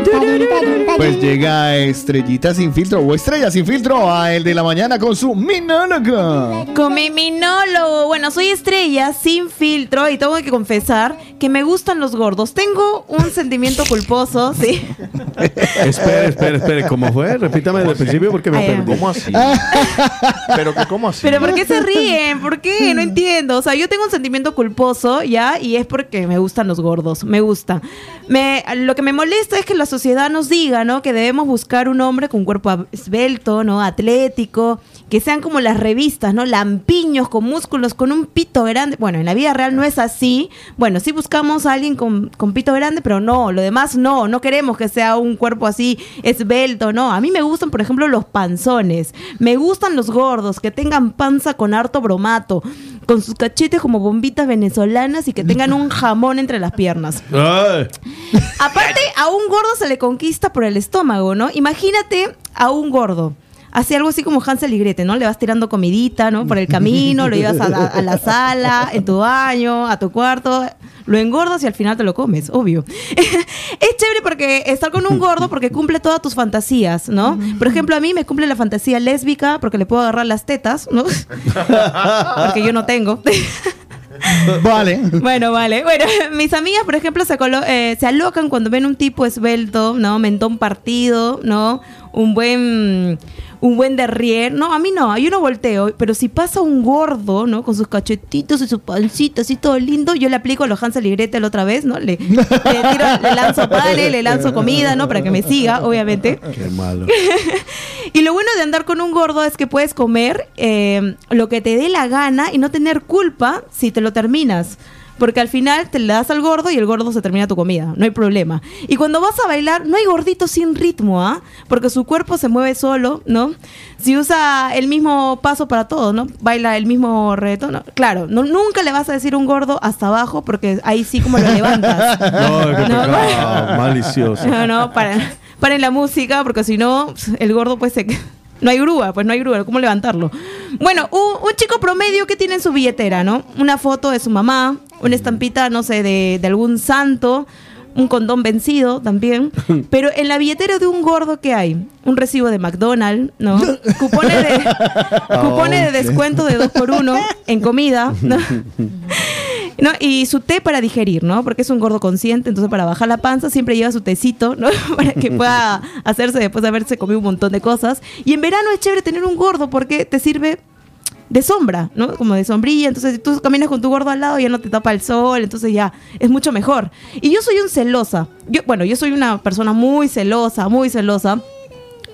Speaker 1: Pues llega Estrellita sin filtro o Estrella sin filtro a el de la mañana con su minólogo.
Speaker 25: Con mi minólogo. Bueno, soy estrella sin filtro y tengo que confesar que me gustan los gordos. Tengo un sentimiento culposo, sí.
Speaker 2: Espere, espere, espere. ¿Cómo fue? Repítame desde el principio porque me perdí.
Speaker 5: ¿Cómo así? ¿Pero que cómo así?
Speaker 25: Pero ¿por qué se ríen? ¿Por qué? No entiendo. O sea, yo tengo un sentimiento culposo, ¿ya? Y es porque me gustan los gordos. Me gusta. Me, lo que me molesta es que la sociedad nos diga, ¿no? Que debemos buscar un hombre con cuerpo esbelto, ¿no? Atlético. Que sean como las revistas, ¿no? Lampiños, con músculos, con un pito grande. Bueno, en la vida real no es así. Bueno, sí buscamos a alguien con, con pito grande, pero no. Lo demás no. No queremos que sea un cuerpo así esbelto, no. A mí me gustan, por ejemplo, los panzones. Me gustan los gordos, que tengan panza con harto bromato, con sus cachetes como bombitas venezolanas y que tengan un jamón entre las piernas.
Speaker 2: Ay.
Speaker 25: Aparte, a un gordo se le conquista por el estómago, ¿no? Imagínate a un gordo. Hace algo así como Hansel y Gretel, ¿no? Le vas tirando comidita, ¿no? Por el camino, lo llevas a, la- a la sala, en tu baño, a tu cuarto, lo engordas y al final te lo comes, obvio. es chévere porque estar con un gordo porque cumple todas tus fantasías, ¿no? Por ejemplo, a mí me cumple la fantasía lésbica porque le puedo agarrar las tetas, ¿no? porque yo no tengo.
Speaker 1: Vale.
Speaker 25: Bueno, vale. Bueno, mis amigas, por ejemplo, se, colo- eh, se alocan cuando ven un tipo esbelto, ¿no? Mentón partido, ¿no? Un buen un buen derrier. No, a mí no, yo no volteo. Pero si pasa un gordo, ¿no? Con sus cachetitos y su pancita así todo lindo, yo le aplico a los Hansel y Gretel otra vez, ¿no? Le, le tiro, le lanzo panes, le lanzo comida, ¿no? Para que me siga, obviamente.
Speaker 2: Qué malo.
Speaker 25: Y lo bueno de andar con un gordo es que puedes comer eh, lo que te dé la gana y no tener culpa si te lo terminas. Porque al final te le das al gordo y el gordo se termina tu comida. No hay problema. Y cuando vas a bailar, no hay gordito sin ritmo, ¿ah? Porque su cuerpo se mueve solo, ¿no? Si usa el mismo paso para todo, ¿no? Baila el mismo reto, ¿no? Claro, no, nunca le vas a decir un gordo hasta abajo porque ahí sí como lo levantas.
Speaker 2: No, qué
Speaker 25: No,
Speaker 2: pecado. Malicioso.
Speaker 25: No, no, paren, paren la música porque si no, el gordo pues se... No hay grúa, pues no hay grúa, ¿cómo levantarlo? Bueno, un, un chico promedio que tiene en su billetera, ¿no? Una foto de su mamá, una estampita, no sé, de, de algún santo, un condón vencido también. Pero en la billetera de un gordo, ¿qué hay? Un recibo de McDonald's, ¿no? Cupones de, cupones de descuento de dos por uno en comida, ¿no? ¿No? Y su té para digerir, ¿no? Porque es un gordo consciente, entonces para bajar la panza siempre lleva su tecito, ¿no? para que pueda hacerse después de haberse comido un montón de cosas. Y en verano es chévere tener un gordo porque te sirve de sombra, ¿no? Como de sombrilla. Entonces, si tú caminas con tu gordo al lado, ya no te tapa el sol, entonces ya es mucho mejor. Y yo soy un celosa. Yo, bueno, yo soy una persona muy celosa, muy celosa.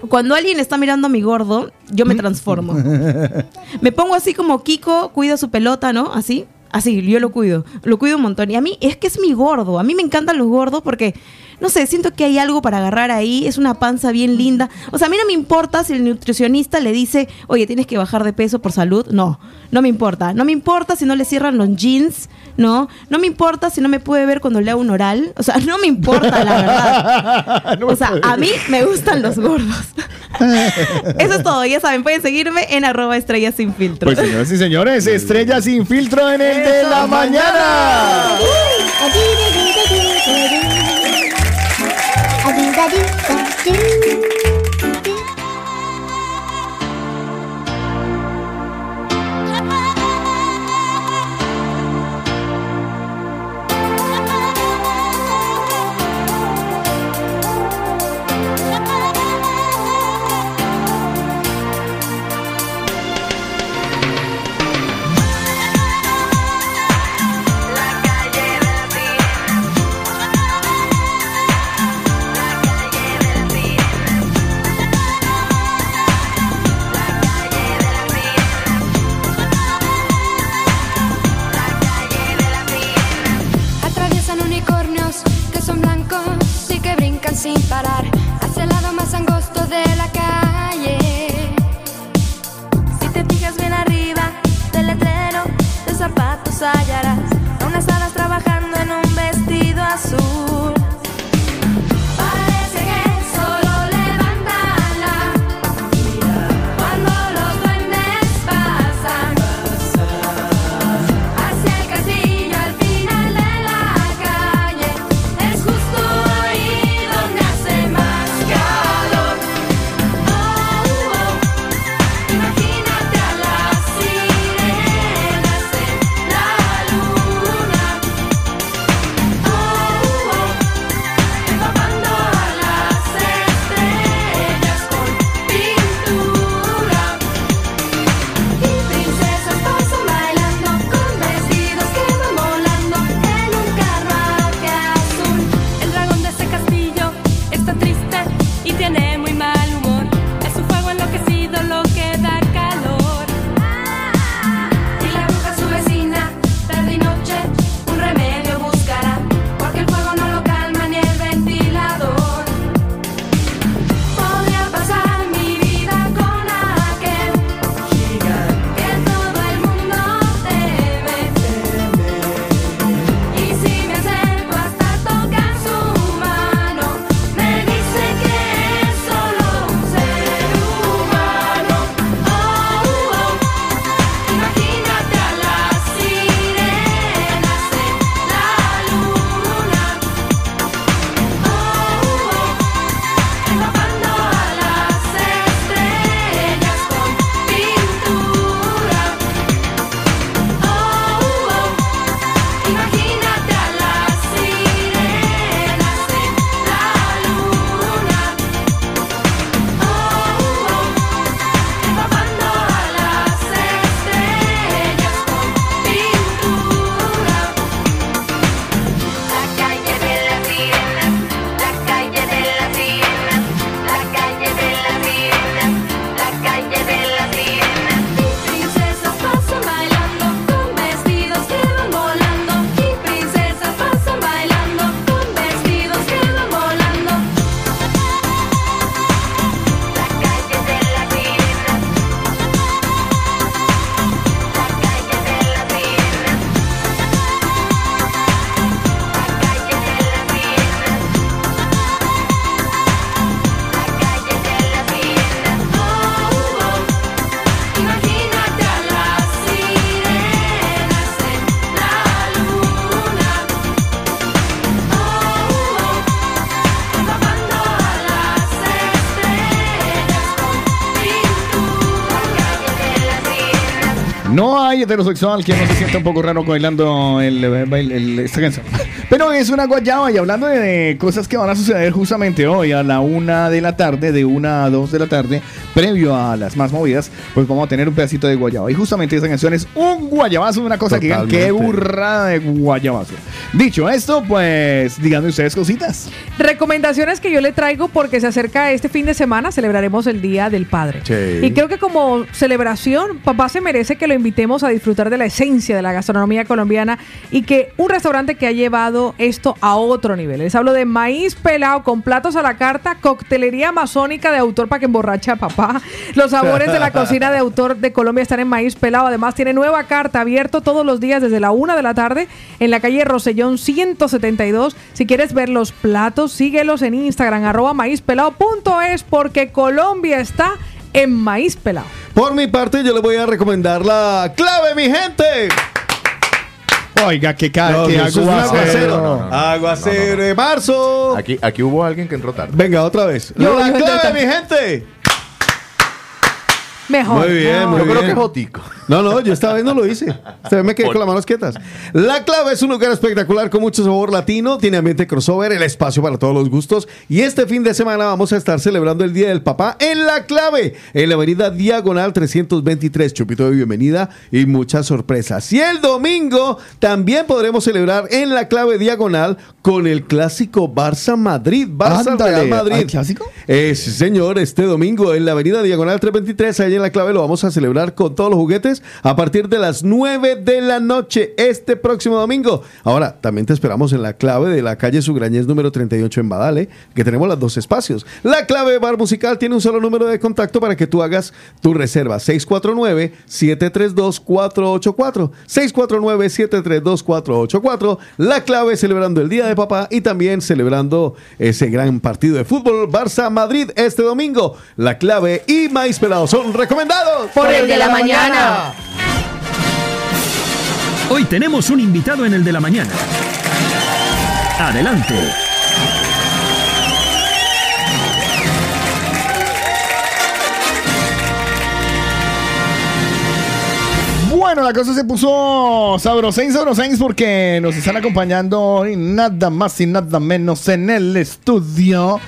Speaker 25: Cuando alguien está mirando a mi gordo, yo me transformo. Me pongo así como Kiko cuida su pelota, ¿no? Así. Así, yo lo cuido. Lo cuido un montón. Y a mí es que es mi gordo. A mí me encantan los gordos porque, no sé, siento que hay algo para agarrar ahí. Es una panza bien linda. O sea, a mí no me importa si el nutricionista le dice, oye, tienes que bajar de peso por salud. No, no me importa. No me importa si no le cierran los jeans. No, no me importa si no me puede ver cuando le hago un oral. O sea, no me importa, la verdad. o sea, a mí me gustan los gordos. Eso es todo. Ya saben, pueden seguirme en arroba estrellas sin filtro.
Speaker 1: Pues señoras y señores, estrella sin filtro en el de la mañana.
Speaker 29: La calle de
Speaker 1: Heterosexual que no se sienta un poco raro bailando el, el- el- esta canción. Pero es una guayaba y hablando de cosas que van a suceder justamente hoy a la una de la tarde, de una a dos de la tarde, previo a las más movidas, pues vamos a tener un pedacito de guayaba. Y justamente esta canción es un guayabazo, una cosa que digan, qué
Speaker 2: Totalmente.
Speaker 1: burrada de guayabazo. Dicho esto, pues díganme ustedes cositas.
Speaker 4: Recomendaciones que yo le traigo porque se acerca este fin de semana, celebraremos el Día del Padre.
Speaker 2: Sí.
Speaker 4: Y creo que como celebración, papá se merece que lo invitemos a disfrutar de la esencia de la gastronomía colombiana y que un restaurante que ha llevado esto a otro nivel. Les hablo de maíz pelado con platos a la carta, coctelería amazónica de autor para que emborrache a papá. Los sabores de la cocina de autor de Colombia están en maíz pelado. Además, tiene nueva carta abierto todos los días desde la una de la tarde en la calle Rosellón 172. Si quieres ver los platos, síguelos en Instagram, arroba maízpelado.es porque Colombia está en maíz pelado.
Speaker 2: Por mi parte, yo le voy a recomendar la clave, mi gente.
Speaker 1: Oiga, qué, ca
Speaker 2: No, un
Speaker 1: aguacero.
Speaker 2: aguacero.
Speaker 5: No, no, no.
Speaker 2: Aguacero de marzo.
Speaker 5: Aquí, aquí hubo alguien que entró tarde.
Speaker 2: Venga, otra vez.
Speaker 4: Yo-
Speaker 2: la
Speaker 4: yo
Speaker 2: clave, mi gente.
Speaker 4: Mejor.
Speaker 2: Muy bien,
Speaker 4: No.
Speaker 2: muy
Speaker 5: Yo creo que es Jotico.
Speaker 2: No, no, yo esta vez no lo hice. Esta vez me quedé con las manos quietas. La clave es un lugar espectacular con mucho sabor latino, tiene ambiente crossover, el espacio para todos los gustos. Y este fin de semana vamos a estar celebrando el Día del Papá en La Clave, en la avenida Diagonal 323. Chupito de bienvenida y muchas sorpresas. Y el domingo también podremos celebrar en La Clave Diagonal con el clásico Barça Madrid. Barça Real Madrid.
Speaker 1: ¿al clásico?
Speaker 2: Eh, sí, señor, este domingo en la avenida Diagonal 323, ahí en La Clave lo vamos a celebrar con todos los juguetes A partir de las 9 de la noche este próximo domingo. Ahora, también te esperamos en la clave de la calle Sugrañez número 38 en Badale, que tenemos los dos espacios. La clave Bar Musical tiene un solo número de contacto para que tú hagas tu reserva. 649-732-484. 649-732-484. La clave celebrando el Día de Papá y también celebrando ese gran partido de fútbol Barça-Madrid este domingo. La clave y maíz pelado son recomendados
Speaker 4: Por el de la mañana.
Speaker 29: Hoy tenemos un invitado en el de la mañana. Adelante.
Speaker 1: Bueno, la cosa se puso sabrosein, sabrosein porque nos están acompañando hoy nada más y nada menos en el estudio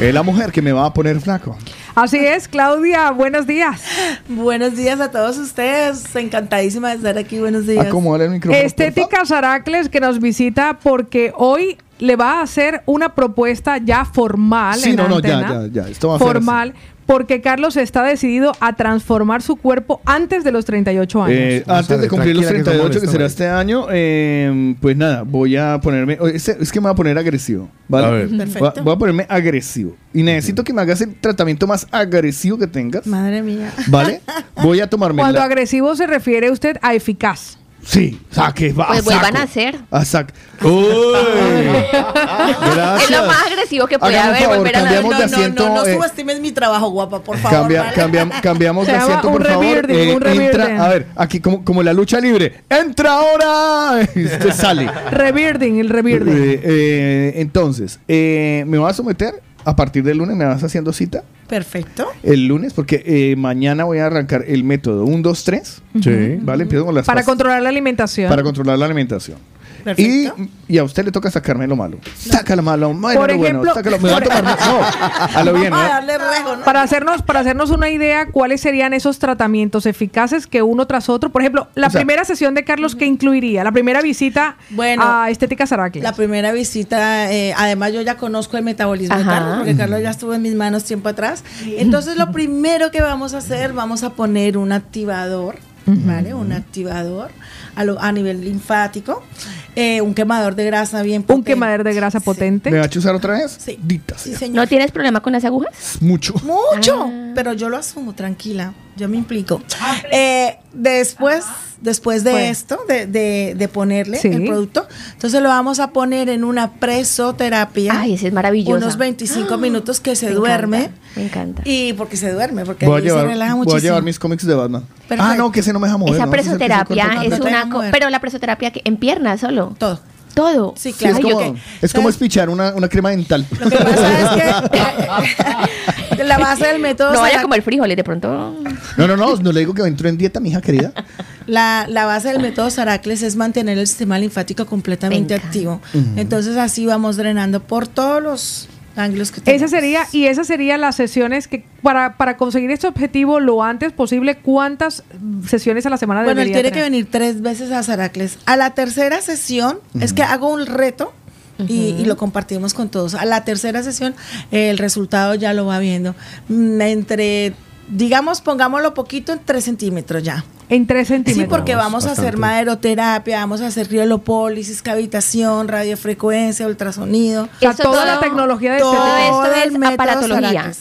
Speaker 1: eh, la mujer que me va a poner flaco.
Speaker 4: Así es, Claudia, buenos días.
Speaker 30: Buenos días a todos ustedes. Encantadísima de estar aquí. Buenos días.
Speaker 1: Acomódale el micrófono.
Speaker 4: Estética Saracles que nos visita porque hoy le va a hacer una propuesta ya formal.
Speaker 1: Sí,
Speaker 4: en
Speaker 1: no, no, ya, ya, ya. Esto va a ser
Speaker 4: Formal, porque Carlos está decidido a transformar su cuerpo antes de los 38 años.
Speaker 1: Eh, antes de cumplir los
Speaker 2: tranquila que
Speaker 1: 38, que será este año, eh, pues nada, voy a ponerme. Es, es que me voy a poner agresivo. ¿vale?
Speaker 2: A ver.
Speaker 30: Perfecto.
Speaker 1: Voy a, voy a ponerme agresivo. Y necesito que me hagas el tratamiento más agresivo que tengas.
Speaker 30: Madre mía.
Speaker 1: ¿Vale? Voy a tomarme.
Speaker 4: Cuando
Speaker 1: la-
Speaker 4: agresivo se refiere usted a eficaz.
Speaker 1: Sí, saque, va.
Speaker 3: Pues vuelvan
Speaker 1: saco.
Speaker 3: a hacer.
Speaker 1: A sac-
Speaker 2: Uy.
Speaker 3: Es lo más agresivo que puede
Speaker 1: Hágame un
Speaker 3: haber.
Speaker 1: favor,
Speaker 3: volver a
Speaker 1: cambiamos
Speaker 30: No,
Speaker 1: de
Speaker 30: no,
Speaker 1: asiento.
Speaker 30: no, no
Speaker 1: eh,
Speaker 30: subestimes mi trabajo, guapa, por favor.
Speaker 1: Cambia,
Speaker 30: ¿vale?
Speaker 1: cambiam- cambiamos
Speaker 4: Se
Speaker 1: de
Speaker 4: llama
Speaker 1: asiento,
Speaker 4: un
Speaker 1: por favor. Eh,
Speaker 4: un rebuilding.
Speaker 1: a ver, aquí como, como la lucha libre. ¡Entra ahora! Y Usted sale.
Speaker 4: Rebirding, el rebirding.
Speaker 1: Eh, eh, entonces, eh, me vas a someter a partir del lunes, me vas haciendo cita
Speaker 30: Perfecto.
Speaker 1: el lunes, porque eh, mañana voy a arrancar el método 1, 2, 3.
Speaker 2: Sí.
Speaker 1: ¿Vale? Empiezo con las
Speaker 4: Para controlar la alimentación.
Speaker 1: para controlar la alimentación. Y, a usted le toca sacarme lo malo. Saca lo malo, bueno,
Speaker 4: Por
Speaker 1: lo bueno,
Speaker 4: ejemplo-
Speaker 1: sácalo. Me va a tomar. No, a lo bien.
Speaker 30: Vamos a darle rejo, ¿no?
Speaker 4: Para hacernos, para hacernos una idea, ¿cuáles serían esos tratamientos eficaces que uno tras otro? Por ejemplo, la
Speaker 1: O sea-
Speaker 4: primera sesión de Carlos, ¿qué incluiría? La primera visita
Speaker 30: Bueno,
Speaker 4: a Estética Saracles.
Speaker 30: La primera visita, eh, además yo ya conozco el metabolismo de. Carlos, porque Carlos ya estuvo en mis manos tiempo atrás. Entonces lo primero que vamos a hacer, vamos a poner un activador, ¿vale? Un activador a, lo- a nivel linfático, eh, un quemador de grasa bien
Speaker 4: Un
Speaker 30: potente.
Speaker 4: quemador de grasa potente.
Speaker 1: ¿Me va a chuzar otra vez?
Speaker 30: Sí.
Speaker 1: Dita
Speaker 30: Sí,
Speaker 1: sea.
Speaker 30: señor.
Speaker 3: ¿No tienes problema con las agujas?
Speaker 1: Mucho.
Speaker 30: Mucho,
Speaker 3: Ah.
Speaker 30: pero yo lo asumo, tranquila, yo me implico. Eh, después, después de
Speaker 4: Pues.
Speaker 30: esto, de, de- de ponerle
Speaker 4: Sí.
Speaker 30: el producto, entonces lo vamos a poner en una presoterapia.
Speaker 3: Ay, ese es maravilloso.
Speaker 30: Unos 25 minutos que se
Speaker 3: Me
Speaker 30: duerme.
Speaker 3: encanta, me encanta.
Speaker 30: Y porque se duerme, porque
Speaker 1: Voy a,
Speaker 30: ahí
Speaker 1: llevar,
Speaker 30: se relaja
Speaker 1: voy a
Speaker 30: muchísimo.
Speaker 1: llevar mis cómics de Batman.
Speaker 30: Perfecto.
Speaker 1: Ah, no, que ese no me deja mover.
Speaker 3: Esa presoterapia es una... Pero la presoterapia que en piernas solo.
Speaker 30: Todo.
Speaker 3: Todo.
Speaker 30: Sí,
Speaker 1: Sí,
Speaker 30: claro.
Speaker 1: es como,
Speaker 30: que-
Speaker 1: es como
Speaker 30: ¿sabes?
Speaker 1: espichar una, una crema dental.
Speaker 30: Lo que pasa es que la base del método
Speaker 3: No vaya
Speaker 30: Sarac-
Speaker 3: como el frijol, de pronto...
Speaker 1: No, no, no, no le digo que entro en dieta, mija querida.
Speaker 30: La, la base del método Saracles es mantener el sistema linfático completamente activo. Entonces así vamos drenando por todos los ángulos que
Speaker 4: Esa
Speaker 30: tenemos.
Speaker 4: sería, y esas serían las sesiones que, para, para conseguir este objetivo lo antes posible, ¿cuántas sesiones a la semana
Speaker 30: Bueno, él tiene que venir tres veces a Saracles. A la tercera sesión es que hago un reto y, y lo compartimos con todos. A la tercera sesión eh, el resultado ya lo va viendo. Mm, Entre, digamos, pongámoslo poquito en tres centímetros ya.
Speaker 4: En tres
Speaker 30: Sí,
Speaker 4: centímetros.
Speaker 30: porque vamos a hacer maderoterapia, vamos a hacer criolopólisis, cavitación, radiofrecuencia, ultrasonido.
Speaker 4: O sea,
Speaker 3: Eso
Speaker 4: toda
Speaker 3: todo-
Speaker 4: la tecnología de
Speaker 30: todo.
Speaker 3: Todo esto
Speaker 30: el
Speaker 3: es
Speaker 30: método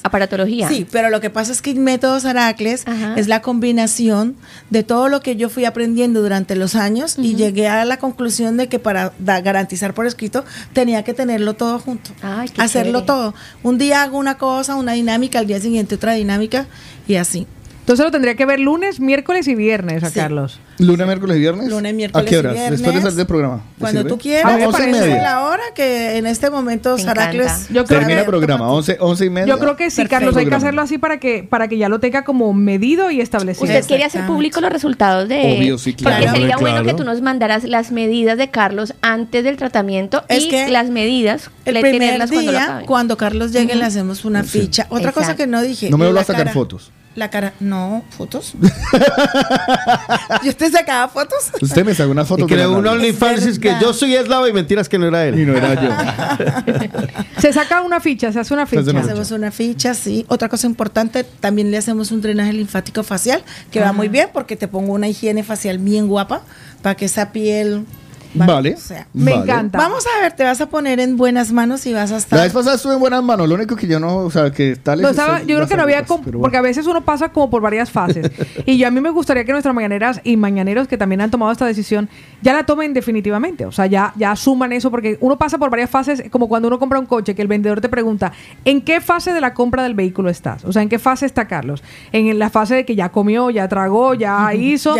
Speaker 3: aparatología.
Speaker 30: Sí, pero lo que pasa es que el método Saracles
Speaker 3: Ajá.
Speaker 30: es la combinación de todo lo que yo fui aprendiendo durante los años y llegué a la conclusión de que para da- garantizar por escrito tenía que tenerlo todo junto.
Speaker 3: Ay, qué
Speaker 30: hacerlo
Speaker 3: chévere.
Speaker 30: todo. Un día hago una cosa, una dinámica, al día siguiente otra dinámica y así.
Speaker 4: Entonces lo tendría que ver lunes, miércoles y viernes a
Speaker 30: Sí.
Speaker 4: Carlos.
Speaker 1: Lunes, miércoles y viernes.
Speaker 30: Lunes, miércoles
Speaker 1: ¿A qué
Speaker 30: y
Speaker 1: horas?
Speaker 30: viernes.
Speaker 1: Después de salir del programa. ¿Le
Speaker 30: Cuando
Speaker 1: sirve?
Speaker 30: tú
Speaker 4: A
Speaker 30: quieras,
Speaker 4: me
Speaker 30: me
Speaker 4: parece
Speaker 30: parece
Speaker 1: media.
Speaker 30: la hora que en este momento
Speaker 3: Me
Speaker 30: Saracles
Speaker 3: encanta.
Speaker 4: Yo creo
Speaker 1: Termina el programa, 11, 11 y media.
Speaker 4: Yo creo que sí,
Speaker 30: Perfecto.
Speaker 4: Carlos, hay que hacerlo así para que, para que ya lo tenga como medido y establecido.
Speaker 3: ¿Usted quería hacer público los resultados de...?
Speaker 1: Obvio, sí, claro.
Speaker 3: Porque sería
Speaker 2: Claro.
Speaker 3: bueno que tú nos mandaras las medidas de Carlos antes del tratamiento
Speaker 30: Es
Speaker 3: y
Speaker 30: que
Speaker 3: las medidas,
Speaker 30: El primer
Speaker 3: cuando
Speaker 30: día,
Speaker 3: acabe.
Speaker 30: cuando Carlos llegue, le hacemos una ficha. Otra cosa que no dije.
Speaker 1: No me vuelva a sacar fotos.
Speaker 30: La cara, no, fotos. ¿Yo te sacaba fotos?
Speaker 1: Usted me sacó una foto
Speaker 2: Y creó un OnlyFans es que yo soy eslavo y mentiras que no era él.
Speaker 1: Y no era yo.
Speaker 4: Se saca una ficha, se hace una ficha.
Speaker 30: Hacemos una ficha, sí. Otra cosa importante, también le hacemos un drenaje linfático facial, que va muy bien porque te pongo una higiene facial bien guapa para que esa piel...
Speaker 1: Vale.
Speaker 30: o sea,
Speaker 1: Me vale. encanta.
Speaker 30: Vamos a ver, te vas a poner en buenas manos y vas a estar...
Speaker 1: La vez pasada estuve en buenas manos, lo único que yo no, o sea, que tal
Speaker 4: No, estaba- yo creo que no había, porque a veces uno pasa como por varias fases. y yo a mí me gustaría que nuestras mañaneras y mañaneros que también han tomado esta decisión ya la tomen definitivamente. O sea, ya, ya asuman eso, porque uno pasa por varias fases, como cuando uno compra un coche, que el vendedor te pregunta, ¿en qué fase de la compra del vehículo estás? O sea, ¿en qué fase está Carlos? En la fase de que ya comió, ya tragó, ya hizo,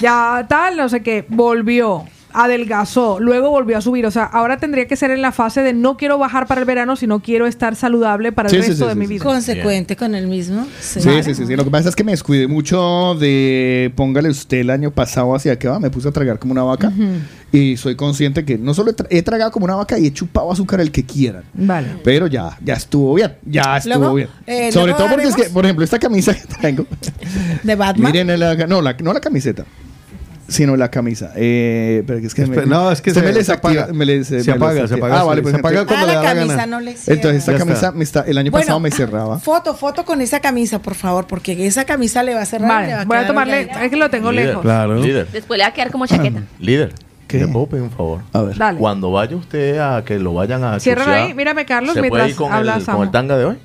Speaker 4: ya tal, no sé qué, volvió. Adelgazó, luego volvió a subir. O sea, ahora tendría que ser en la fase de no quiero bajar para el verano, sino quiero estar saludable para el
Speaker 1: Sí,
Speaker 4: resto
Speaker 1: sí,
Speaker 4: de
Speaker 1: sí,
Speaker 4: mi vida.
Speaker 30: Consecuente con el mismo.
Speaker 1: Sí, sí, sí, sí. Lo que pasa es que me descuidé mucho de, póngale usted el año pasado hacia que va, me puse a tragar como una vaca y soy consciente que no solo he, tra- he tragado como una vaca y he chupado azúcar el que quieran,
Speaker 4: Vale.
Speaker 1: pero ya, ya estuvo bien, ya estuvo
Speaker 30: Luego,
Speaker 1: bien.
Speaker 30: eh,
Speaker 1: Sobre todo porque es que, por ejemplo, esta camisa que traigo,
Speaker 30: De Batman.
Speaker 1: miren, la, no, la, no la camiseta. Sino la camisa. Eh, pero es que
Speaker 2: Espera, no, es que
Speaker 1: usted
Speaker 2: se-
Speaker 1: me
Speaker 2: se
Speaker 1: desactiva-
Speaker 2: apaga.
Speaker 1: me les-
Speaker 2: Se
Speaker 1: me les
Speaker 2: apaga, se apaga,
Speaker 1: Ah, vale,
Speaker 2: se-
Speaker 1: pues
Speaker 2: se apaga cuando
Speaker 30: Ah,
Speaker 2: le
Speaker 30: la
Speaker 2: da la
Speaker 30: camisa
Speaker 2: gana.
Speaker 30: no le.
Speaker 1: Entonces esta
Speaker 2: Ya está.
Speaker 1: camisa me está, el año
Speaker 30: Bueno,
Speaker 1: pasado me cerraba.
Speaker 30: Foto, foto con esa camisa, por favor, porque esa camisa le va a cerrar.
Speaker 4: Vale,
Speaker 30: y le va a
Speaker 4: voy a
Speaker 30: quedar
Speaker 4: tomarle, es que lo tengo
Speaker 5: Líder,
Speaker 4: lejos.
Speaker 2: Claro.
Speaker 5: Líder,
Speaker 3: Después le va a quedar como chaqueta.
Speaker 5: líder. ¿Le puedo pedir un favor?
Speaker 1: A ver.
Speaker 4: Dale.
Speaker 5: Cuando vaya usted a que lo vayan a chucear,
Speaker 4: ahí, mírame, Carlos,
Speaker 5: ¿se puede
Speaker 4: mientras
Speaker 5: ir con el, con el tanga de hoy?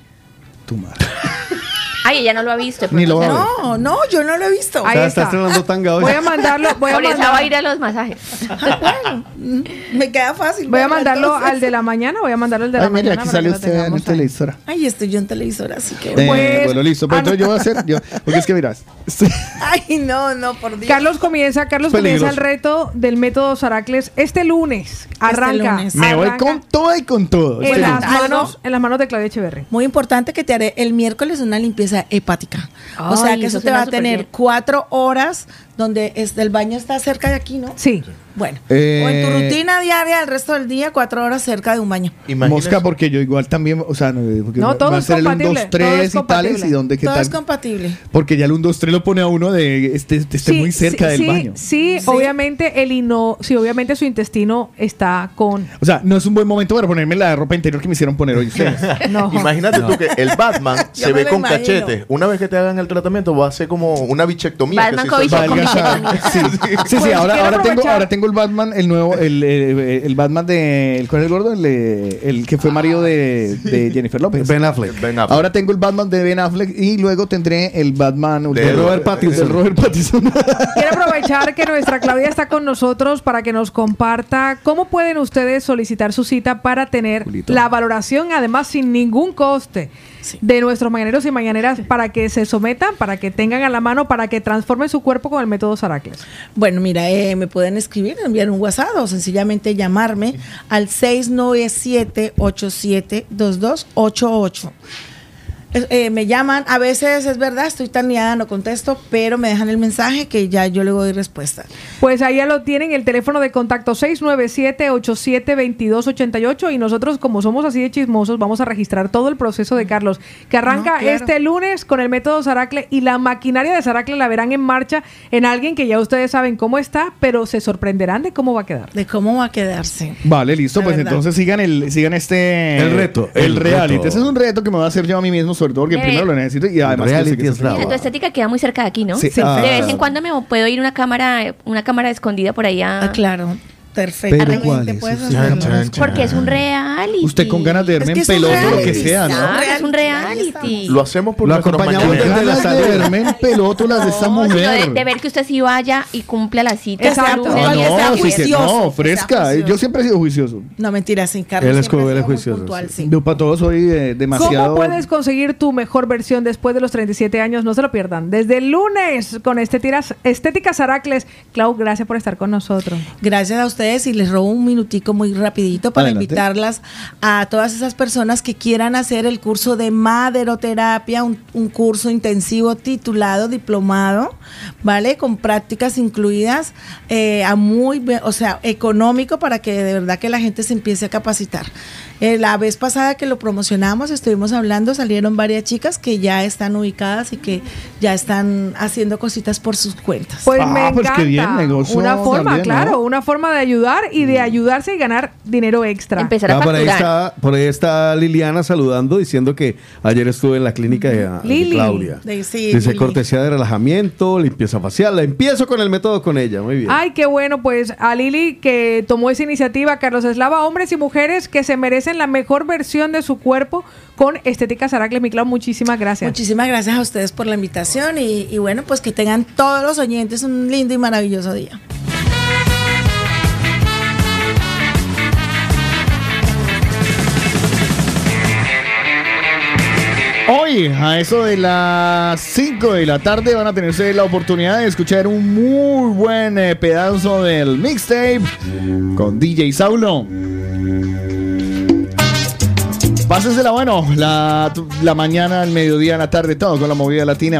Speaker 3: Ay, ella no lo ha visto.
Speaker 1: Ni lo va a ver.
Speaker 30: No, no, yo no lo he visto.
Speaker 4: Ahí está.
Speaker 2: tanga hoy.
Speaker 4: Voy a mandarlo, voy a
Speaker 3: Por eso va a
Speaker 4: mandarlo,
Speaker 3: ir a los masajes.
Speaker 30: Me queda fácil.
Speaker 4: voy a mandarlo
Speaker 30: entonces.
Speaker 4: al de la mañana, voy a mandarlo al de la
Speaker 1: Ay,
Speaker 4: mañana.
Speaker 1: aquí sale usted en
Speaker 4: ahí.
Speaker 1: televisor.
Speaker 30: Ay, estoy yo en televisor, así que.
Speaker 1: Eh,
Speaker 4: Pues,
Speaker 1: bueno, listo. Pero entonces yo voy a hacer. Yo, porque es que mira, estoy-
Speaker 30: Ay, no, no, por Dios.
Speaker 4: Carlos comienza, Carlos
Speaker 1: Peligroso.
Speaker 4: comienza el reto del método Saracles este lunes. Arranca.
Speaker 30: lunes.
Speaker 1: me voy
Speaker 4: arranca
Speaker 1: con todo y con todo.
Speaker 4: en
Speaker 1: Este
Speaker 4: las manos, en las manos de Claudia Echeverry.
Speaker 30: Muy importante que te haré el miércoles una limpieza hepática. o sea que eso
Speaker 3: eso
Speaker 30: te va a tener
Speaker 3: bien.
Speaker 30: cuatro horas donde es, el baño está cerca de aquí, ¿no?
Speaker 4: Sí.
Speaker 30: Bueno.
Speaker 1: Eh,
Speaker 30: o en tu rutina diaria el resto del día, cuatro horas cerca de un baño.
Speaker 1: Mosca, porque yo igual también, o sea, no, porque
Speaker 30: No, todo
Speaker 1: va a
Speaker 30: es
Speaker 1: ser el 1, 2,
Speaker 30: compatible,
Speaker 1: 3
Speaker 30: todo es
Speaker 1: y tales,
Speaker 30: compatible.
Speaker 1: y dónde qué
Speaker 30: Todo
Speaker 1: tal.
Speaker 30: es compatible.
Speaker 1: Porque ya el 1, 2, 3 lo pone a uno de este, este esté muy cerca
Speaker 4: sí,
Speaker 1: del
Speaker 4: sí,
Speaker 1: baño.
Speaker 4: Sí, obviamente el ino, sí, obviamente su intestino está con
Speaker 1: O sea, no es un buen momento para ponerme la ropa interior que me hicieron poner hoy ustedes.
Speaker 4: No.
Speaker 5: Imagínate tú que el Batman se ve con
Speaker 1: imagino.
Speaker 5: cachete. Una vez que te hagan el tratamiento va a ser como una bichectomía.
Speaker 3: Batman
Speaker 5: que
Speaker 3: con bichectomía.
Speaker 1: Sí, sí, sí,
Speaker 3: Pues,
Speaker 1: ahora, ahora tengo el Batman, el nuevo, el, eh, el Batman de. ¿El cuál es el gordo? El, eh, el que fue marido de, de Jennifer López.
Speaker 2: Ben Affleck.
Speaker 5: Ben Affleck.
Speaker 1: Ahora tengo el Batman de Ben Affleck y luego tendré el Batman
Speaker 2: De Robert Pattinson.
Speaker 1: del Robert Pattinson.
Speaker 4: Quiero aprovechar que nuestra Claudia está con nosotros para que nos comparta cómo pueden ustedes solicitar su cita para tener la valoración, además sin ningún coste, de nuestros mañaneros y mañaneras para que se sometan, para que tengan a la mano, para que transformen su cuerpo con el método Saracles.
Speaker 30: Bueno, mira, eh, me pueden escribir, enviar un WhatsApp o sencillamente llamarme al 697-872288. Eh, eh, me llaman, a veces es verdad, estoy tan liada, no contesto, pero me dejan el mensaje que ya yo le doy respuesta.
Speaker 4: Pues ahí ya lo tienen, el teléfono de contacto 697-872288 y nosotros como somos así de chismosos vamos a registrar todo el proceso de Carlos, que arranca
Speaker 30: No, claro.
Speaker 4: este lunes con el método Saracle y la maquinaria de Saracle la verán en marcha en alguien que ya ustedes saben cómo está, pero se sorprenderán de cómo va a quedar.
Speaker 30: De cómo va a quedarse.
Speaker 1: Vale, listo,
Speaker 30: La
Speaker 1: pues
Speaker 30: verdad.
Speaker 1: entonces sigan el, sigan este
Speaker 2: El reto,
Speaker 1: el,
Speaker 2: el
Speaker 1: reality.
Speaker 2: reto.
Speaker 1: Ese es un reto que me voy a hacer yo a mí mismo, sobre todo porque
Speaker 3: Eh.
Speaker 1: primero lo necesito y además
Speaker 2: reality
Speaker 1: que
Speaker 2: es la-
Speaker 3: Mira, tu estética queda muy cerca de aquí, ¿no?
Speaker 1: Sí.
Speaker 3: De
Speaker 1: Ah.
Speaker 3: vez en cuando me puedo ir una cámara, una cámara escondida por ahí a...
Speaker 30: Ah, claro, perfectamente
Speaker 1: ¿cuál es?
Speaker 30: puedes
Speaker 1: Chan,
Speaker 30: hacerlo.
Speaker 1: chan, chan.
Speaker 3: Porque es un reality.
Speaker 1: Usted con ganas de verme
Speaker 30: que
Speaker 1: en
Speaker 30: es
Speaker 1: peloto, lo que sea, ¿no?
Speaker 3: Claro, es un reality.
Speaker 5: Lo hacemos por
Speaker 2: Lo acompañamos desde la
Speaker 1: Ganas de verme en peloto las de esa mujer.
Speaker 3: de, de ver que usted sí vaya y cumpla la cita.
Speaker 30: Exacto.
Speaker 1: Ah, no, sí, que- no, fresca. Yo siempre he sido juicioso.
Speaker 30: No, mentira, sin Carlos.
Speaker 2: Él es juicioso,
Speaker 30: puntual,
Speaker 2: sí.
Speaker 30: sí.
Speaker 1: Yo para todo soy eh, demasiado.
Speaker 4: ¿Cómo puedes conseguir tu mejor versión después de los 37 años? No se lo pierdan. Desde el lunes con Estéticas, Estética Saracles. Clau, gracias por estar con nosotros.
Speaker 30: Gracias a ustedes y les robo un minutico muy rapidito para
Speaker 1: Adelante.
Speaker 30: invitarlas a todas esas personas que quieran hacer el curso de maderoterapia, un, un curso intensivo titulado diplomado, ¿vale? Con prácticas incluidas eh, a muy, o sea, económico para que de verdad que la gente se empiece a capacitar. Eh, la vez pasada que lo promocionamos, estuvimos hablando, salieron varias chicas que ya están ubicadas y que ya están haciendo cositas por sus cuentas.
Speaker 4: Pues me
Speaker 31: Ah, pues
Speaker 4: encanta.
Speaker 31: qué bien, negocio
Speaker 4: una forma,
Speaker 31: también, ¿no?
Speaker 4: claro, una forma de ayudar y de ayudarse y ganar dinero extra.
Speaker 3: Empezar
Speaker 2: Ah,
Speaker 3: a
Speaker 2: por, ahí está, por ahí está Liliana saludando, diciendo que ayer estuve en la clínica de. Claudia.
Speaker 30: De- sí,
Speaker 2: Dice
Speaker 30: Lili.
Speaker 2: cortesía de relajamiento, limpieza facial. La empiezo con el método con ella. Muy bien.
Speaker 4: Ay, qué bueno, pues a Lili que tomó esa iniciativa, Carlos Eslava, hombres y mujeres que se merecen la mejor versión de su cuerpo con Estética Saracle Miclau. Muchísimas gracias.
Speaker 30: Muchísimas gracias a ustedes por la invitación y, y bueno, pues que tengan todos los oyentes un lindo y maravilloso día.
Speaker 31: Hoy, a eso de las 5 de la tarde, van a tener ustedes la oportunidad de escuchar un muy buen eh, pedazo del mixtape con DJ Saulo. Pásensela bueno, la, la mañana, el mediodía, la tarde, todo con la movida latina.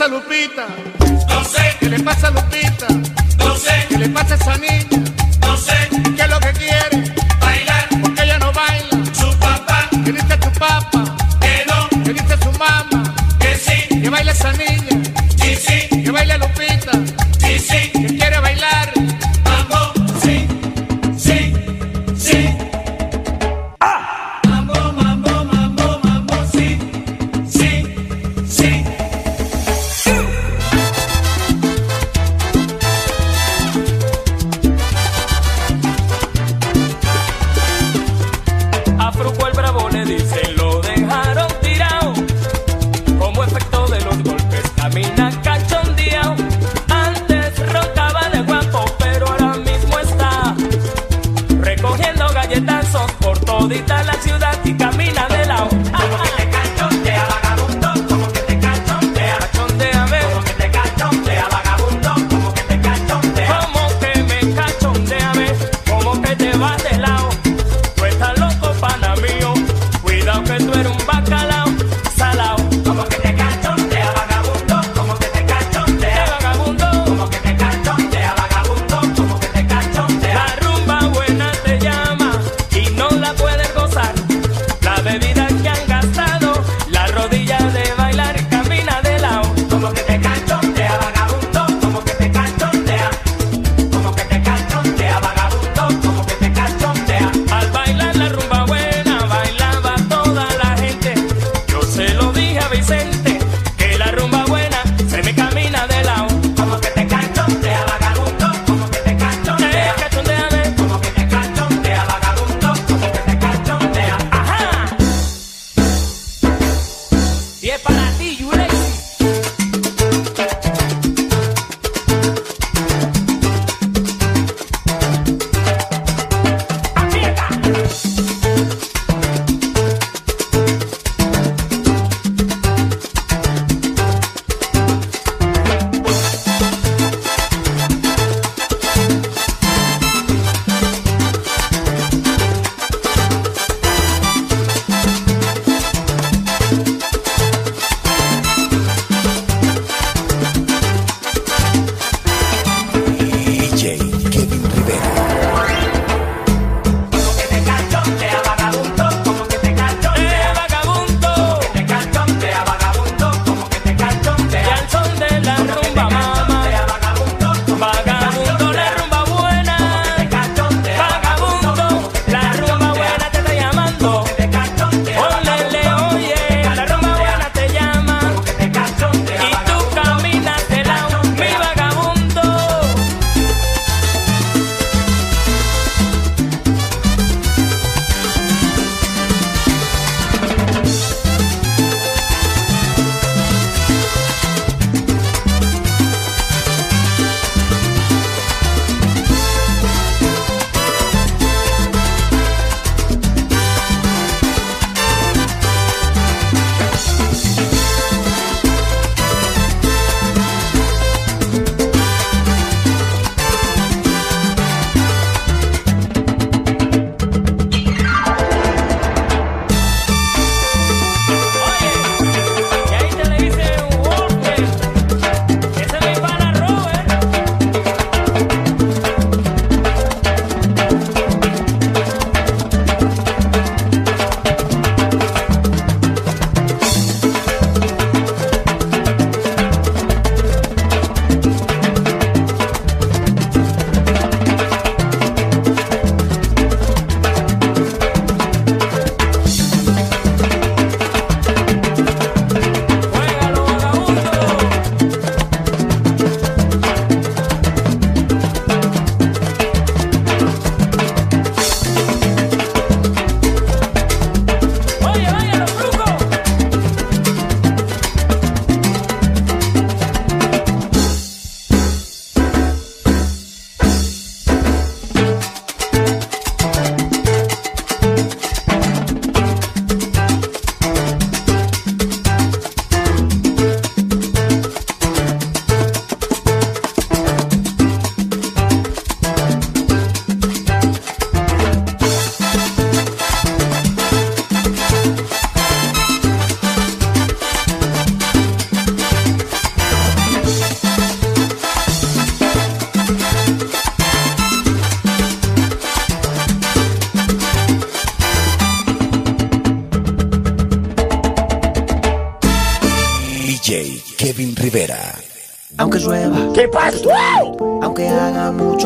Speaker 32: Pasa Lupita? No sé. ¿Qué le pasa Lupita? No sé. ¿Qué le pasa a esa niña? No sé. ¿Qué es lo que quiere? Bailar. Porque ella no baila. Su papá. ¿Qué dice
Speaker 24: tu papá? Que no. ¿Qué dice su mamá? Que sí. Que baila esa niña.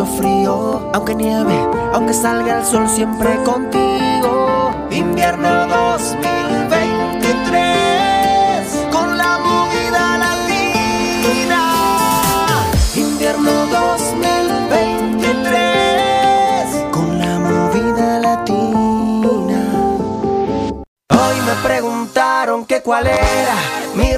Speaker 19: frío, aunque nieve, aunque salga el sol siempre contigo. Invierno 2023, con la movida latina. Invierno 2023, con la movida latina. Hoy me preguntaron que cuál era mi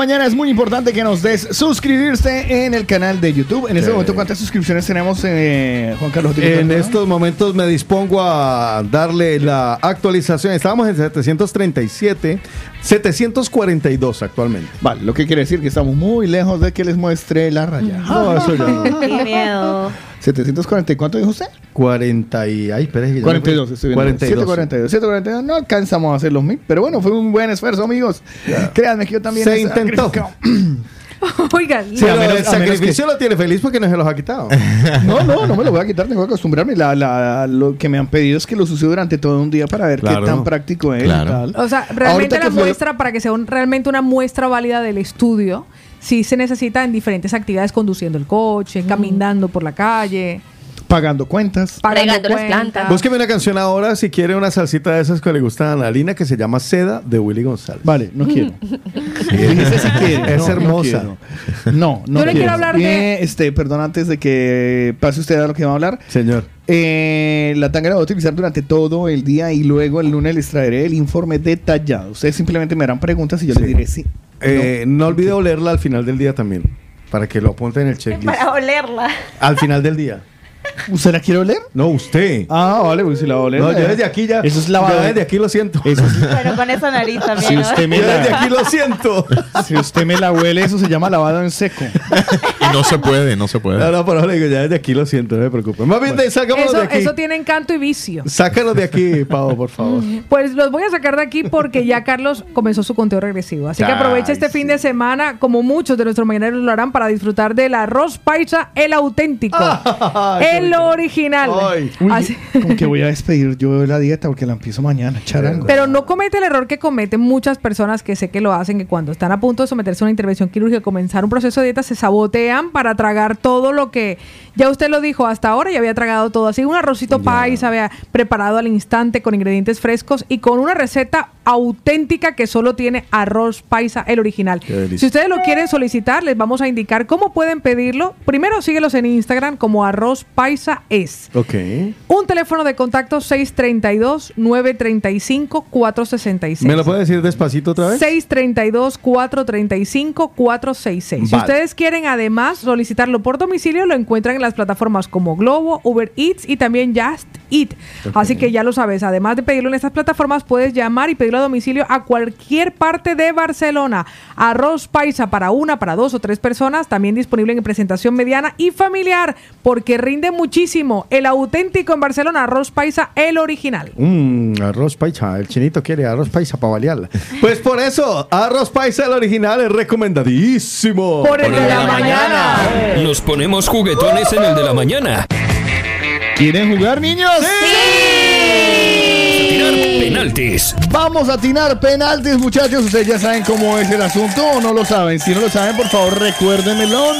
Speaker 1: mañana. Es muy importante que nos des suscribirse en el canal de YouTube. En este momento, ¿cuántas suscripciones tenemos, eh, Juan Carlos?
Speaker 2: En estos momentos me dispongo a darle la actualización. Estábamos en 737, 742 actualmente.
Speaker 1: Vale, lo que quiere decir que estamos muy lejos de que les muestre la raya.
Speaker 2: No, eso ya no.
Speaker 25: Qué miedo.
Speaker 1: 740, ¿y ¿cuánto dijo usted?
Speaker 2: 40 y... Ay, espera, que ya me
Speaker 1: 42,
Speaker 2: fui.
Speaker 1: estoy viendo.
Speaker 2: 42.
Speaker 1: 742. 742. No alcanzamos a hacer los mil, pero bueno, fue un buen esfuerzo, amigos. Créanme que yo también
Speaker 2: Se intentó.
Speaker 4: Oigan,
Speaker 2: Sí,
Speaker 1: a
Speaker 2: pero
Speaker 1: menos-
Speaker 2: el
Speaker 1: a menos
Speaker 2: sacrificio lo tiene feliz porque no se los ha quitado.
Speaker 1: No, no, no me lo voy a quitar, tengo que acostumbrarme. La, la- lo que me han pedido es que lo use durante todo un día para ver
Speaker 2: Claro.
Speaker 1: qué tan práctico es
Speaker 2: Claro.
Speaker 1: y tal.
Speaker 4: O sea, realmente
Speaker 1: Ahorita
Speaker 4: la muestra, para que sea un- realmente una muestra válida del estudio, sí se necesita en diferentes actividades, conduciendo el coche, caminando por la calle,
Speaker 1: Pagando cuentas.
Speaker 4: pagando
Speaker 3: Regando las plantas.
Speaker 2: Búsqueme una canción ahora si quiere una salsita de esas que le gustan a Analina que se llama Seda de Willy González.
Speaker 1: Vale, no quiero.
Speaker 2: Dice
Speaker 1: si quiere.
Speaker 2: Es
Speaker 1: No, no
Speaker 2: hermosa.
Speaker 1: quiero. No, no
Speaker 4: Yo le quiero hablar de-
Speaker 1: Eh, este, perdón, antes de que pase usted a lo que va a hablar.
Speaker 2: Señor.
Speaker 1: Eh, la tanga la voy a utilizar durante todo el día y luego el lunes les traeré el informe detallado. Ustedes simplemente me harán preguntas y yo les diré sí.
Speaker 2: Eh, no olvide olerla al final del día también. Para que lo apunte en el checklist.
Speaker 25: Para olerla.
Speaker 2: Al final del día.
Speaker 1: ¿Usted la quiere oler?
Speaker 2: No, usted.
Speaker 1: Ah, vale, pues si la va a oler.
Speaker 2: No, yo desde aquí ya.
Speaker 1: Eso es
Speaker 2: Yo
Speaker 1: lavado.
Speaker 2: desde aquí lo siento.
Speaker 1: Eso es-
Speaker 25: Pero con esa nariz también.
Speaker 1: Si
Speaker 25: ¿no?
Speaker 1: usted me
Speaker 2: Yo
Speaker 1: la-
Speaker 2: desde aquí lo siento.
Speaker 1: Si usted me la huele, eso se llama lavado en seco.
Speaker 5: Y no se puede, no se puede.
Speaker 2: No, no, pero le digo, ya desde aquí lo siento, no me preocupe. Más bien, de- sácanos de
Speaker 4: Eso,
Speaker 2: aquí.
Speaker 4: eso tiene encanto y vicio.
Speaker 2: Sácanos de aquí, Pau, por favor.
Speaker 4: Pues los voy a sacar de aquí porque ya Carlos comenzó su conteo regresivo. Así que aprovecha este fin de semana, como muchos de nuestros mañaneros lo harán, para disfrutar del arroz paisa, el auténtico,
Speaker 1: qué rico.
Speaker 4: original.
Speaker 1: Uy,
Speaker 4: Así-
Speaker 1: como que voy a despedir yo la dieta porque la empiezo mañana, charango.
Speaker 4: Pero no comete el error que cometen muchas personas que sé que lo hacen, que cuando están a punto de someterse a una intervención quirúrgica, comenzar un proceso de dieta, se sabotean para tragar todo lo que ya usted lo dijo hasta ahora y había tragado todo. Así un arrocito paisa, había preparado al instante con ingredientes frescos y con una receta auténtica que solo tiene arroz paisa, el original. Si ustedes lo quieren solicitar, les vamos a indicar cómo pueden pedirlo. Primero síguelos en Instagram como arroz paisa es.
Speaker 2: Ok.
Speaker 4: Un teléfono de contacto 632-935-466.
Speaker 2: ¿Me lo puede decir despacito otra vez?
Speaker 4: 632-435-466. Si
Speaker 2: Vale.
Speaker 4: ustedes quieren además solicitarlo por domicilio, lo encuentran en las plataformas como Globo, Uber Eats y también Just Eat. Así que ya lo sabes, además de pedirlo en estas plataformas, puedes llamar y pedirlo a domicilio a cualquier parte de Barcelona. Arroz paisa para una, para dos o tres personas, también disponible en presentación mediana y familiar, porque rinde muchísimo. El auténtico en Barcelona, arroz paisa, el original.
Speaker 2: Mmm, arroz paisa. El chinito quiere arroz paisa para balearla. Pues por eso, arroz paisa, el original, es recomendadísimo.
Speaker 4: Por el de la mañana.
Speaker 33: Nos ponemos juguetones en el de la mañana.
Speaker 1: ¿Quieren jugar, niños?
Speaker 33: Tirar penaltis.
Speaker 1: Vamos a tirar penaltis, muchachos. Ustedes ya saben cómo es el asunto o no lo saben. Si no lo saben, por favor, recuérdenmelo.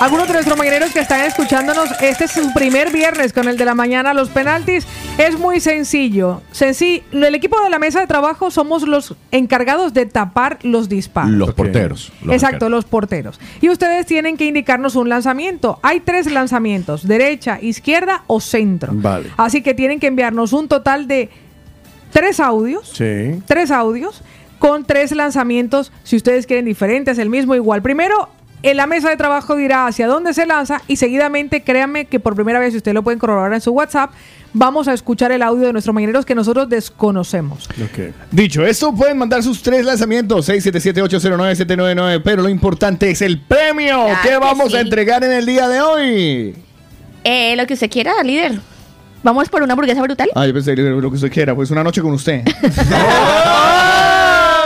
Speaker 4: Algunos de nuestros mañaneros que están escuchándonos, este es su primer viernes con el de la mañana. Los penaltis es muy sencillo. Sencillo. El equipo de la mesa de trabajo somos los encargados de tapar los disparos.
Speaker 5: Los porteros. los
Speaker 4: Exacto,
Speaker 5: arqueros.
Speaker 4: los porteros. Y ustedes tienen que indicarnos un lanzamiento. Hay tres lanzamientos, derecha, izquierda o centro.
Speaker 2: Vale.
Speaker 4: Así que tienen que enviarnos un total de tres audios
Speaker 2: Sí.
Speaker 4: tres audios con tres lanzamientos, si ustedes quieren diferentes, el mismo igual. Primero, en la mesa de trabajo dirá hacia dónde se lanza y seguidamente, créanme que por primera vez, si ustedes lo pueden corroborar en su WhatsApp, vamos a escuchar el audio de nuestros mañaneros que nosotros desconocemos.
Speaker 1: Dicho esto, pueden mandar sus tres lanzamientos: 677-809-799. Pero lo importante es el premio
Speaker 3: Claro
Speaker 1: que
Speaker 3: que
Speaker 1: vamos
Speaker 3: sí.
Speaker 1: a entregar en el día de hoy.
Speaker 3: Eh, lo que usted quiera, líder. Vamos por una hamburguesa brutal.
Speaker 1: Ah, yo pensé lo que usted quiera, pues una noche con usted.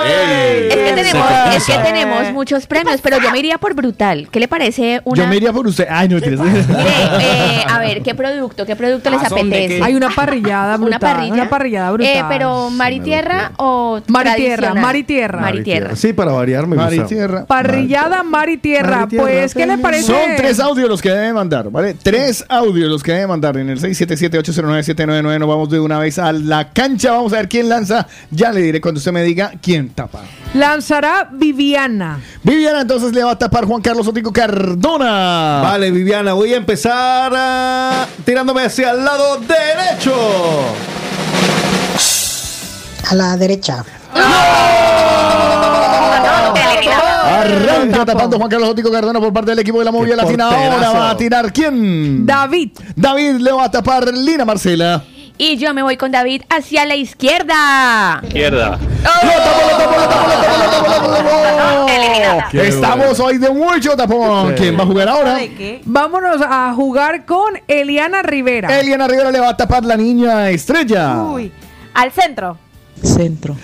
Speaker 3: Es que, tenemos, es que tenemos muchos premios, pero yo me iría por brutal. ¿Qué le parece una?
Speaker 1: Yo me iría por usted. Ay, no.
Speaker 3: Mire, eh, a ver, ¿qué producto? ¿Qué producto les apetece?
Speaker 4: Hay una parrillada brutal.
Speaker 3: Una parrilla.
Speaker 4: Una parrillada brutal.
Speaker 3: Eh, pero mar y tierra o
Speaker 4: Mar y tierra,
Speaker 3: tradicional?
Speaker 4: mar y tierra.
Speaker 3: Mar y tierra.
Speaker 2: Sí, para variar me
Speaker 1: Mar y
Speaker 2: gusta.
Speaker 1: tierra.
Speaker 4: Parrillada, mar y tierra.
Speaker 1: Mar y tierra,
Speaker 4: pues, ¿qué le parece?
Speaker 1: Son tres audios los que deben mandar, ¿vale? Tres audios los que deben mandar en el 677-809-799. Nos vamos de una vez a la cancha. Vamos a ver quién lanza. Ya le diré cuando usted me diga quién tapa.
Speaker 4: Lanzará Viviana.
Speaker 1: Viviana, entonces le va a tapar Juan Carlos Otico Cardona.
Speaker 2: Vale, Viviana, voy a empezar ah, tirándome hacia el lado derecho.
Speaker 27: A la derecha.
Speaker 1: Arranca tapando Juan Carlos Ótico Cardona por parte del equipo de la movida latina. Ahora va a tirar quién?
Speaker 4: David.
Speaker 1: David le va a tapar Lina Marcela.
Speaker 3: Y yo me voy con David hacia la izquierda.
Speaker 26: Izquierda.
Speaker 1: Estamos hoy de mucho tapón. ¿Quién va a jugar ahora?
Speaker 4: Vámonos a jugar con Eliana Rivera.
Speaker 1: Eliana Rivera le va a tapar la niña estrella.
Speaker 25: Uy, al centro.
Speaker 30: Centro.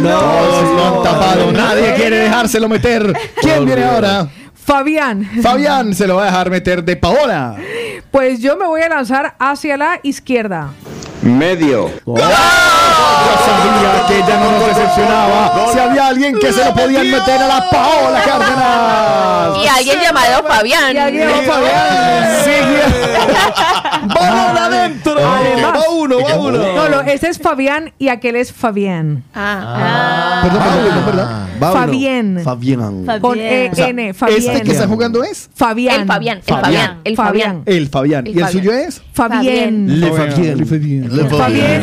Speaker 1: No, se lo han tapado. Nadie quiere dejárselo meter. ¿Quién viene ahora?
Speaker 4: Fabián.
Speaker 1: Fabián se lo va a dejar meter de Paola.
Speaker 4: Pues yo me voy a lanzar hacia la izquierda.
Speaker 26: Medio.
Speaker 1: Yo sabía que ella no nos decepcionaba. Si había alguien que se lo podían meter a la Paola Cárdenas.
Speaker 3: Y alguien llamado Fabián.
Speaker 4: Y alguien llamado Fabián.
Speaker 1: ¡Vamos adentro!
Speaker 4: Además-
Speaker 1: Va uno, va uno.
Speaker 4: No, no, ese es Fabián y aquel es Fabián.
Speaker 3: Ah.
Speaker 1: Perdón, perdón, perdón, perdón.
Speaker 2: Va uno.
Speaker 4: Fabián.
Speaker 2: Fabián.
Speaker 4: Con E-N, Fabián.
Speaker 1: ¿Este que está jugando es?
Speaker 4: Fabián.
Speaker 3: El Fabián, el Fabián, el Fabián.
Speaker 1: El Fabián.
Speaker 3: El
Speaker 1: ¿Y el
Speaker 3: Fabián.
Speaker 1: suyo es?
Speaker 4: Fabián.
Speaker 2: Le Fabián.
Speaker 4: Fabián.
Speaker 1: O sea,
Speaker 4: Fabián.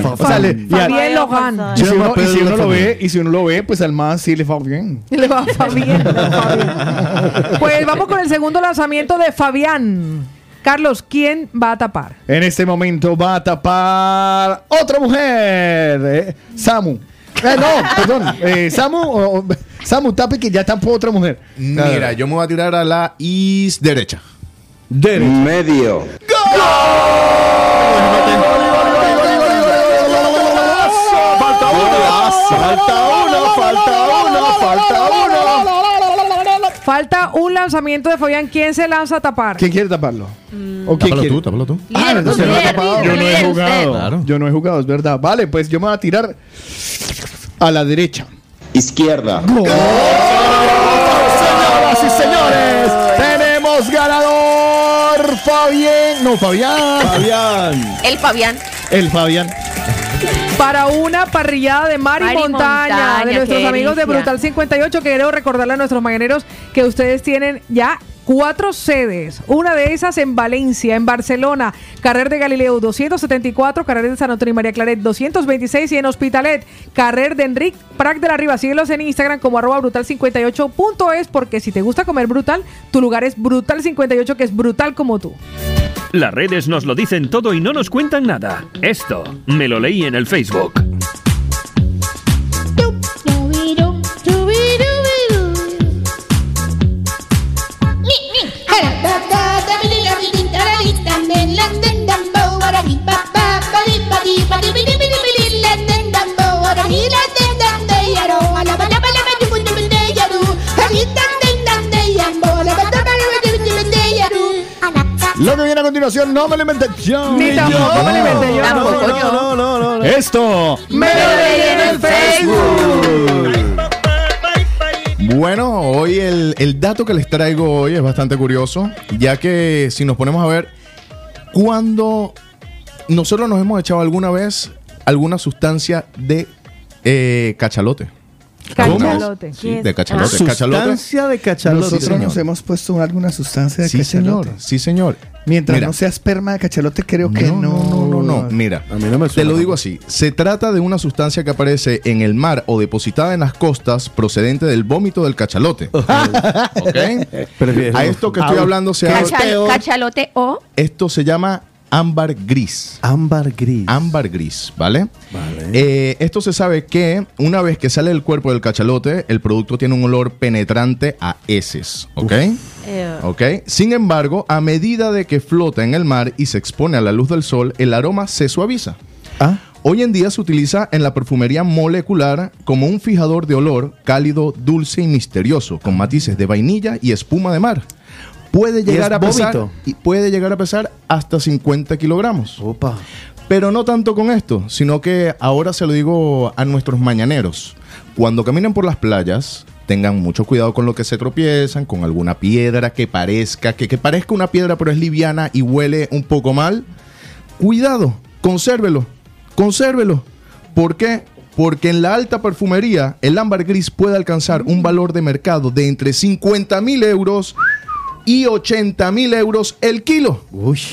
Speaker 1: Y si uno, y si uno lo
Speaker 2: Fabián.
Speaker 1: ve, y si uno lo ve, pues al más sí le va bien.
Speaker 4: Le va Fabián. le va Fabián. Pues vamos con el segundo lanzamiento de Fabián. Carlos, ¿quién va a tapar?
Speaker 1: En este momento va a tapar otra mujer. eh, Samu. Eh, no, perdón. eh, Samu, Samu tape que ya tapó otra mujer.
Speaker 5: Mira, yo me voy a tirar a la is derecha.
Speaker 26: Medio.
Speaker 1: Falta Falta uno, falta uno, falta uno.
Speaker 4: Falta un lanzamiento de Fabián. ¿Quién se lanza a tapar?
Speaker 1: ¿Quién quiere taparlo? ¿O quién
Speaker 5: Tápalo
Speaker 1: quiere?
Speaker 5: tú, tápalo tú.
Speaker 1: Ah, no ha
Speaker 3: líder,
Speaker 1: tapado. Yo no he jugado. Yo no he jugado, es verdad. Vale, pues yo me voy a tirar a la derecha.
Speaker 26: Izquierda.
Speaker 1: Señoras y señores, tenemos ganador Fabián. No, Fabián.
Speaker 2: Fabián.
Speaker 3: El Fabián.
Speaker 1: El Fabián.
Speaker 4: Para una parrillada de mar y
Speaker 3: Mar y
Speaker 4: montaña,
Speaker 3: montaña,
Speaker 4: de nuestros amigos de. Brutal 58, que quiero recordarle a nuestros mañaneros que ustedes tienen ya cuatro sedes. Una de esas en Valencia, en Barcelona, Carrer de Galileo 274, Carrer de San Antonio y María Claret 226 y en Hospitalet, Carrer de Enric Prac de la Riva. Síguelos en Instagram como arroba brutal58.es porque si te gusta comer brutal, tu lugar es Brutal58 que es brutal como tú.
Speaker 29: Las redes nos lo dicen todo y no nos cuentan nada. Esto me lo leí en el Facebook. Facebook.
Speaker 1: Lo que viene a continuación no me lo inventé yo.
Speaker 4: Ni tampoco me lo inventé yo.
Speaker 3: Tampoco yo.
Speaker 2: No, no, no, no.
Speaker 1: Esto
Speaker 4: Me lo leí en el
Speaker 1: Facebook.
Speaker 5: Bueno, hoy el, el dato que les traigo hoy es bastante curioso, ya que si nos ponemos a ver, cuando nosotros nos hemos echado alguna vez alguna sustancia de eh, cachalote.
Speaker 4: Cachalote.
Speaker 5: Sí, de cachalote. Cachalote.
Speaker 2: Sustancia de cachalote.
Speaker 1: Nosotros
Speaker 5: señor.
Speaker 1: nos hemos puesto alguna sustancia de
Speaker 5: Sí,
Speaker 1: cachalote.
Speaker 5: señor. Sí, señor.
Speaker 1: Mientras
Speaker 5: Mira.
Speaker 1: no sea esperma de cachalote, creo que no.
Speaker 5: No, no, no. Mira,
Speaker 2: A mí no me
Speaker 5: te
Speaker 2: suena
Speaker 5: lo digo así. Se trata de una sustancia que aparece en el mar o depositada en las costas procedente del vómito del cachalote. ¿Ok?
Speaker 2: Prefiero-
Speaker 5: A esto que estoy
Speaker 1: Ah,
Speaker 5: hablando se
Speaker 3: Cachal-
Speaker 5: habla-
Speaker 3: cachalote o
Speaker 5: Esto se llama ámbar gris.
Speaker 2: Ámbar gris.
Speaker 5: Ámbar gris, ¿vale?
Speaker 2: Vale.
Speaker 5: Eh, esto se sabe que una vez que sale del cuerpo del cachalote, el producto tiene un olor penetrante a heces, ¿ok? ¿Ok? Sin embargo, a medida de que flota en el mar y se expone a la luz del sol, el aroma se suaviza.
Speaker 2: Ah,
Speaker 5: Hoy en día se utiliza en la perfumería molecular como un fijador de olor cálido, dulce y misterioso, con matices de vainilla y espuma de mar. Puede llegar a pesar y puede llegar a pesar hasta 50 kilogramos.
Speaker 2: opa.
Speaker 5: Pero no tanto con esto, sino que ahora se lo digo a nuestros mañaneros. Cuando caminen por las playas, tengan mucho cuidado con lo que se tropiezan, con alguna piedra que parezca, que, que parezca una piedra pero es liviana y huele un poco mal. Cuidado, consérvelo, consérvelo. ¿Por qué? Porque en la alta perfumería el ámbar gris puede alcanzar un valor de mercado de entre 50 mil euros y 80 mil euros el kilo.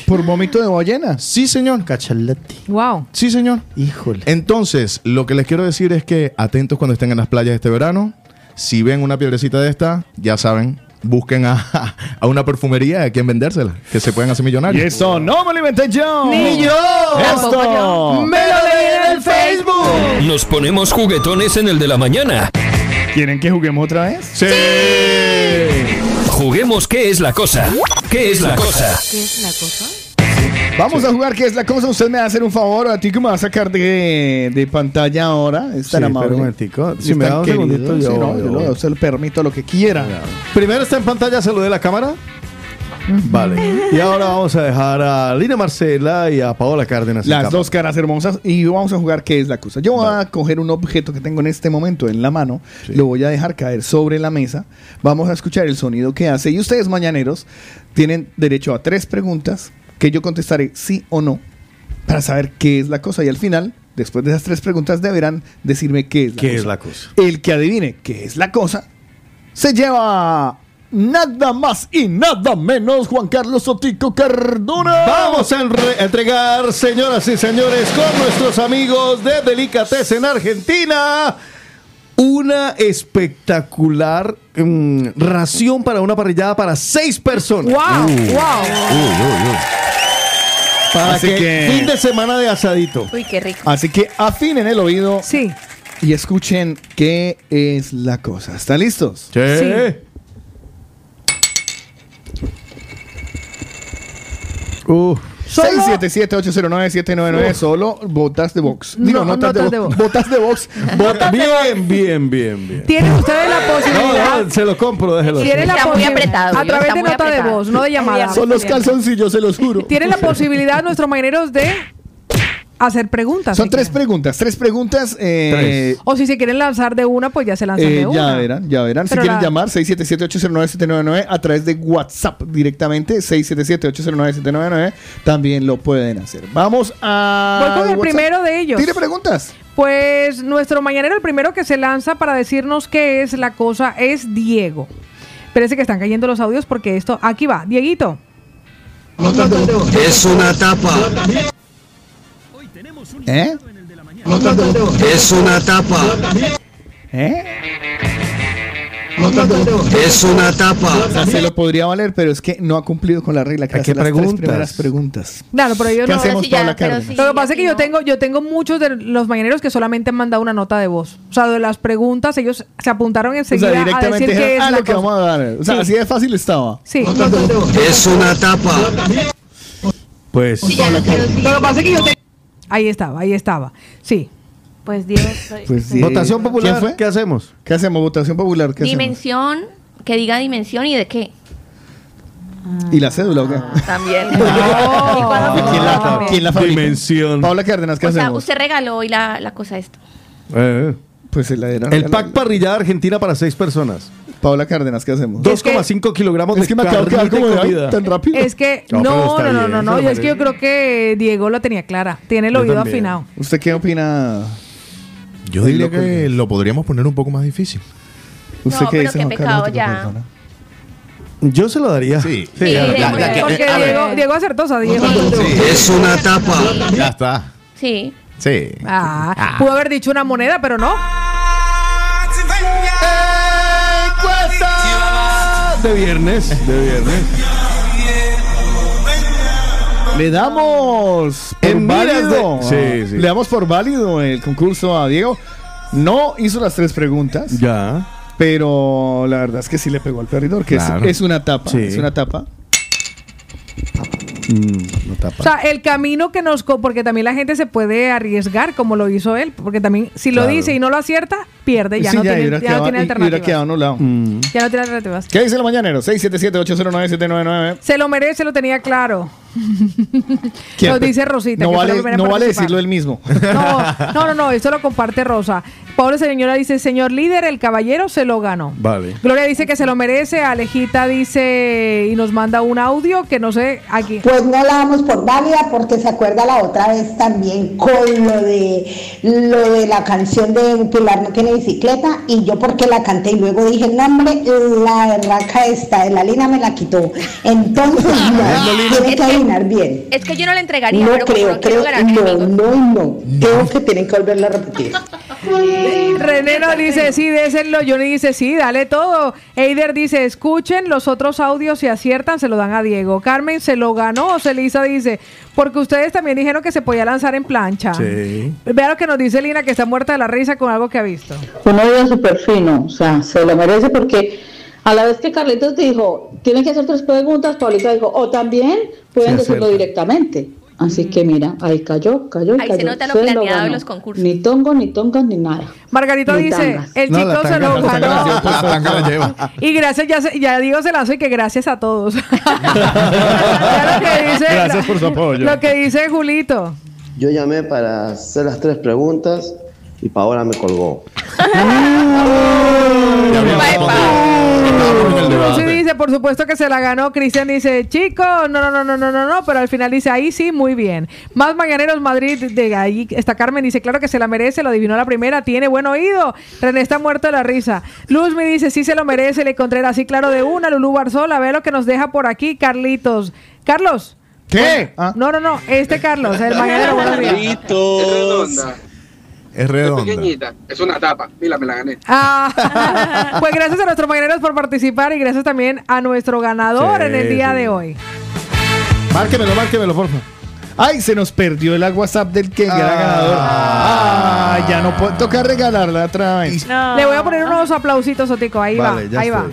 Speaker 1: ¿Por vómito de ballena?
Speaker 5: Sí, señor.
Speaker 2: Cachalete.
Speaker 4: Wow.
Speaker 5: Sí, señor.
Speaker 2: Híjole.
Speaker 5: Entonces, lo que les quiero decir es que atentos cuando estén en las playas este verano. Si ven una piedrecita de esta, ya saben, busquen a, a una perfumería a quien vendérsela, que se pueden hacer
Speaker 1: Y
Speaker 5: millonarios.
Speaker 1: eso no me lo inventé yo.
Speaker 25: Ni yo.
Speaker 1: Esto
Speaker 25: yo.
Speaker 1: me lo leí en el Facebook.
Speaker 33: Nos ponemos juguetones en el de la mañana.
Speaker 1: ¿Quieren que juguemos otra vez?
Speaker 5: Sí.
Speaker 33: Juguemos qué es la cosa. ¿Qué es la cosa?
Speaker 25: ¿Qué es la cosa?
Speaker 1: Vamos a jugar, ¿qué es la cosa? Usted me va a hacer un favor, a ti que me va a sacar de, de pantalla ahora. Es tan
Speaker 2: Sí,
Speaker 1: amable.
Speaker 2: un momentico. Si me da un
Speaker 1: querido.
Speaker 2: segundito,
Speaker 1: Sí,
Speaker 2: yo-
Speaker 1: no, yo
Speaker 2: yo-
Speaker 1: lo- se lo permito lo que quiera.
Speaker 2: Primero está en pantalla, saludé la cámara. Vale. Y ahora vamos a dejar a Lina Marcela y a Paola Cárdenas. en
Speaker 1: Las dos caras hermosas y vamos a jugar qué es la cosa. Yo voy a coger un objeto que tengo en este momento en la mano, lo voy a dejar caer sobre la mesa, vamos a escuchar el sonido que hace y ustedes mañaneros tienen derecho a tres preguntas que yo contestaré sí o no para saber qué es la cosa y al final, después de esas tres preguntas deberán decirme qué es la
Speaker 2: ¿Qué
Speaker 1: cosa.
Speaker 2: es la cosa?
Speaker 1: El que adivine qué es la cosa se lleva nada más y nada menos Juan Carlos Otico Cardona.
Speaker 2: Vamos a entregar, señoras y señores, con nuestros amigos de Delicatessen Argentina, una espectacular mm, ración para una parrillada para seis personas.
Speaker 4: ¡Wow! ¡Wow!
Speaker 2: Para
Speaker 1: Así
Speaker 2: que,
Speaker 1: que-
Speaker 2: fin de semana de asadito.
Speaker 3: Uy, qué rico.
Speaker 1: Así que afinen el oído
Speaker 4: Sí.
Speaker 1: y escuchen qué es la cosa. ¿Están listos?
Speaker 2: Sí. Uh,
Speaker 4: Solo-
Speaker 1: 677-809-799, solo botas de box.
Speaker 4: No,
Speaker 1: Digo, notas,
Speaker 4: notas
Speaker 1: de,
Speaker 4: de
Speaker 1: box.
Speaker 4: voz.
Speaker 1: Botas de box.
Speaker 2: bota- bien, bien, bien, bien.
Speaker 4: Tienen ustedes la
Speaker 2: No,
Speaker 4: posibilidad.
Speaker 2: no, se lo compro, déjelo.
Speaker 4: Tienen la
Speaker 3: muy apretado,
Speaker 4: A través de nota de voz, no de llamada.
Speaker 1: Son los calzoncillos, se los juro.
Speaker 4: Tienen la posibilidad nuestros mañaneros de hacer preguntas.
Speaker 1: Son
Speaker 4: si
Speaker 1: tres
Speaker 4: quieren.
Speaker 1: preguntas. Tres preguntas. eh,
Speaker 4: O si se quieren lanzar de una, pues ya se lanzan
Speaker 1: eh,
Speaker 4: de una.
Speaker 1: ya verán, ya verán.
Speaker 4: Pero
Speaker 1: si quieren
Speaker 4: la-
Speaker 1: llamar, 677-809-799 a través de WhatsApp directamente. 677-809-799. También lo pueden hacer. Vamos a.
Speaker 4: Voy con el
Speaker 1: WhatsApp.
Speaker 4: primero de ellos.
Speaker 1: Tire preguntas.
Speaker 4: Pues nuestro mañanero, el primero que se lanza para decirnos qué es la cosa, es Diego. Parece que están cayendo los audios porque esto. Aquí va, Dieguito.
Speaker 22: Es una tapa.
Speaker 1: ¿Eh?
Speaker 22: Es una tapa.
Speaker 1: ¿Eh?
Speaker 22: Es una tapa.
Speaker 1: O sea, se lo podría valer, pero es que no ha cumplido con la regla que
Speaker 2: ¿A
Speaker 1: hace
Speaker 2: qué
Speaker 1: las tres
Speaker 2: preguntas?
Speaker 1: primeras preguntas.
Speaker 4: Claro, pero yo
Speaker 1: ¿Qué
Speaker 4: no.
Speaker 1: hacemos,
Speaker 3: sí, ya,
Speaker 1: Paula
Speaker 3: pero
Speaker 1: Cárdenas?
Speaker 3: sí.
Speaker 4: Lo que pasa es que yo tengo, yo tengo muchos de los mañaneros que solamente han mandado una nota de voz. O sea, de las preguntas, ellos se apuntaron
Speaker 1: O
Speaker 4: enseguida a decir es
Speaker 1: ah,
Speaker 4: la
Speaker 1: lo que
Speaker 4: cosa.
Speaker 1: vamos a dar. O sea,
Speaker 4: Sí.
Speaker 1: así de fácil estaba.
Speaker 4: Sí.
Speaker 22: Es una tapa.
Speaker 2: Pues,
Speaker 4: Lo que pasa es que yo tengo- Ahí estaba, ahí estaba. Sí.
Speaker 3: Pues Dios. soy-
Speaker 1: Pues sí.
Speaker 2: votación popular,
Speaker 1: ¿Quién fue?
Speaker 2: ¿qué hacemos?
Speaker 1: ¿Qué hacemos? Votación popular. ¿Qué hacemos?
Speaker 3: dimensión, que diga dimensión y de qué.
Speaker 1: ¿Y la cédula o qué?
Speaker 3: También.
Speaker 1: ¿Y quién la, quién la fabrica?
Speaker 2: Dimensión.
Speaker 1: Paula Cárdenas, ¿qué
Speaker 3: O sea,
Speaker 1: hacemos?
Speaker 3: usted regaló hoy la, la cosa esto.
Speaker 2: Eh,
Speaker 1: Pues se la dieron.
Speaker 2: el pack parrillada argentina para seis personas.
Speaker 1: Paula Cárdenas, ¿qué hacemos?
Speaker 2: 2,5 kilogramos
Speaker 1: Es que me acabo de quedar
Speaker 2: carnita
Speaker 1: como
Speaker 2: y
Speaker 1: de ay, tan rápido.
Speaker 4: Es que
Speaker 2: No,
Speaker 4: no,
Speaker 2: pero
Speaker 4: no,
Speaker 2: está
Speaker 4: no,
Speaker 2: bien,
Speaker 4: no, yo es que yo creo que Diego lo tenía clara. Tiene el
Speaker 2: Yo
Speaker 4: oído
Speaker 2: también.
Speaker 4: afinado.
Speaker 1: ¿Usted qué opina?
Speaker 5: Yo diría que lo podríamos poner un poco más difícil.
Speaker 1: ¿Usted
Speaker 3: No,
Speaker 1: qué
Speaker 3: pero
Speaker 1: dice,
Speaker 3: qué
Speaker 1: Juan
Speaker 3: pecado
Speaker 1: Carlos?
Speaker 3: ya.
Speaker 2: Yo se lo daría.
Speaker 5: Sí.
Speaker 3: Sí,
Speaker 2: ya,
Speaker 4: Porque
Speaker 5: a ver.
Speaker 4: Diego, Diego sea, Diego.
Speaker 22: Es una tapa.
Speaker 5: Ya está.
Speaker 3: Sí.
Speaker 5: Sí.
Speaker 4: Ah, pudo haber dicho una moneda, pero no.
Speaker 2: De viernes, de viernes.
Speaker 1: Le damos por
Speaker 2: En
Speaker 1: válido.
Speaker 2: de- Sí, sí.
Speaker 1: Le damos por válido el concurso a Diego. No hizo las tres preguntas,
Speaker 2: Ya.
Speaker 1: pero la verdad es que sí le pegó al perridor, que es- una tapa.
Speaker 2: Sí.
Speaker 1: Es una tapa.
Speaker 2: Mm, no tapa.
Speaker 4: O sea, el camino que nos... Porque también la gente se puede arriesgar como lo hizo él. Porque también, si lo
Speaker 2: Claro.
Speaker 4: dice y no lo acierta, pierde. Ya
Speaker 1: Sí,
Speaker 4: no tiene, ya no
Speaker 1: quedado-
Speaker 4: tiene
Speaker 1: y hubiera
Speaker 4: alternativas.
Speaker 2: Mm.
Speaker 4: Ya no tiene alternativas.
Speaker 1: ¿Qué dice el mañanero? 677-809-799.
Speaker 4: Se lo merece, lo tenía claro. Nos dice Rosita.
Speaker 1: No
Speaker 4: que
Speaker 1: vale,
Speaker 4: primera
Speaker 1: no vale decirlo él mismo.
Speaker 4: No, no, no, no, esto lo comparte Rosa. Pobre señora dice, señor líder, el caballero se lo ganó.
Speaker 2: Vale.
Speaker 4: Gloria dice que se lo merece, Alejita dice y nos manda un audio que no sé aquí.
Speaker 27: Pues no la damos por válida porque se acuerda la otra vez también con lo de lo de la canción de Pilar no tiene bicicleta y yo porque la canté y luego dije el nombre, la raca esta de la Lina me la quitó. Entonces no, tiene que bien.
Speaker 3: Es que yo no le entregaría,
Speaker 27: No
Speaker 3: pero
Speaker 27: creo, creo, no, no, no. Creo que tienen que volverla a repetir.
Speaker 4: René nos dice, sí, désenlo. Johnny dice, sí, dale todo. Eider dice, escuchen los otros audios, si aciertan, se lo dan a Diego. Carmen se lo ganó. Celisa dice, porque ustedes también dijeron que se podía lanzar en plancha.
Speaker 2: Sí.
Speaker 4: Vea lo que nos dice Lina, que está muerta de la risa con algo que ha visto.
Speaker 34: Un odio súper fino, o sea, se lo merece porque a la vez que Carlitos dijo, tienen que hacer tres preguntas, Paulita dijo, o también pueden decirlo directamente. Así que mira, ahí cayó, cayó y
Speaker 3: Ahí se
Speaker 34: cayó.
Speaker 3: nota lo
Speaker 34: Se
Speaker 3: planeado de los concursos.
Speaker 34: Ni tongo, ni tongas, ni nada.
Speaker 4: Margarito
Speaker 34: Ni
Speaker 4: dice,
Speaker 34: tangas.
Speaker 4: el
Speaker 5: No, la
Speaker 4: chico se lo
Speaker 5: la la
Speaker 4: ganó.
Speaker 5: la la.
Speaker 4: Y gracias, ya, se- ya digo se lanzó y que gracias a todos. Ya lo que dice,
Speaker 1: Gracias por su apoyo.
Speaker 4: Lo que dice Julito.
Speaker 35: Yo llamé para hacer las tres preguntas y Paola me colgó.
Speaker 4: Lucy dice, por supuesto que se la ganó. Cristian dice, chicos, no, no, no, no, no, no, no, pero al final dice, ahí sí, muy bien. Más Mañaneros Madrid, de ahí está Carmen, dice, claro que se la merece, lo adivinó la primera, tiene buen oído. René está muerto de la risa. Luz me dice, sí se lo merece, le Contreras, así claro de una. Lulú Barzola, ve lo que nos deja por aquí, Carlitos. Carlos.
Speaker 1: ¿Qué? Ah.
Speaker 4: No, no, no, este Carlos, el Mañanero, buenos días.
Speaker 5: Es redonda.
Speaker 36: pequeñita, es una tapa. Mira, me la gané.
Speaker 4: Ah, pues gracias a nuestros mañaneros por participar y gracias también a nuestro ganador
Speaker 1: Sí,
Speaker 4: en el día
Speaker 1: sí.
Speaker 4: de hoy.
Speaker 1: Márquemelo, márquemelo, por favor. Ay, se nos perdió el WhatsApp del que era ganador. Ah, ya no puedo tocar regalarla otra vez.
Speaker 4: Le voy a poner unos aplausitos, Otico. Ahí
Speaker 1: Vale,
Speaker 4: va, ahí va.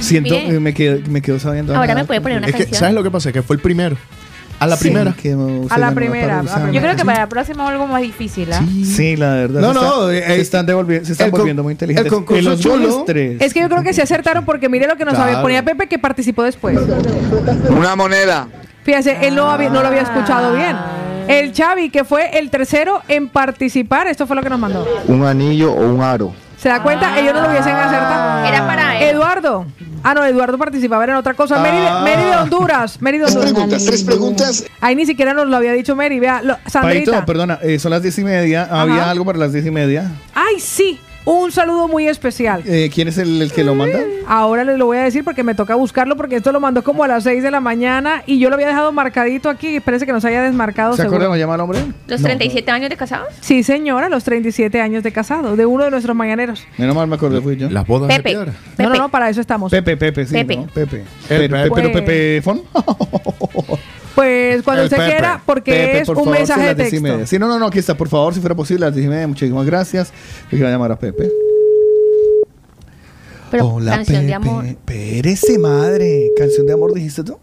Speaker 1: Siento, me quedo, me quedo sabiendo.
Speaker 3: Ahora
Speaker 1: nada.
Speaker 3: me puede poner una
Speaker 5: Es que. ¿sabes lo que pasa? Que fue el primero. A la
Speaker 1: Sí,
Speaker 5: primera.
Speaker 4: A la primera,
Speaker 25: Yo creo que para la próxima algo más difícil, ¿ah?
Speaker 1: Sí, la verdad.
Speaker 2: No,
Speaker 1: se
Speaker 2: no,
Speaker 1: está-
Speaker 2: eh,
Speaker 1: se están devolviendo, se están volviendo muy inteligentes.
Speaker 2: el concurso
Speaker 1: En los
Speaker 2: chulo.
Speaker 1: buenos tres.
Speaker 4: Es que yo creo que se acertaron porque mire lo que nos
Speaker 2: Claro.
Speaker 4: había ponía Pepe que participó después.
Speaker 36: Una moneda.
Speaker 4: Fíjese, él no, había- no lo había escuchado bien. El Xavi, que fue el tercero en participar, esto fue lo que nos mandó.
Speaker 35: Un anillo o un aro.
Speaker 4: ¿Se da cuenta? Ellos no lo hubiesen acertado.
Speaker 3: Era para él.
Speaker 4: Eduardo. Ah, no, Eduardo participaba en otra cosa. Mary, de-
Speaker 2: Ah.
Speaker 4: Mary de Honduras. Mary de Honduras.
Speaker 1: preguntas, tres preguntas.
Speaker 4: Ahí ni siquiera nos lo había dicho Mary. Vea, lo- Sandrita.
Speaker 1: Paito, perdona, eh, son las diez y media. Había algo para las diez y media.
Speaker 4: Ay, sí. Un saludo muy especial.
Speaker 1: Eh, ¿Quién es el, el que lo manda?
Speaker 4: Ahora les lo voy a decir porque me toca buscarlo porque esto lo mandó como a las 6 de la mañana y yo lo había dejado marcadito aquí. Parece que nos haya desmarcado.
Speaker 1: ¿Se acuerdan cómo llama el hombre?
Speaker 3: ¿Los
Speaker 1: No.
Speaker 3: 37 años de casados?
Speaker 4: Sí, señora, los 37 años de casado, de uno de nuestros mañaneros.
Speaker 1: Menos mal me acordé, fui yo.
Speaker 5: Las bodas
Speaker 3: Pepe.
Speaker 5: de piedra.
Speaker 4: No, no, no, para eso estamos.
Speaker 1: Pepe, Pepe, sí.
Speaker 3: Pepe.
Speaker 1: ¿no? Pepe.
Speaker 5: Pepe.
Speaker 1: pero
Speaker 4: Pues-
Speaker 1: Pepe Fon.
Speaker 4: Pues cuando
Speaker 1: El
Speaker 4: usted
Speaker 1: Pepe.
Speaker 4: quiera, porque
Speaker 1: Pepe,
Speaker 4: es
Speaker 1: por
Speaker 4: un
Speaker 1: favor,
Speaker 4: mensaje de
Speaker 1: y
Speaker 4: texto.
Speaker 1: media. Sí, no, no, no, aquí está, por favor, si fuera posible, las diez y media. Muchísimas gracias. Yo quiero llamar a Pepe.
Speaker 3: Pero
Speaker 1: Hola,
Speaker 3: canción
Speaker 1: Pepe.
Speaker 3: de amor.
Speaker 1: Espérese, madre. ¿Canción de amor dijiste tú?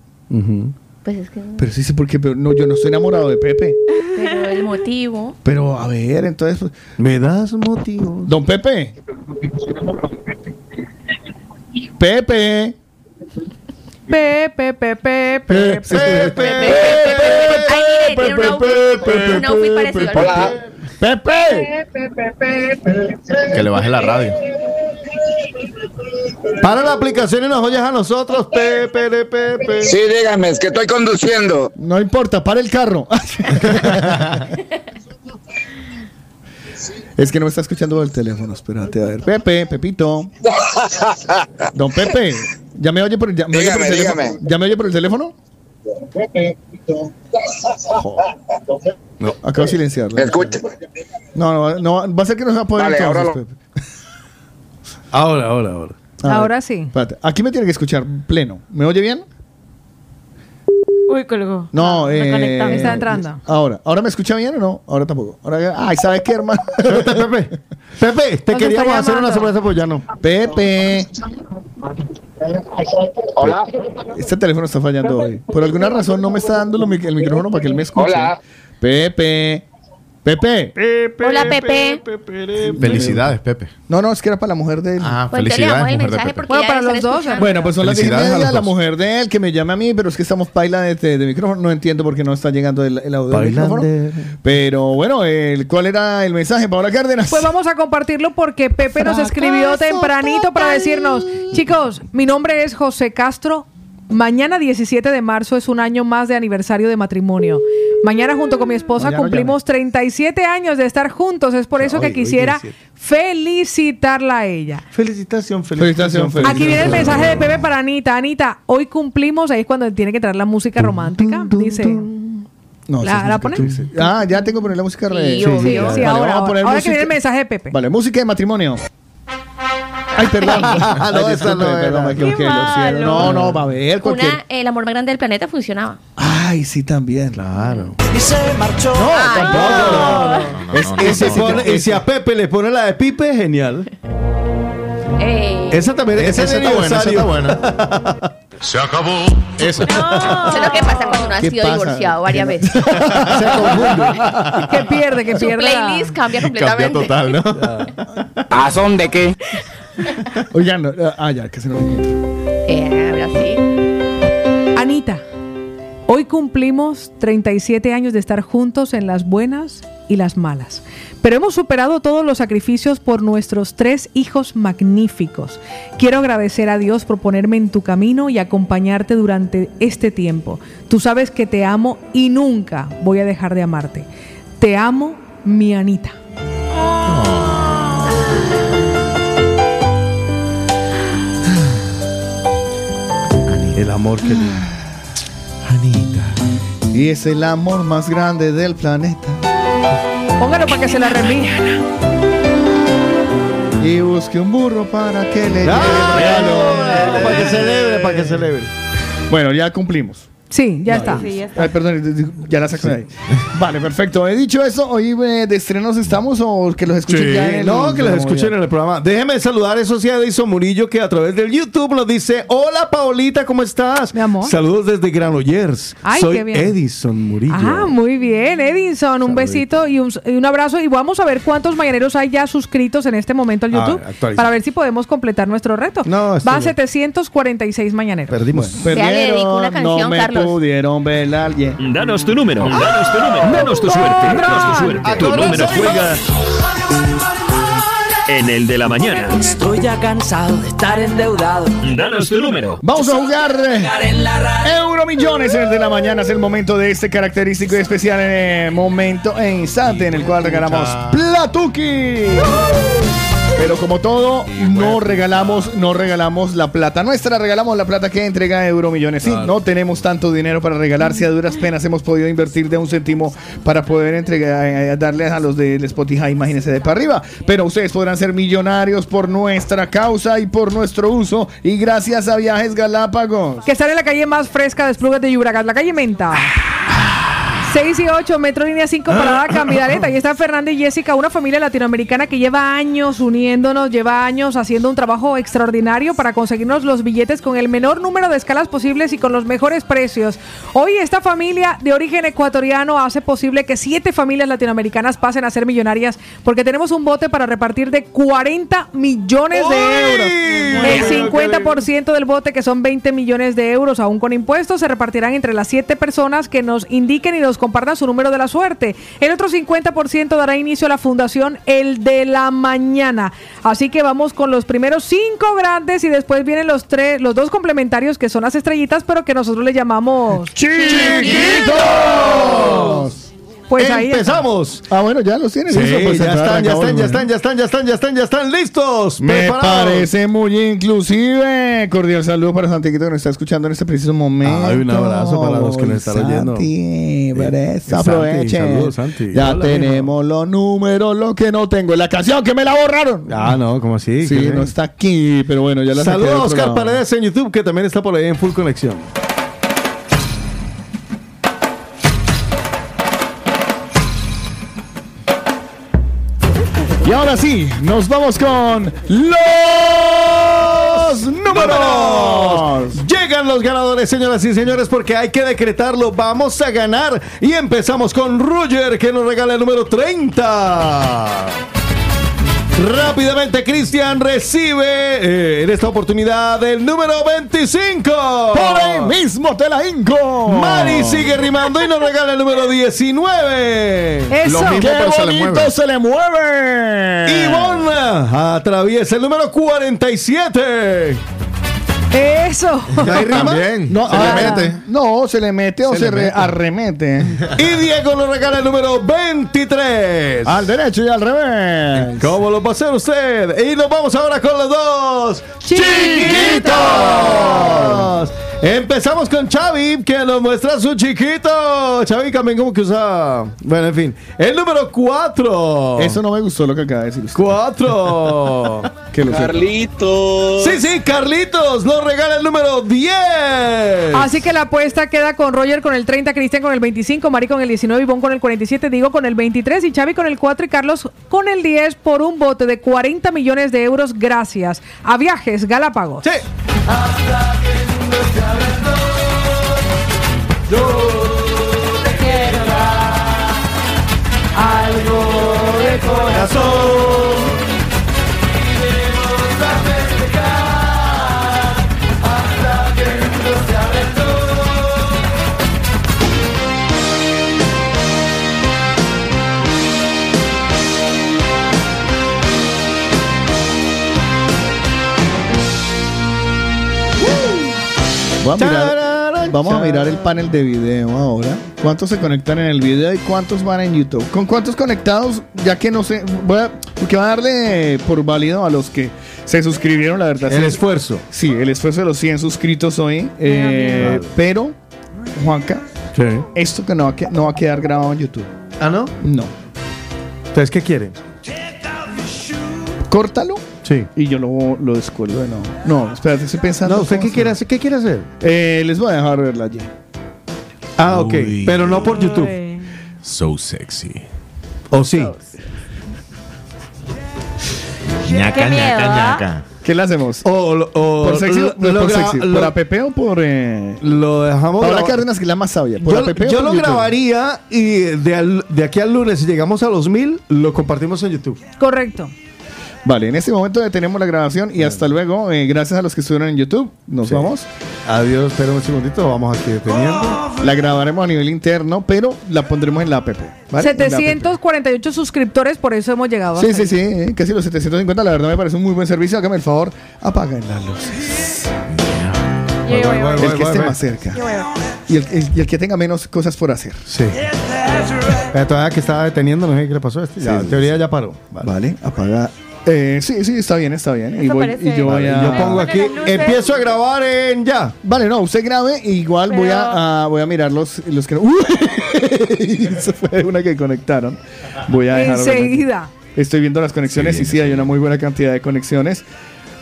Speaker 3: Pues es que.
Speaker 1: Pero sí, sí, porque pero no, yo no estoy enamorado de Pepe.
Speaker 3: Pero el motivo.
Speaker 1: Pero a ver, entonces. pues,
Speaker 2: Me das motivos.
Speaker 1: Don Pepe. Pepe.
Speaker 4: Pepe.
Speaker 5: Que le baje la radio.
Speaker 2: Para la aplicación y nos oyes a nosotros, Pepe, Pepe.
Speaker 36: Sí, dígame, es que estoy conduciendo.
Speaker 1: No importa, para el carro. es que no me está escuchando el teléfono. Espérate, a ver. Pepe, Pepito. Don Pepe. ¿Ya me oye por el, ya me oye por el teléfono? ¿Ya me oye por el teléfono? No, acabo de silenciarlo.
Speaker 36: Escucha.
Speaker 1: No, no, no, va a ser que no se va a poder entonces,
Speaker 36: ahora lo-
Speaker 1: Pepe.
Speaker 2: Ahora, ahora, ahora.
Speaker 1: A ver,
Speaker 4: Ahora sí.
Speaker 1: espérate. Aquí me tiene que escuchar pleno. ¿Me oye bien?
Speaker 25: Uy, colgó.
Speaker 1: No, eh,
Speaker 25: reconectado.
Speaker 4: Está entrando.
Speaker 1: Ahora, ¿ahora me escucha bien o no? Ahora tampoco. Ahora, ay, ¿sabe qué, hermano?
Speaker 2: Pepe, Pepe, te
Speaker 4: Nos
Speaker 2: queríamos hacer una sorpresa, pues ya no.
Speaker 1: Pepe.
Speaker 36: Hola.
Speaker 1: Este teléfono está fallando hoy. Por alguna razón no me está dando el micrófono para que él me escuche.
Speaker 36: Hola.
Speaker 1: Pepe. Pepe.
Speaker 3: Hola, Pepe.
Speaker 5: Felicidades, Pepe.
Speaker 1: No, no, es que era para la mujer de él.
Speaker 5: Ah,
Speaker 3: Pues el mensaje porque
Speaker 4: Bueno, para los dos,
Speaker 3: escuchando.
Speaker 1: Bueno, pues son las diez y
Speaker 5: Felicidades a
Speaker 1: media,
Speaker 5: los
Speaker 1: la
Speaker 5: dos.
Speaker 1: mujer de él que me llame a mí, pero es que estamos baila de, de- de micrófono. No entiendo por qué no está llegando el, el audio del micrófono. Pero bueno, el, ¿cuál era el mensaje, Paola Cárdenas?
Speaker 4: Pues vamos a compartirlo porque Pepe nos escribió tempranito para decirnos, chicos, mi nombre es José Castro. Mañana 17 de marzo es un año más de aniversario de matrimonio. Mañana junto con mi esposa
Speaker 1: no
Speaker 4: cumplimos 37 años de estar juntos. Es por eso que
Speaker 1: Hoy-
Speaker 4: quisiera
Speaker 1: 17.
Speaker 4: felicitarla a ella.
Speaker 2: Felicitación,
Speaker 1: Felicitación, felicitación.
Speaker 4: Aquí viene el mensaje de Pepe para Anita. Anita, hoy cumplimos, ahí es cuando tiene que traer la música romántica. Dice,
Speaker 1: No,
Speaker 4: ¿La- la
Speaker 1: que. Ah, ya tengo que poner la música. re-
Speaker 4: Sí. Sí, sí,
Speaker 1: vamos
Speaker 4: ahora,
Speaker 1: a poner
Speaker 4: ahora que
Speaker 1: música-
Speaker 4: viene el mensaje de Pepe.
Speaker 1: Vale, música de matrimonio. Ay, perdón.
Speaker 2: No,
Speaker 1: Ay,
Speaker 2: esa no
Speaker 1: perdón,
Speaker 2: era.
Speaker 1: me equivoqué,
Speaker 3: Qué
Speaker 1: lo siento.
Speaker 3: malo.
Speaker 1: No, no, va a ver cualquier.
Speaker 3: Una, el amor más grande del planeta funcionaba.
Speaker 1: Ay, sí, también.
Speaker 2: Claro.
Speaker 37: Y se marchó.
Speaker 1: No,
Speaker 3: Ay,
Speaker 1: tampoco. Es-
Speaker 2: Y si a Pepe le pone la de Pipe, genial.
Speaker 3: Eh,
Speaker 2: Esa también
Speaker 5: Esa
Speaker 2: esa es
Speaker 5: está buena, esa está buena.
Speaker 24: Se acabó.
Speaker 5: Esa.
Speaker 3: Eso es lo que pasa cuando uno ha
Speaker 1: ¿Qué
Speaker 3: sido
Speaker 1: pasa?
Speaker 3: divorciado varias veces.
Speaker 1: Se confunde.
Speaker 4: Que pierde, que
Speaker 3: Su
Speaker 4: pierde. la-
Speaker 3: playlist cambia
Speaker 5: Cambia
Speaker 3: completamente.
Speaker 5: total, ¿no?
Speaker 37: ¿A son de qué?
Speaker 1: Oigan, no, ah, ya, que se nos encuentra.
Speaker 3: Eh, ahora sí.
Speaker 4: Anita, hoy cumplimos 37 años de estar juntos en las buenas y las malas. Pero hemos superado todos los sacrificios por nuestros tres hijos magníficos. Quiero agradecer a Dios por ponerme en tu camino y acompañarte durante este tiempo. Tú sabes que te amo y nunca voy a dejar de amarte. Te amo, mi Anita.
Speaker 2: El amor que tiene.
Speaker 5: Anita.
Speaker 1: Y es el amor más grande del planeta.
Speaker 4: Póngalo para que se la remía.
Speaker 1: Y busque un burro para que le
Speaker 2: Ah,
Speaker 1: regalo.
Speaker 2: Para que celebre, para que celebre.
Speaker 1: Bueno, ya cumplimos.
Speaker 4: Sí, ya está.
Speaker 1: Ay, perdón, ya la saco de ahí. Vale, perfecto. He dicho eso, hoy eh, de estrenos estamos o que los escuchen
Speaker 2: Sí,
Speaker 1: ya en el-
Speaker 2: no, que los escuchen
Speaker 1: ya.
Speaker 2: en el programa. Déjeme saludar, eso sí, a Edison Murillo, que a través del YouTube nos dice: Hola, Paolita, ¿cómo estás?
Speaker 4: Mi amor.
Speaker 2: Saludos desde Granollers.
Speaker 4: Ay,
Speaker 2: Soy
Speaker 4: qué bien.
Speaker 2: Edison Murillo.
Speaker 4: Ah, muy bien, Edinson. Un besito y un, y un abrazo. Y vamos a ver cuántos mañaneros hay ya suscritos en este momento al
Speaker 2: Ah,
Speaker 4: YouTube para ver si podemos completar nuestro reto.
Speaker 2: No,
Speaker 4: Van
Speaker 2: bien.
Speaker 4: 746 mañaneros.
Speaker 2: Perdimos.
Speaker 3: Ya le dedico una
Speaker 1: Perdieron, no
Speaker 3: canción,
Speaker 1: me
Speaker 3: Carlos.
Speaker 1: Pudieron ver alguien.
Speaker 29: Danos tu número, danos tu número, danos tu suerte, danos tu suerte. Tu número juega en el de la mañana.
Speaker 37: Estoy ya cansado de estar endeudado.
Speaker 29: Danos tu número.
Speaker 1: Vamos a jugar eh, Euromillones en el de la mañana. Es el momento de este característico y especial eh, momento e instante en el cual regalamos Platuki. Pero como todo, no regalamos, no regalamos la plata nuestra, regalamos la plata que entrega Euromillones. Sí, no tenemos tanto dinero para regalar, si a duras penas hemos podido invertir de un céntimo para poder entregar, eh, darle a los de Spotify, imagínense de para arriba. Pero ustedes podrán ser millonarios por nuestra causa y por nuestro uso y gracias a Viajes Galápagos.
Speaker 4: Que sale en la calle más fresca de Esplugas de Llobregat, la calle Menta. 6 y 8, Metro Línea 5, Parada Cambidaleta. Ahí están Fernanda y Jessica, una familia latinoamericana que lleva años uniéndonos, lleva años haciendo un trabajo extraordinario para conseguirnos los billetes con el menor número de escalas posibles y con los mejores precios. Hoy esta familia de origen ecuatoriano hace posible que siete familias latinoamericanas pasen a ser millonarias porque tenemos un bote para repartir de 40 millones de euros. El 50% del bote, que son 20 millones de euros, aún con impuestos, se repartirán entre las siete personas que nos indiquen y nos compartan su número de la suerte. El otro 50% dará inicio a la fundación El de la Mañana. Así que vamos con los primeros cinco grandes y después vienen los tres, los dos complementarios que son las estrellitas, pero que nosotros le llamamos
Speaker 1: ¡Chiquitos!
Speaker 4: Pues ahí está.
Speaker 2: Empezamos.
Speaker 1: Ah, bueno, ya los tienes.
Speaker 2: Sí,
Speaker 1: Eso, pues,
Speaker 2: ya están, ya están, ya están, ya están, ya están, ya están, ya están listos.
Speaker 1: Me
Speaker 2: preparados.
Speaker 1: parece muy inclusive. Cordial saludo para Santiaguito que nos está escuchando en este preciso momento.
Speaker 2: Ay, un abrazo para los que nos están oyendo.
Speaker 1: Santi, por eso,
Speaker 2: Santi,
Speaker 1: aprovechen.
Speaker 2: saludos, Santi.
Speaker 1: Ya
Speaker 2: Hola,
Speaker 1: tenemos los números, lo que no tengo. La canción que me la borraron.
Speaker 2: Ah, no, ¿cómo así?
Speaker 1: Sí, no está aquí, pero bueno, ya la
Speaker 2: Saludos a Oscar. Paredes en YouTube, que también está por ahí en Full Conexión.
Speaker 1: Y ahora sí, nos vamos con los números.
Speaker 2: Llegan los ganadores, señoras y señores, porque hay que decretarlo. Vamos a ganar. Y empezamos con Roger, que nos regala el número 30. Rápidamente, Cristian recibe eh, en esta oportunidad el número 25.
Speaker 1: Por ahí mismo te la hinco.
Speaker 2: Mari sigue rimando y nos regala el número 19.
Speaker 1: Eso. Qué bonito se le mueve.
Speaker 2: Ivonne atraviesa el número 47.
Speaker 4: Eso.
Speaker 2: ¿Ya hay rima?
Speaker 1: No,
Speaker 2: Se le
Speaker 1: ah,
Speaker 2: mete.
Speaker 1: No, se le mete o
Speaker 2: Se mete.
Speaker 1: arremete.
Speaker 2: Y Diego nos regala el número 23.
Speaker 1: Al derecho y al revés.
Speaker 2: ¿Cómo lo va a hacer usted? Y nos vamos ahora con los dos
Speaker 1: Chiquitos.
Speaker 2: Empezamos con Xavi, que nos muestra su chiquito. Xavi también como que usa... Bueno, en fin. El número 4.
Speaker 1: Eso no me gustó lo que acaba de decir usted.
Speaker 2: 4.
Speaker 1: Que lo sepa.
Speaker 26: Carlitos.
Speaker 2: Sí, sí, Carlitos nos regala el número 10.
Speaker 4: Así que la apuesta queda con Roger con el 30, Cristian con el 25, Mari con el 19, Ivonne con el 47, Diego con el 23 y Xavi con el 4 y Carlos con el 10 por un bote de 40 millones de euros gracias a Viajes Galápagos.
Speaker 2: Sí.
Speaker 38: Algo de corazón.
Speaker 1: Voy a mirar- vamos a mirar el panel de video ahora. ¿Cuántos se conectan en el video y cuántos van en YouTube? ¿Con cuántos conectados? Ya que no sé, voy a, porque va a darle por válido a los que se suscribieron, la verdad.
Speaker 2: El
Speaker 1: sí.
Speaker 2: esfuerzo.
Speaker 1: Sí, el esfuerzo de los 100 suscritos hoy. eh, pero, Juanca, esto que no va, no va a quedar grabado en YouTube.
Speaker 2: ¿Ah, no?
Speaker 1: No.
Speaker 2: Entonces, ¿qué quieren?
Speaker 1: Córtalo.
Speaker 2: Sí.
Speaker 1: Y yo lo, lo descuelgo de nuevo. No, espérate, estoy pensando.
Speaker 2: No, ¿usted qué quiere hacer? ¿Qué quiere hacer?
Speaker 1: Eh, les voy a dejar verla allí.
Speaker 2: Ah, ok. Pero no por YouTube.
Speaker 5: So sexy.
Speaker 2: ¿O sí?
Speaker 5: Ñaca,
Speaker 3: miedo,
Speaker 5: ñaca,
Speaker 3: ¿ah?
Speaker 5: ñaca.
Speaker 1: ¿Qué le hacemos?
Speaker 2: O, o-
Speaker 1: ¿Por sexy?
Speaker 2: lo-
Speaker 1: no,
Speaker 2: lo
Speaker 1: por, sexy.
Speaker 2: lo-
Speaker 1: ¿Por APP o por.? Eh...
Speaker 2: Lo dejamos.
Speaker 1: Paola Cárdenas, que es la más sabia. ¿Por
Speaker 2: Yo,
Speaker 1: APP o
Speaker 2: yo
Speaker 1: por
Speaker 2: lo
Speaker 1: YouTube?
Speaker 2: grabaría y de, al- de aquí al lunes, si llegamos a los mil, lo compartimos en YouTube.
Speaker 4: Correcto.
Speaker 1: Vale, en este momento detenemos la grabación y hasta luego. eh, gracias a los que estuvieron en YouTube. Nos
Speaker 2: Sí.
Speaker 1: vamos.
Speaker 2: Adiós, espera un segundito, vamos aquí deteniendo.
Speaker 1: La grabaremos a nivel interno, pero la pondremos en la app. ¿vale? En la app.
Speaker 4: 748 suscriptores, por eso hemos llegado.
Speaker 1: Sí,
Speaker 4: hasta
Speaker 1: sí,
Speaker 4: ahí.
Speaker 1: sí, eh, casi los 750. La verdad me parece un muy buen servicio. Hágame el favor, apaguen las luces.
Speaker 4: Yo voy, voy, voy,
Speaker 1: el que
Speaker 2: voy,
Speaker 1: esté
Speaker 2: voy.
Speaker 1: más cerca. Y el, el- y el que tenga menos cosas por hacer.
Speaker 2: Sí. Eh, todavía que estaba deteniendo, no sé qué le pasó a este. Ya, en teoría ya paró.
Speaker 1: Vale, apaga. Eh, sí, sí, está bien, está bien. Y,
Speaker 3: Eso
Speaker 1: voy,
Speaker 3: parece-
Speaker 1: y yo voy
Speaker 2: Vale,
Speaker 1: a.
Speaker 2: yo pongo aquí,
Speaker 3: las luces.
Speaker 2: empiezo a grabar en ya.
Speaker 1: Vale, no, usted grabe, igual voy,
Speaker 3: Pero-
Speaker 1: a, a- voy a mirar los, los que... ¡Uy! Eso fue una que conectaron. Voy a dejar...
Speaker 4: Enseguida.
Speaker 1: Estoy viendo las conexiones y sí, hay una muy buena cantidad de conexiones.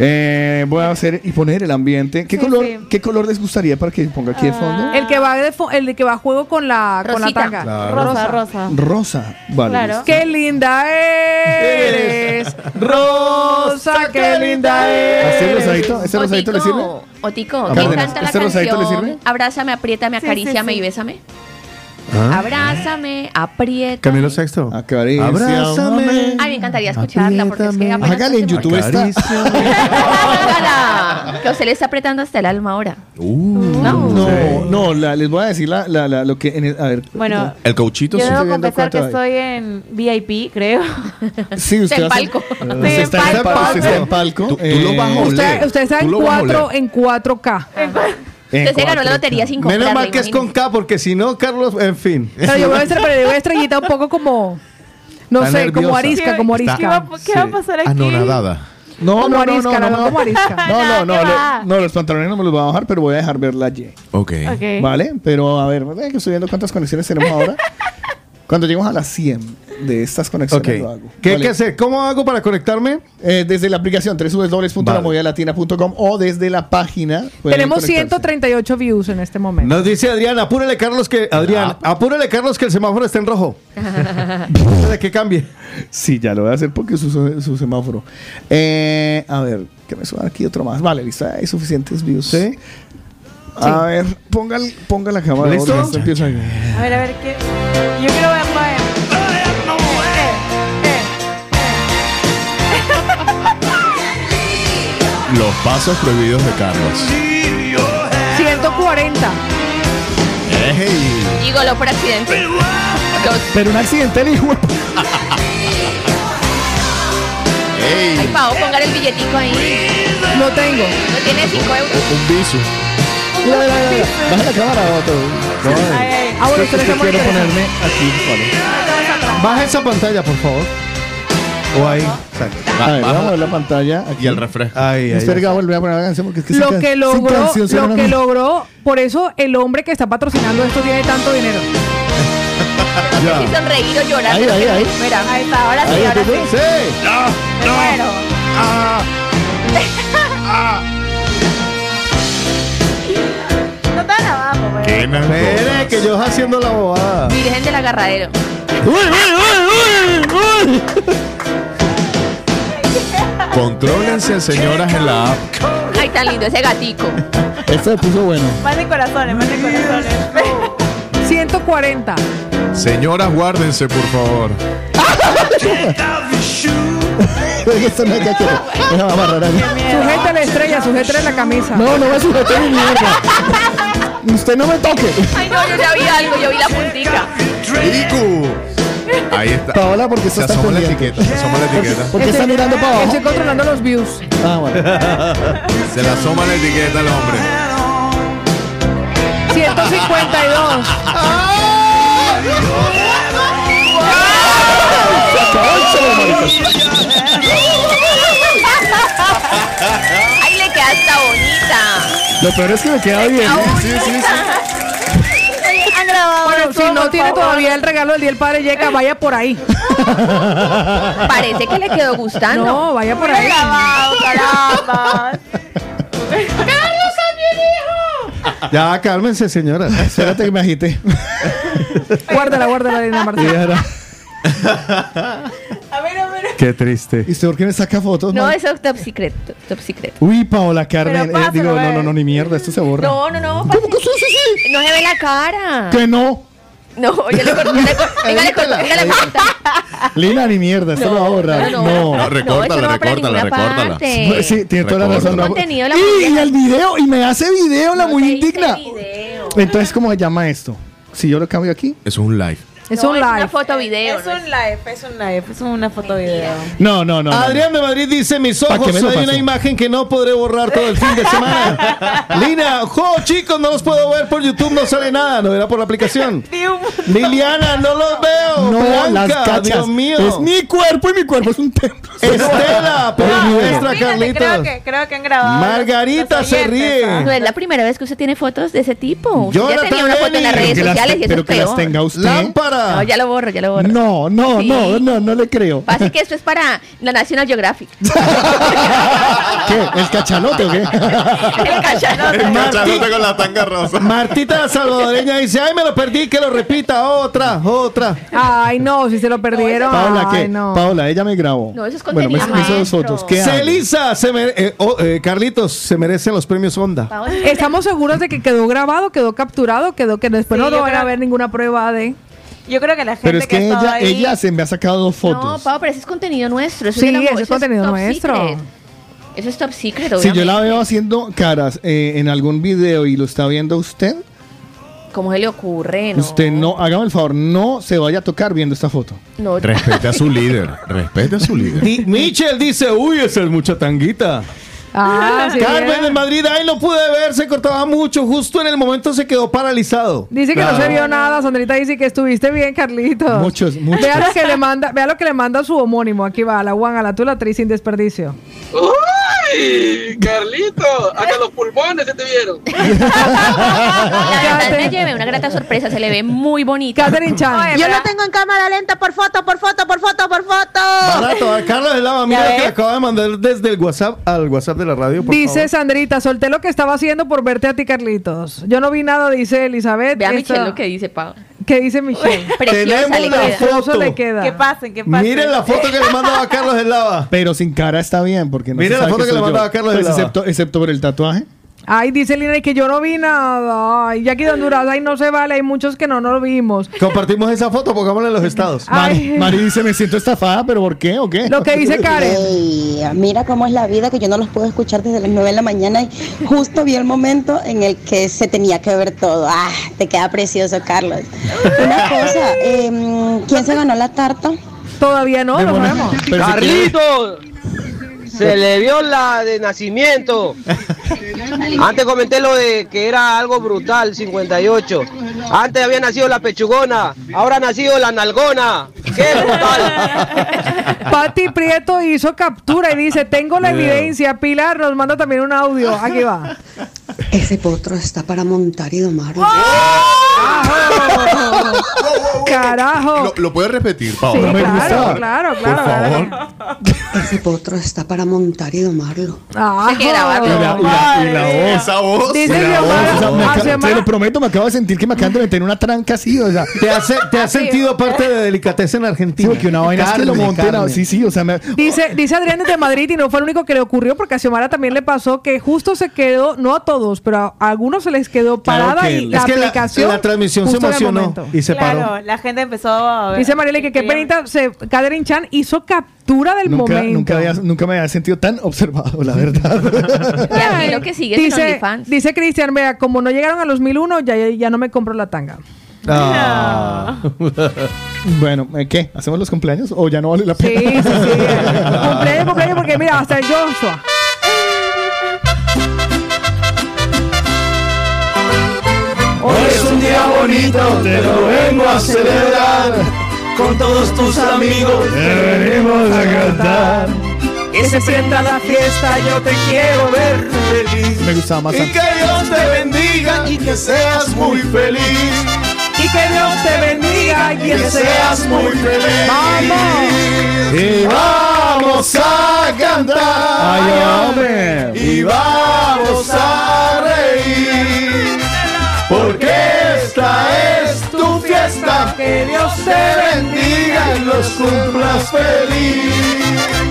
Speaker 1: Eh, voy a hacer y poner el ambiente. ¿Qué,
Speaker 3: Sí,
Speaker 1: color,
Speaker 3: sí.
Speaker 1: ¿Qué color les gustaría para que ponga aquí de fondo?
Speaker 4: El que va de fo- el que va a juego con la, con la
Speaker 3: Rosita.
Speaker 4: tanga.
Speaker 2: Claro.
Speaker 3: Rosa, rosa.
Speaker 1: Rosa. Vale.
Speaker 3: Claro.
Speaker 1: listo.
Speaker 4: ¡Qué linda eres! Rosa, qué linda
Speaker 1: ¿Así el
Speaker 4: eres.
Speaker 1: rosadito? ¿Ese rosadito le sirve?
Speaker 3: Otico,
Speaker 1: A
Speaker 3: me encanta la
Speaker 1: ¿este rosadito le
Speaker 3: canción.
Speaker 1: sirve?
Speaker 3: Abrázame, apriétame,
Speaker 25: Sí,
Speaker 3: acaríciame
Speaker 25: sí, sí.
Speaker 3: y bésame.
Speaker 2: ¿Ah?
Speaker 3: Abrázame, apriétame.
Speaker 2: Camilo Sexto.
Speaker 1: Acaricia,
Speaker 2: Abrázame.
Speaker 3: Ay, me encantaría escucharla porque es que apenas
Speaker 1: Hágale en YouTube está.
Speaker 3: Hágala. Que usted le está apretando hasta el alma ahora.
Speaker 1: No, no, la- les voy a decir la, la- la- lo que... En el- a ver.
Speaker 25: Bueno,
Speaker 5: El coachito
Speaker 25: yo
Speaker 5: sí.
Speaker 25: debo confesar que estoy en VIP, creo.
Speaker 1: Sí, usted
Speaker 3: En
Speaker 1: va a ser-
Speaker 3: palco.
Speaker 1: Usted
Speaker 25: en
Speaker 1: está en
Speaker 25: palco.
Speaker 1: Usted está en palco.
Speaker 5: Tú- tú lo vas a
Speaker 1: Eh,
Speaker 4: Usted, usted está en,
Speaker 5: lo vas a
Speaker 4: 4,
Speaker 5: oler.
Speaker 4: en 4K.
Speaker 1: En
Speaker 3: Usted se ganó la lotería sin comprarla.
Speaker 2: Menos mal que es con. K, porque si no, Carlos, en fin.
Speaker 4: Pero yo voy a estar, pero voy a estrellita un poco como. No
Speaker 2: Está
Speaker 4: sé, como
Speaker 2: nerviosa.
Speaker 4: arisca, como
Speaker 5: Está-
Speaker 25: ¿Qué va,
Speaker 4: arisca.
Speaker 25: qué va a pasar aquí?
Speaker 5: Anonadada.
Speaker 1: No,
Speaker 4: Como
Speaker 1: no, no,
Speaker 4: arisca,
Speaker 1: no, no,
Speaker 4: como arisca.
Speaker 1: No, no, no, no, los pantalones no me los voy a bajar, pero voy a dejar ver la Y.
Speaker 5: Ok.
Speaker 25: Ok.
Speaker 1: ¿Vale? Pero a ver, que estoy viendo cuántas conexiones tenemos ahora. Cuando lleguemos a las 100 de estas conexiones
Speaker 2: Ok.
Speaker 1: lo hago.
Speaker 2: ¿Qué hay
Speaker 1: Vale.
Speaker 2: que hacer? ¿Cómo hago para conectarme?
Speaker 1: Eh, desde la aplicación www.lamovidalatina.com o desde la página.
Speaker 4: Tenemos
Speaker 1: conectarse.
Speaker 4: 138 views en este momento.
Speaker 2: Nos dice Adrián, apúrele Carlos que Adrián, apúrele Carlos que el semáforo está en rojo. de que cambie.
Speaker 1: Sí, ya lo voy a hacer porque es su, su semáforo. Eh, a ver, que me suena aquí otro más. Vale, listo, hay suficientes views.
Speaker 2: ¿Sí?
Speaker 1: A ver, ponga, el- ponga la cámara.
Speaker 2: ¿Listo?
Speaker 1: Jorge, esto empieza ahí.
Speaker 39: A ver, a ver, ¿qué? Yo quiero ver vaya.
Speaker 5: Los pasos prohibidos de Carlos.
Speaker 4: 140.
Speaker 5: Ey.
Speaker 3: Dígolo por accidente.
Speaker 1: Pero un accidente, el hijo.
Speaker 3: Ay, Pau, pongan el billetico ahí.
Speaker 4: No tengo.
Speaker 3: No tiene 5 euros.
Speaker 5: Un viso.
Speaker 1: Mira, mira, mira. Baja la cámara, Otto.
Speaker 39: Ay, ay.
Speaker 4: Ah, bueno, ustedes
Speaker 1: quiero ponerme aquí. Vale.
Speaker 2: Baja esa pantalla, por favor. O ahí. Exacto.
Speaker 1: A ver, vamos a ver la pantalla. Aquí.
Speaker 5: Y el refresco.
Speaker 2: Ahí, ahí.
Speaker 1: Espera, que voy a volver a poner la canción porque es que
Speaker 4: Lo que logró, lo que logró, por eso el hombre que está patrocinando esto tiene tanto dinero.
Speaker 3: Si sonreír o llorar.
Speaker 1: Ahí, ahí, ahí.
Speaker 3: Mira, ahí está, ahora sí,
Speaker 1: Ahí,
Speaker 3: ahora
Speaker 1: ¿tú
Speaker 3: sí.
Speaker 1: ves? Sí.
Speaker 3: Me muero.
Speaker 39: No tan abajo, güey.
Speaker 2: Espere, que yo haciendo la bobada.
Speaker 3: Virgen del agarradero.
Speaker 5: Contrólense, señoras, en la app.
Speaker 3: Ay, tan lindo ese gatico.
Speaker 1: Esto se puso bueno.
Speaker 39: Más de corazones, más de corazones.
Speaker 4: 140.
Speaker 5: Señoras, guárdense, por favor.
Speaker 1: Esto no es que quiero. Déjame amarrar ahí.
Speaker 4: Sujeta la estrella, sujeta la camisa.
Speaker 1: No, no me sujete ni mierda. Usted no me toque.
Speaker 3: Ay, no, yo ya vi algo, yo vi la puntica.
Speaker 5: ¡Rico! Ahí está.
Speaker 1: Paola, porque
Speaker 5: Se
Speaker 1: está
Speaker 5: asoma la etiqueta. Se asoma la etiqueta.
Speaker 1: ¿Por qué está mirando para abajo?
Speaker 4: Estoy controlando los views.
Speaker 1: Ah, bueno.
Speaker 5: Se le asoma la etiqueta al hombre.
Speaker 4: 152.
Speaker 3: Ay,
Speaker 1: Lo peor es que me queda bien.
Speaker 3: Sí, sí,
Speaker 39: han grabado
Speaker 4: Bueno, si no tiene
Speaker 39: favor.
Speaker 4: todavía el regalo del día del padre llega, vaya por ahí.
Speaker 3: Parece que le quedó gustando.
Speaker 4: No, vaya por ahí.
Speaker 39: grabado, caramba.
Speaker 2: Ya, cálmense, señora.
Speaker 1: Espérate que me agité.
Speaker 4: Guárdala, guárdala, Martín.
Speaker 2: Qué triste.
Speaker 1: ¿Y usted por qué me saca fotos?
Speaker 3: No,
Speaker 1: man?
Speaker 3: eso es top secret. Top secret.
Speaker 1: Uy, Paola Carmen.
Speaker 39: Pero
Speaker 1: eh, digo, no, no, no, ni mierda. Esto se borra.
Speaker 3: No, no, no. ¿Cómo que sí, sí, sí? No se ve la cara.
Speaker 1: Que no.
Speaker 3: No, yo le corto, yo le corto. Venga, le corto, venga, le corto.
Speaker 1: Lina, ni mierda. Esto
Speaker 3: No,
Speaker 1: lo va a borrar.
Speaker 3: no,
Speaker 1: No.
Speaker 3: no.
Speaker 5: No, recórtala,
Speaker 3: no
Speaker 5: recórtala, recórtala.
Speaker 1: Sí, tiene toda la razón. Y, el video, y me hace video la
Speaker 3: No
Speaker 1: muy indigna.
Speaker 3: video.
Speaker 1: Entonces, ¿cómo se llama esto? Si yo lo cambio aquí.
Speaker 5: Es un live.
Speaker 4: Es
Speaker 3: No,
Speaker 4: un
Speaker 3: Es una
Speaker 4: live.
Speaker 3: foto video.
Speaker 39: Es
Speaker 3: ¿no?
Speaker 39: un live, es un live, es una foto video.
Speaker 1: No, no, no. no,
Speaker 2: Adrián de Madrid dice, mis
Speaker 1: ¿Pa'
Speaker 2: ojos, hay una imagen que no podré borrar todo el fin de semana. Lina, jo, chicos, no los puedo ver por YouTube, no sale nada, no era por la aplicación. Liliana, no los veo.
Speaker 1: No,
Speaker 2: Blanca,
Speaker 1: las cachas.
Speaker 2: Dios mío.
Speaker 1: Es mi cuerpo y mi cuerpo es un templo.
Speaker 2: Estela, por
Speaker 1: Ah,
Speaker 2: nuestra
Speaker 39: Fíjate, creo que, creo que han grabado.
Speaker 2: Margarita
Speaker 39: los
Speaker 2: se
Speaker 39: oyentes,
Speaker 2: ríe.
Speaker 3: No es la primera vez que usted tiene fotos de ese tipo. Usted ya tenía una foto en las redes
Speaker 1: Pero
Speaker 3: sociales y eso
Speaker 1: pero
Speaker 3: es
Speaker 1: que las
Speaker 3: peor.
Speaker 1: tenga usted.
Speaker 2: Lámpara.
Speaker 3: No, ya lo borro, ya lo borro.
Speaker 1: No, no,
Speaker 3: Sí.
Speaker 1: no, no, no le creo.
Speaker 3: Así que esto es para la National Geographic.
Speaker 1: ¿Qué? ¿El cachalote o qué?
Speaker 3: El cachalote.
Speaker 2: Marti-
Speaker 5: con la tanga rosa.
Speaker 2: Martita salvadoreña dice, ay, me lo perdí, que lo repita, otra, otra.
Speaker 4: Ay, no, si se lo perdieron.
Speaker 1: Paola,
Speaker 4: Ay,
Speaker 1: ¿qué?
Speaker 4: no.
Speaker 1: Paola, ella me grabó.
Speaker 3: No, eso es
Speaker 1: Bueno, me,
Speaker 3: contenido
Speaker 1: me hizo dos
Speaker 3: maestro.
Speaker 1: fotos. ¿Qué?
Speaker 2: Celisa, se mere- eh, oh, eh, Carlitos, se merecen los premios Onda.
Speaker 3: Paola.
Speaker 4: Estamos seguros de que quedó grabado, quedó capturado, quedó que después
Speaker 39: Sí,
Speaker 4: no van a ver ninguna prueba de.
Speaker 39: Yo creo que la gente
Speaker 1: Pero es que
Speaker 39: que
Speaker 1: ella,
Speaker 39: ahí,
Speaker 1: ella se me ha sacado dos
Speaker 3: No,
Speaker 1: fotos.
Speaker 3: Pau, pero ese es contenido nuestro. Eso
Speaker 4: Sí,
Speaker 3: es
Speaker 4: es contenido
Speaker 3: top
Speaker 4: nuestro.
Speaker 3: secret. Eso es top secret,
Speaker 1: si yo la
Speaker 3: obviamente.
Speaker 1: veo haciendo caras eh, en algún video y lo está viendo usted,
Speaker 3: ¿Cómo se le ocurre? No.
Speaker 1: usted no, hágame el favor, no se vaya a tocar viendo esta foto.
Speaker 3: No,
Speaker 5: Respete a su líder. Respete a su líder.
Speaker 2: Michel dice, uy, esa es mucha tanguita.
Speaker 4: Ah, sí.
Speaker 2: Carmen de Madrid, ay, no pude ver, se cortaba mucho, justo en el momento se quedó paralizado.
Speaker 4: Dice que no se vio nada. Sandrita dice que estuviste bien, Carlitos.
Speaker 1: Muchos, muchos.
Speaker 4: Vea lo que le manda, vea lo que le manda su homónimo. Aquí va, a la Juan, a la tula, actriz sin desperdicio.
Speaker 26: ¡Uy! Carlito, hasta los pulmones se te vieron.
Speaker 3: La verdad me llevé una grata sorpresa. Se le ve muy bonita.
Speaker 4: Catherine Chan.
Speaker 39: Yo lo
Speaker 27: tengo en cámara lenta por foto, por foto, por foto, por foto.
Speaker 2: Barato, a Carlos de Lava, mira que acaba de mandar desde el WhatsApp al WhatsApp de la radio. por
Speaker 4: Dice
Speaker 2: favor.
Speaker 4: Sandrita, solté lo que estaba haciendo por verte a ti, Carlitos. Yo no vi nada, dice Elizabeth.
Speaker 3: Ve a
Speaker 4: Esta-
Speaker 3: Michelle lo que dice, Pau.
Speaker 4: ¿Qué dice Michelle?
Speaker 3: Preciosa
Speaker 2: Tenemos
Speaker 3: le
Speaker 2: la
Speaker 3: queda.
Speaker 2: foto.
Speaker 4: Le queda.
Speaker 39: Que pasen, que pasen.
Speaker 2: Miren la foto que le mandaba a Carlos de Lava.
Speaker 1: Pero sin cara está bien, porque no
Speaker 2: Mira
Speaker 1: se
Speaker 2: la
Speaker 1: sabe
Speaker 2: foto que
Speaker 1: soy
Speaker 2: le
Speaker 1: yo.
Speaker 2: mandaba Carlos
Speaker 1: Pues
Speaker 2: de Lava.
Speaker 1: excepto, excepto por el tatuaje.
Speaker 4: Ay, dice Lina que yo no vi nada. Ay, Jackie de Honduras, ay, no se vale. Hay muchos que no, no lo vimos.
Speaker 2: Compartimos esa foto, pongámosla en los estados.
Speaker 1: Mari, Mari dice, me siento estafada, pero ¿por qué o qué?
Speaker 4: Lo que dice Karen.
Speaker 40: Ey, mira cómo es la vida, que yo no los puedo escuchar desde las 9 de la mañana y justo vi el momento en el que se tenía que ver todo. Ah, te queda precioso, Carlos. Una cosa, em, ¿quién se ganó la tarta?
Speaker 4: Todavía no, lo vemos.
Speaker 41: Carlitos, se le vio la de nacimiento. Antes comenté lo de que era algo brutal, 58. Antes había nacido la pechugona, ahora ha nacido la nalgona. ¡Qué brutal!
Speaker 4: Pati Prieto hizo captura y dice, tengo la evidencia. Pilar nos manda también un audio. Aquí va.
Speaker 40: Ese potro está para montar y domarlo.
Speaker 4: Carajo.
Speaker 5: ¿Lo, lo puedes repetir, Pau?
Speaker 4: Sí, claro, claro, claro.
Speaker 5: Por favor.
Speaker 40: Ese potro está para montar y domarlo.
Speaker 4: Ah,
Speaker 1: Y la, y la- y la voz.
Speaker 5: Esa voz.
Speaker 4: Dice
Speaker 1: o sea, te lo prometo, me acabo de sentir que me acaban de meter en una tranca así, o sea.
Speaker 2: ¿Te has, te has sentido parte de delicatessen en
Speaker 1: Sí,
Speaker 2: Argentina?
Speaker 1: porque una vaina es que lo
Speaker 2: Carne,
Speaker 1: monten.
Speaker 2: carne.
Speaker 1: Sí, sí, o sea, me,
Speaker 4: Dice, dice Adrián desde Madrid y no fue el único que le ocurrió porque a Xiomara también le pasó que justo se quedó, no a todos, pero a algunos se les quedó
Speaker 2: Claro
Speaker 4: parada
Speaker 2: que
Speaker 4: y la
Speaker 2: es que la-
Speaker 4: aplicación.
Speaker 2: la transmisión se emocionó y se paró.
Speaker 39: Claro, la gente empezó a ver.
Speaker 4: Dice Mariela que qué penita, se, Catherine Chan hizo captura del
Speaker 1: nunca,
Speaker 4: momento.
Speaker 1: nunca, había- nunca me había sentido tan observado, la verdad.
Speaker 3: Y aquí lo que sigue
Speaker 4: Dice, dice Cristian, vea, como no llegaron a los 1001, ya, ya, ya no me compro la tanga.
Speaker 2: Ah.
Speaker 1: bueno, ¿eh, ¿qué? ¿Hacemos los cumpleaños o ya no vale la
Speaker 4: Sí,
Speaker 1: pena?
Speaker 4: sí, sí. cumpleaños, cumpleaños, porque mira, hasta el Joshua.
Speaker 38: Hoy es un día bonito, te lo vengo a celebrar. Con todos tus amigos te venimos a cantar.
Speaker 4: Que se sienta la fiesta, yo te quiero ver
Speaker 38: feliz.
Speaker 1: Me gustaba más
Speaker 38: Y que Dios te bendiga y que seas muy feliz.
Speaker 4: Y que Dios te bendiga y
Speaker 38: que seas muy feliz. Y vamos a cantar.
Speaker 1: Ay, hombre.
Speaker 38: Y vamos a reír. Porque esta es tu fiesta.
Speaker 4: Que Dios
Speaker 38: te bendiga y los cumplas feliz.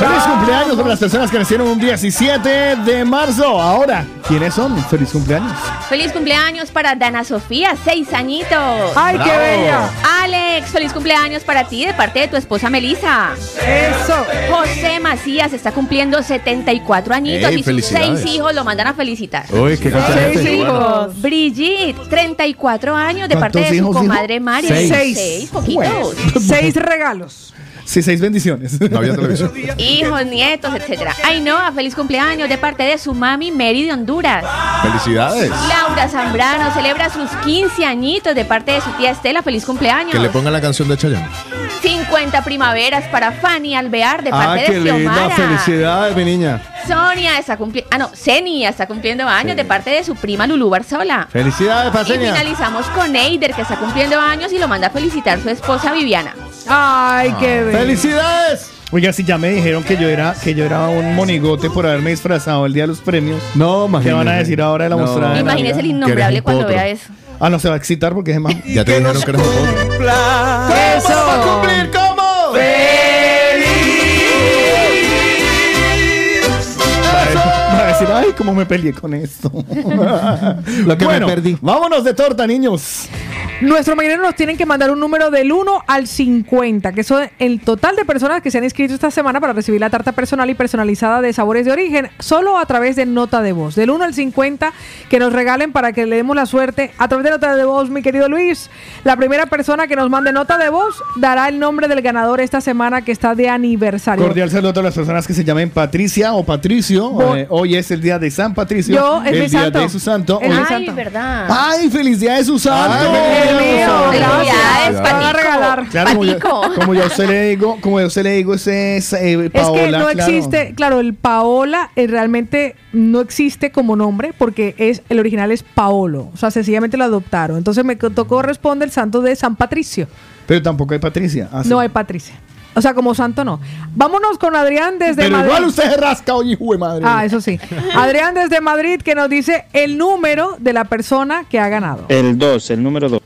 Speaker 1: Feliz cumpleaños para las personas que nacieron un 17 de marzo. Ahora, ¿quiénes son? Feliz cumpleaños.
Speaker 3: Feliz cumpleaños para Dana Sofía, seis añitos.
Speaker 4: ¡Ay, qué bella!
Speaker 3: Alex, feliz cumpleaños para ti de parte de tu esposa Melissa.
Speaker 4: Eso.
Speaker 3: José Macías está cumpliendo 74 añitos
Speaker 5: Ey,
Speaker 3: y sus seis hijos lo mandan a felicitar.
Speaker 2: Uy, qué
Speaker 4: Seis hijos.
Speaker 3: Brigitte, 34 años de parte
Speaker 1: ¿Cuántos
Speaker 3: de su
Speaker 1: hijos
Speaker 3: comadre Mari.
Speaker 1: Seis.
Speaker 3: Seis, poquitos.
Speaker 4: Seis regalos.
Speaker 1: Sí, seis bendiciones.
Speaker 5: No había televisión.
Speaker 3: Hijos, nietos, etcétera. Ainhoa, feliz cumpleaños de parte de su mami Mary de Honduras.
Speaker 5: Felicidades.
Speaker 3: Laura Zambrano celebra sus 15 añitos de parte de su tía Estela. Feliz cumpleaños.
Speaker 5: Que le pongan la canción de Chayanne.
Speaker 3: 50 primaveras para Fanny Alvear de
Speaker 2: Ah,
Speaker 3: parte
Speaker 2: qué
Speaker 3: de
Speaker 2: linda.
Speaker 3: Xiomara.
Speaker 2: Felicidades, mi niña.
Speaker 3: Sonia está cumpliendo. Ah, no, Zenia está cumpliendo años de parte de su prima Lulú Barzola.
Speaker 2: Felicidades,
Speaker 3: Y
Speaker 2: Paseña.
Speaker 3: finalizamos con Eider, que está cumpliendo años y lo manda a felicitar su esposa Viviana.
Speaker 4: Ay, qué bella.
Speaker 2: ¡Felicidades!
Speaker 1: Oiga, si ya me dijeron que yo era que yo era un monigote por haberme disfrazado el día de los premios.
Speaker 2: No,
Speaker 1: ¿Qué van a decir ahora de la
Speaker 2: No.
Speaker 1: mostrada? de
Speaker 3: Imagínese el innombrable cuando
Speaker 5: potro.
Speaker 3: vea eso.
Speaker 1: Ah, no se va a excitar porque es más.
Speaker 5: Ya te dijeron que eres un potro.
Speaker 4: Eso.
Speaker 2: ¿Cómo va a cumplir? ¿Cómo?
Speaker 1: Decir, ay, cómo me peleé con esto.
Speaker 2: Lo que
Speaker 1: bueno,
Speaker 2: me perdí.
Speaker 1: vámonos de torta, niños.
Speaker 4: Nuestros mañaneros nos tienen que mandar un número del 1 al 50, que son el total de personas que se han inscrito esta semana para recibir la tarta personal y personalizada de sabores de origen, solo a través de nota de voz. Del 1 al 50, que nos regalen para que le demos la suerte a través de nota de voz, mi querido Luis. La primera persona que nos mande nota de voz dará el nombre del ganador esta semana que está de aniversario.
Speaker 1: Cordial saludo a todas las personas que se llamen Patricia o Patricio. Eh, hoy es el día de San Patricio.
Speaker 4: Yo, es
Speaker 1: el
Speaker 4: mi
Speaker 1: día
Speaker 4: santo.
Speaker 1: de su santo.
Speaker 4: Es mi
Speaker 1: Hoy-
Speaker 3: Ay,
Speaker 4: santo.
Speaker 3: verdad.
Speaker 1: ¡Ay, feliz día de su santo!
Speaker 4: Dios mío,
Speaker 3: Felicidades,
Speaker 4: gracias. Me van a regalar.
Speaker 1: Claro, como yo,
Speaker 3: Patico.
Speaker 1: como yo a usted le digo, como yo usted le digo, ese es eh,
Speaker 4: Es
Speaker 1: Paola.
Speaker 4: que no
Speaker 1: claro.
Speaker 4: existe, claro, el Paola eh, realmente no existe como nombre porque es el original es Paolo, o sea, sencillamente lo adoptaron. Entonces me co- tocó responder el santo de San Patricio.
Speaker 1: Pero tampoco hay Patricia. Ah, sí.
Speaker 4: No hay Patricia. O sea, como santo no. Vámonos con Adrián desde
Speaker 1: Pero
Speaker 4: Madrid.
Speaker 1: igual usted se rasca, oye, hijo de madre.
Speaker 4: Ah, eso sí. Adrián desde Madrid que nos dice el número de la persona que ha ganado.
Speaker 42: El 2, el número 2.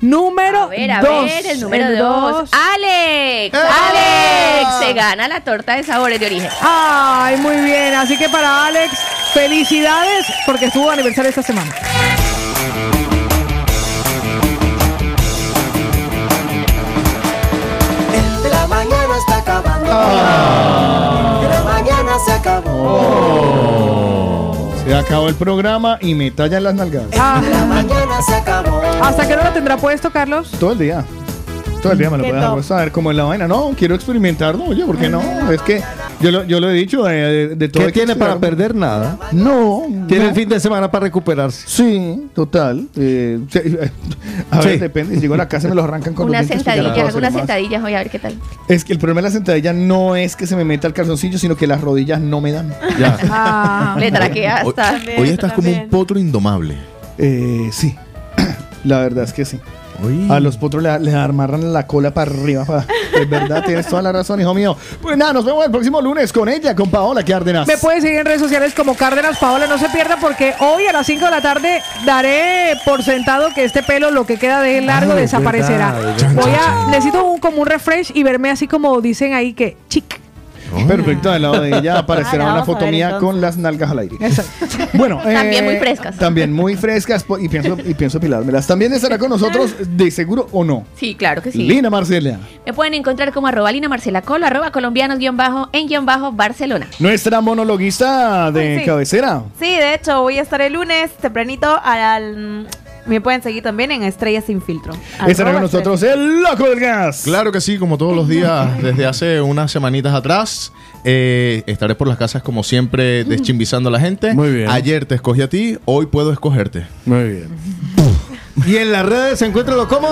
Speaker 4: Número
Speaker 3: A ver, a
Speaker 4: dos.
Speaker 3: ver, el número
Speaker 4: El
Speaker 3: 2.
Speaker 4: dos.
Speaker 3: Alex, Alex, se gana la torta de sabores de origen.
Speaker 4: Ay, muy bien. Así que para Alex, Felicidades porque estuvo aniversario esta semana.
Speaker 37: La mañana está acabando.
Speaker 1: Ah.
Speaker 37: La mañana se acabó.
Speaker 1: Oh. Se acabó el programa y me tallan las nalgas.
Speaker 4: Ah.
Speaker 37: La mañana se acabó.
Speaker 4: ¿Hasta qué hora lo tendrá puesto, Carlos?
Speaker 1: Todo el día. Todo el día me lo puedes a ver cómo es la vaina. No, quiero experimentar. No, oye, ¿por qué no? Es que yo lo, yo lo he dicho de, de- de todo.
Speaker 2: ¿Qué tiene para perder? Nada.
Speaker 1: No.
Speaker 2: Tiene
Speaker 1: no.
Speaker 2: el fin de semana para recuperarse.
Speaker 1: Sí, total. Eh, sí, a ver,
Speaker 2: Sí.
Speaker 1: depende. Si llego a la casa y me lo arrancan con
Speaker 3: Unas
Speaker 1: los dientes, pues ya
Speaker 3: sentadillas,
Speaker 1: hacer
Speaker 3: unas
Speaker 1: más.
Speaker 3: sentadillas, voy a ver qué tal.
Speaker 1: Es que el problema de la sentadilla no es que se me meta el calzoncillo, sino que las rodillas no me dan.
Speaker 4: Ah.
Speaker 3: Le traquea
Speaker 5: Hoy,
Speaker 3: hasta.
Speaker 5: hoy estás como un potro indomable.
Speaker 1: Eh, sí. La verdad es que sí. A los potros le, le amarran la cola para arriba. pa- Es verdad, tienes toda la razón, hijo mío. Pues nada, nos vemos el próximo lunes con ella, con Paola Cárdenas.
Speaker 4: Me pueden seguir en redes sociales como Cárdenas Paola. No se pierda porque hoy a las 5 de la tarde daré por sentado que este pelo, lo que queda de él largo,
Speaker 2: Ah, es
Speaker 4: desaparecerá.
Speaker 2: verdad,
Speaker 4: Voy a, necesito un, como un refresh y verme así como dicen ahí que chic.
Speaker 1: Perfecto, al lado de ella aparecerá
Speaker 3: Ah, la
Speaker 1: una foto mía
Speaker 3: entonces.
Speaker 1: con las nalgas al aire. Bueno,
Speaker 3: También
Speaker 1: eh,
Speaker 3: muy frescas.
Speaker 1: También muy frescas y pienso, y pienso pilármelas. También estará con nosotros, de seguro o no.
Speaker 3: Sí, claro que sí.
Speaker 1: Lina Marcela,
Speaker 3: Me pueden encontrar como arroba Lina Marcela Colo, arroba colombianos guion bajo en guion bajo Barcelona.
Speaker 1: nuestra monologuista de
Speaker 39: Ay, sí.
Speaker 1: cabecera.
Speaker 39: Sí, de hecho, voy a estar el lunes tempranito al... Me pueden seguir también en Estrellas Sin Filtro.
Speaker 1: Estará con nosotros el loco del gas.
Speaker 5: Claro que sí, como todos los días desde hace unas semanitas atrás. Eh, estaré por las casas como siempre deschimbizando a la gente.
Speaker 2: Muy bien.
Speaker 5: Ayer te escogí a ti, hoy puedo escogerte.
Speaker 2: Muy bien. ¿Y en las redes se encuentra lo como?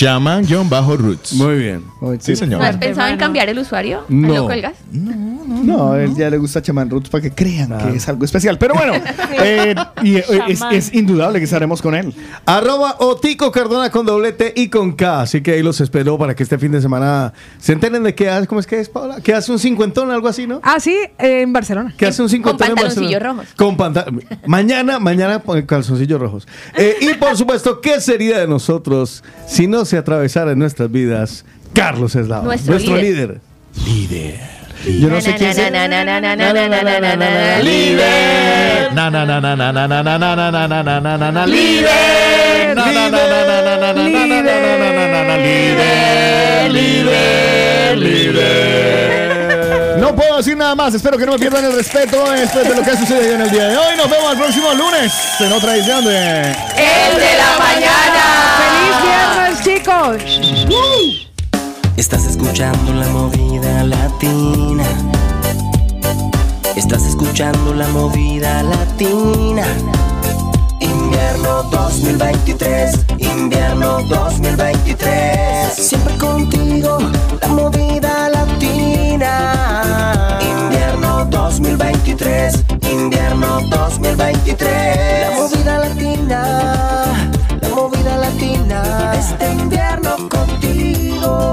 Speaker 5: Chaman-Roots.
Speaker 2: Muy bien.
Speaker 5: Sí, señor.
Speaker 3: ¿No has pensado en cambiar el usuario?
Speaker 1: No.
Speaker 3: ¿Al loco del gas?
Speaker 1: No, a él ya le gusta Chaman Roots para que crean que es algo especial. Pero bueno, eh, y, eh, es, indudable que estaremos con él.
Speaker 2: Arroba Otico Cardona con doble T y con K. Así que ahí los espero para que este fin de semana se enteren de qué hace, ¿cómo es que es, Paola? Que hace un cincuentón, algo así, ¿no?
Speaker 4: Ah, sí, eh, en Barcelona.
Speaker 2: Que hace un cincuentón en
Speaker 3: pantaloncillos
Speaker 2: Barcelona.
Speaker 3: rojos.
Speaker 2: Con pantal- Mañana, mañana con calzoncillos rojos. Eh, y por supuesto, ¿qué sería de nosotros si no se atravesara en nuestras vidas Carlos Eslava?
Speaker 3: Nuestro
Speaker 2: líder.
Speaker 3: líder.
Speaker 1: Yo no sé quién se...
Speaker 3: Na, na, na, na, na, na, na, na, na, na, na.
Speaker 5: Líder. Na na na na na na na na na na na na na na na na
Speaker 37: Líder.
Speaker 5: Na na na na na na na na na na na na na na líder, líder, líder.
Speaker 1: No puedo decir nada más. Espero que no me pierdan el respeto después de lo que ha sucedido en el día de hoy. Nos vemos el próximo lunes en otra edición de...
Speaker 37: El de la mañana. Estás escuchando la movida latina. Estás escuchando la movida latina. Invierno 2023, invierno 2023. Siempre contigo, la movida latina. 2023, invierno 2023. La movida latina, la movida latina, este invierno contigo.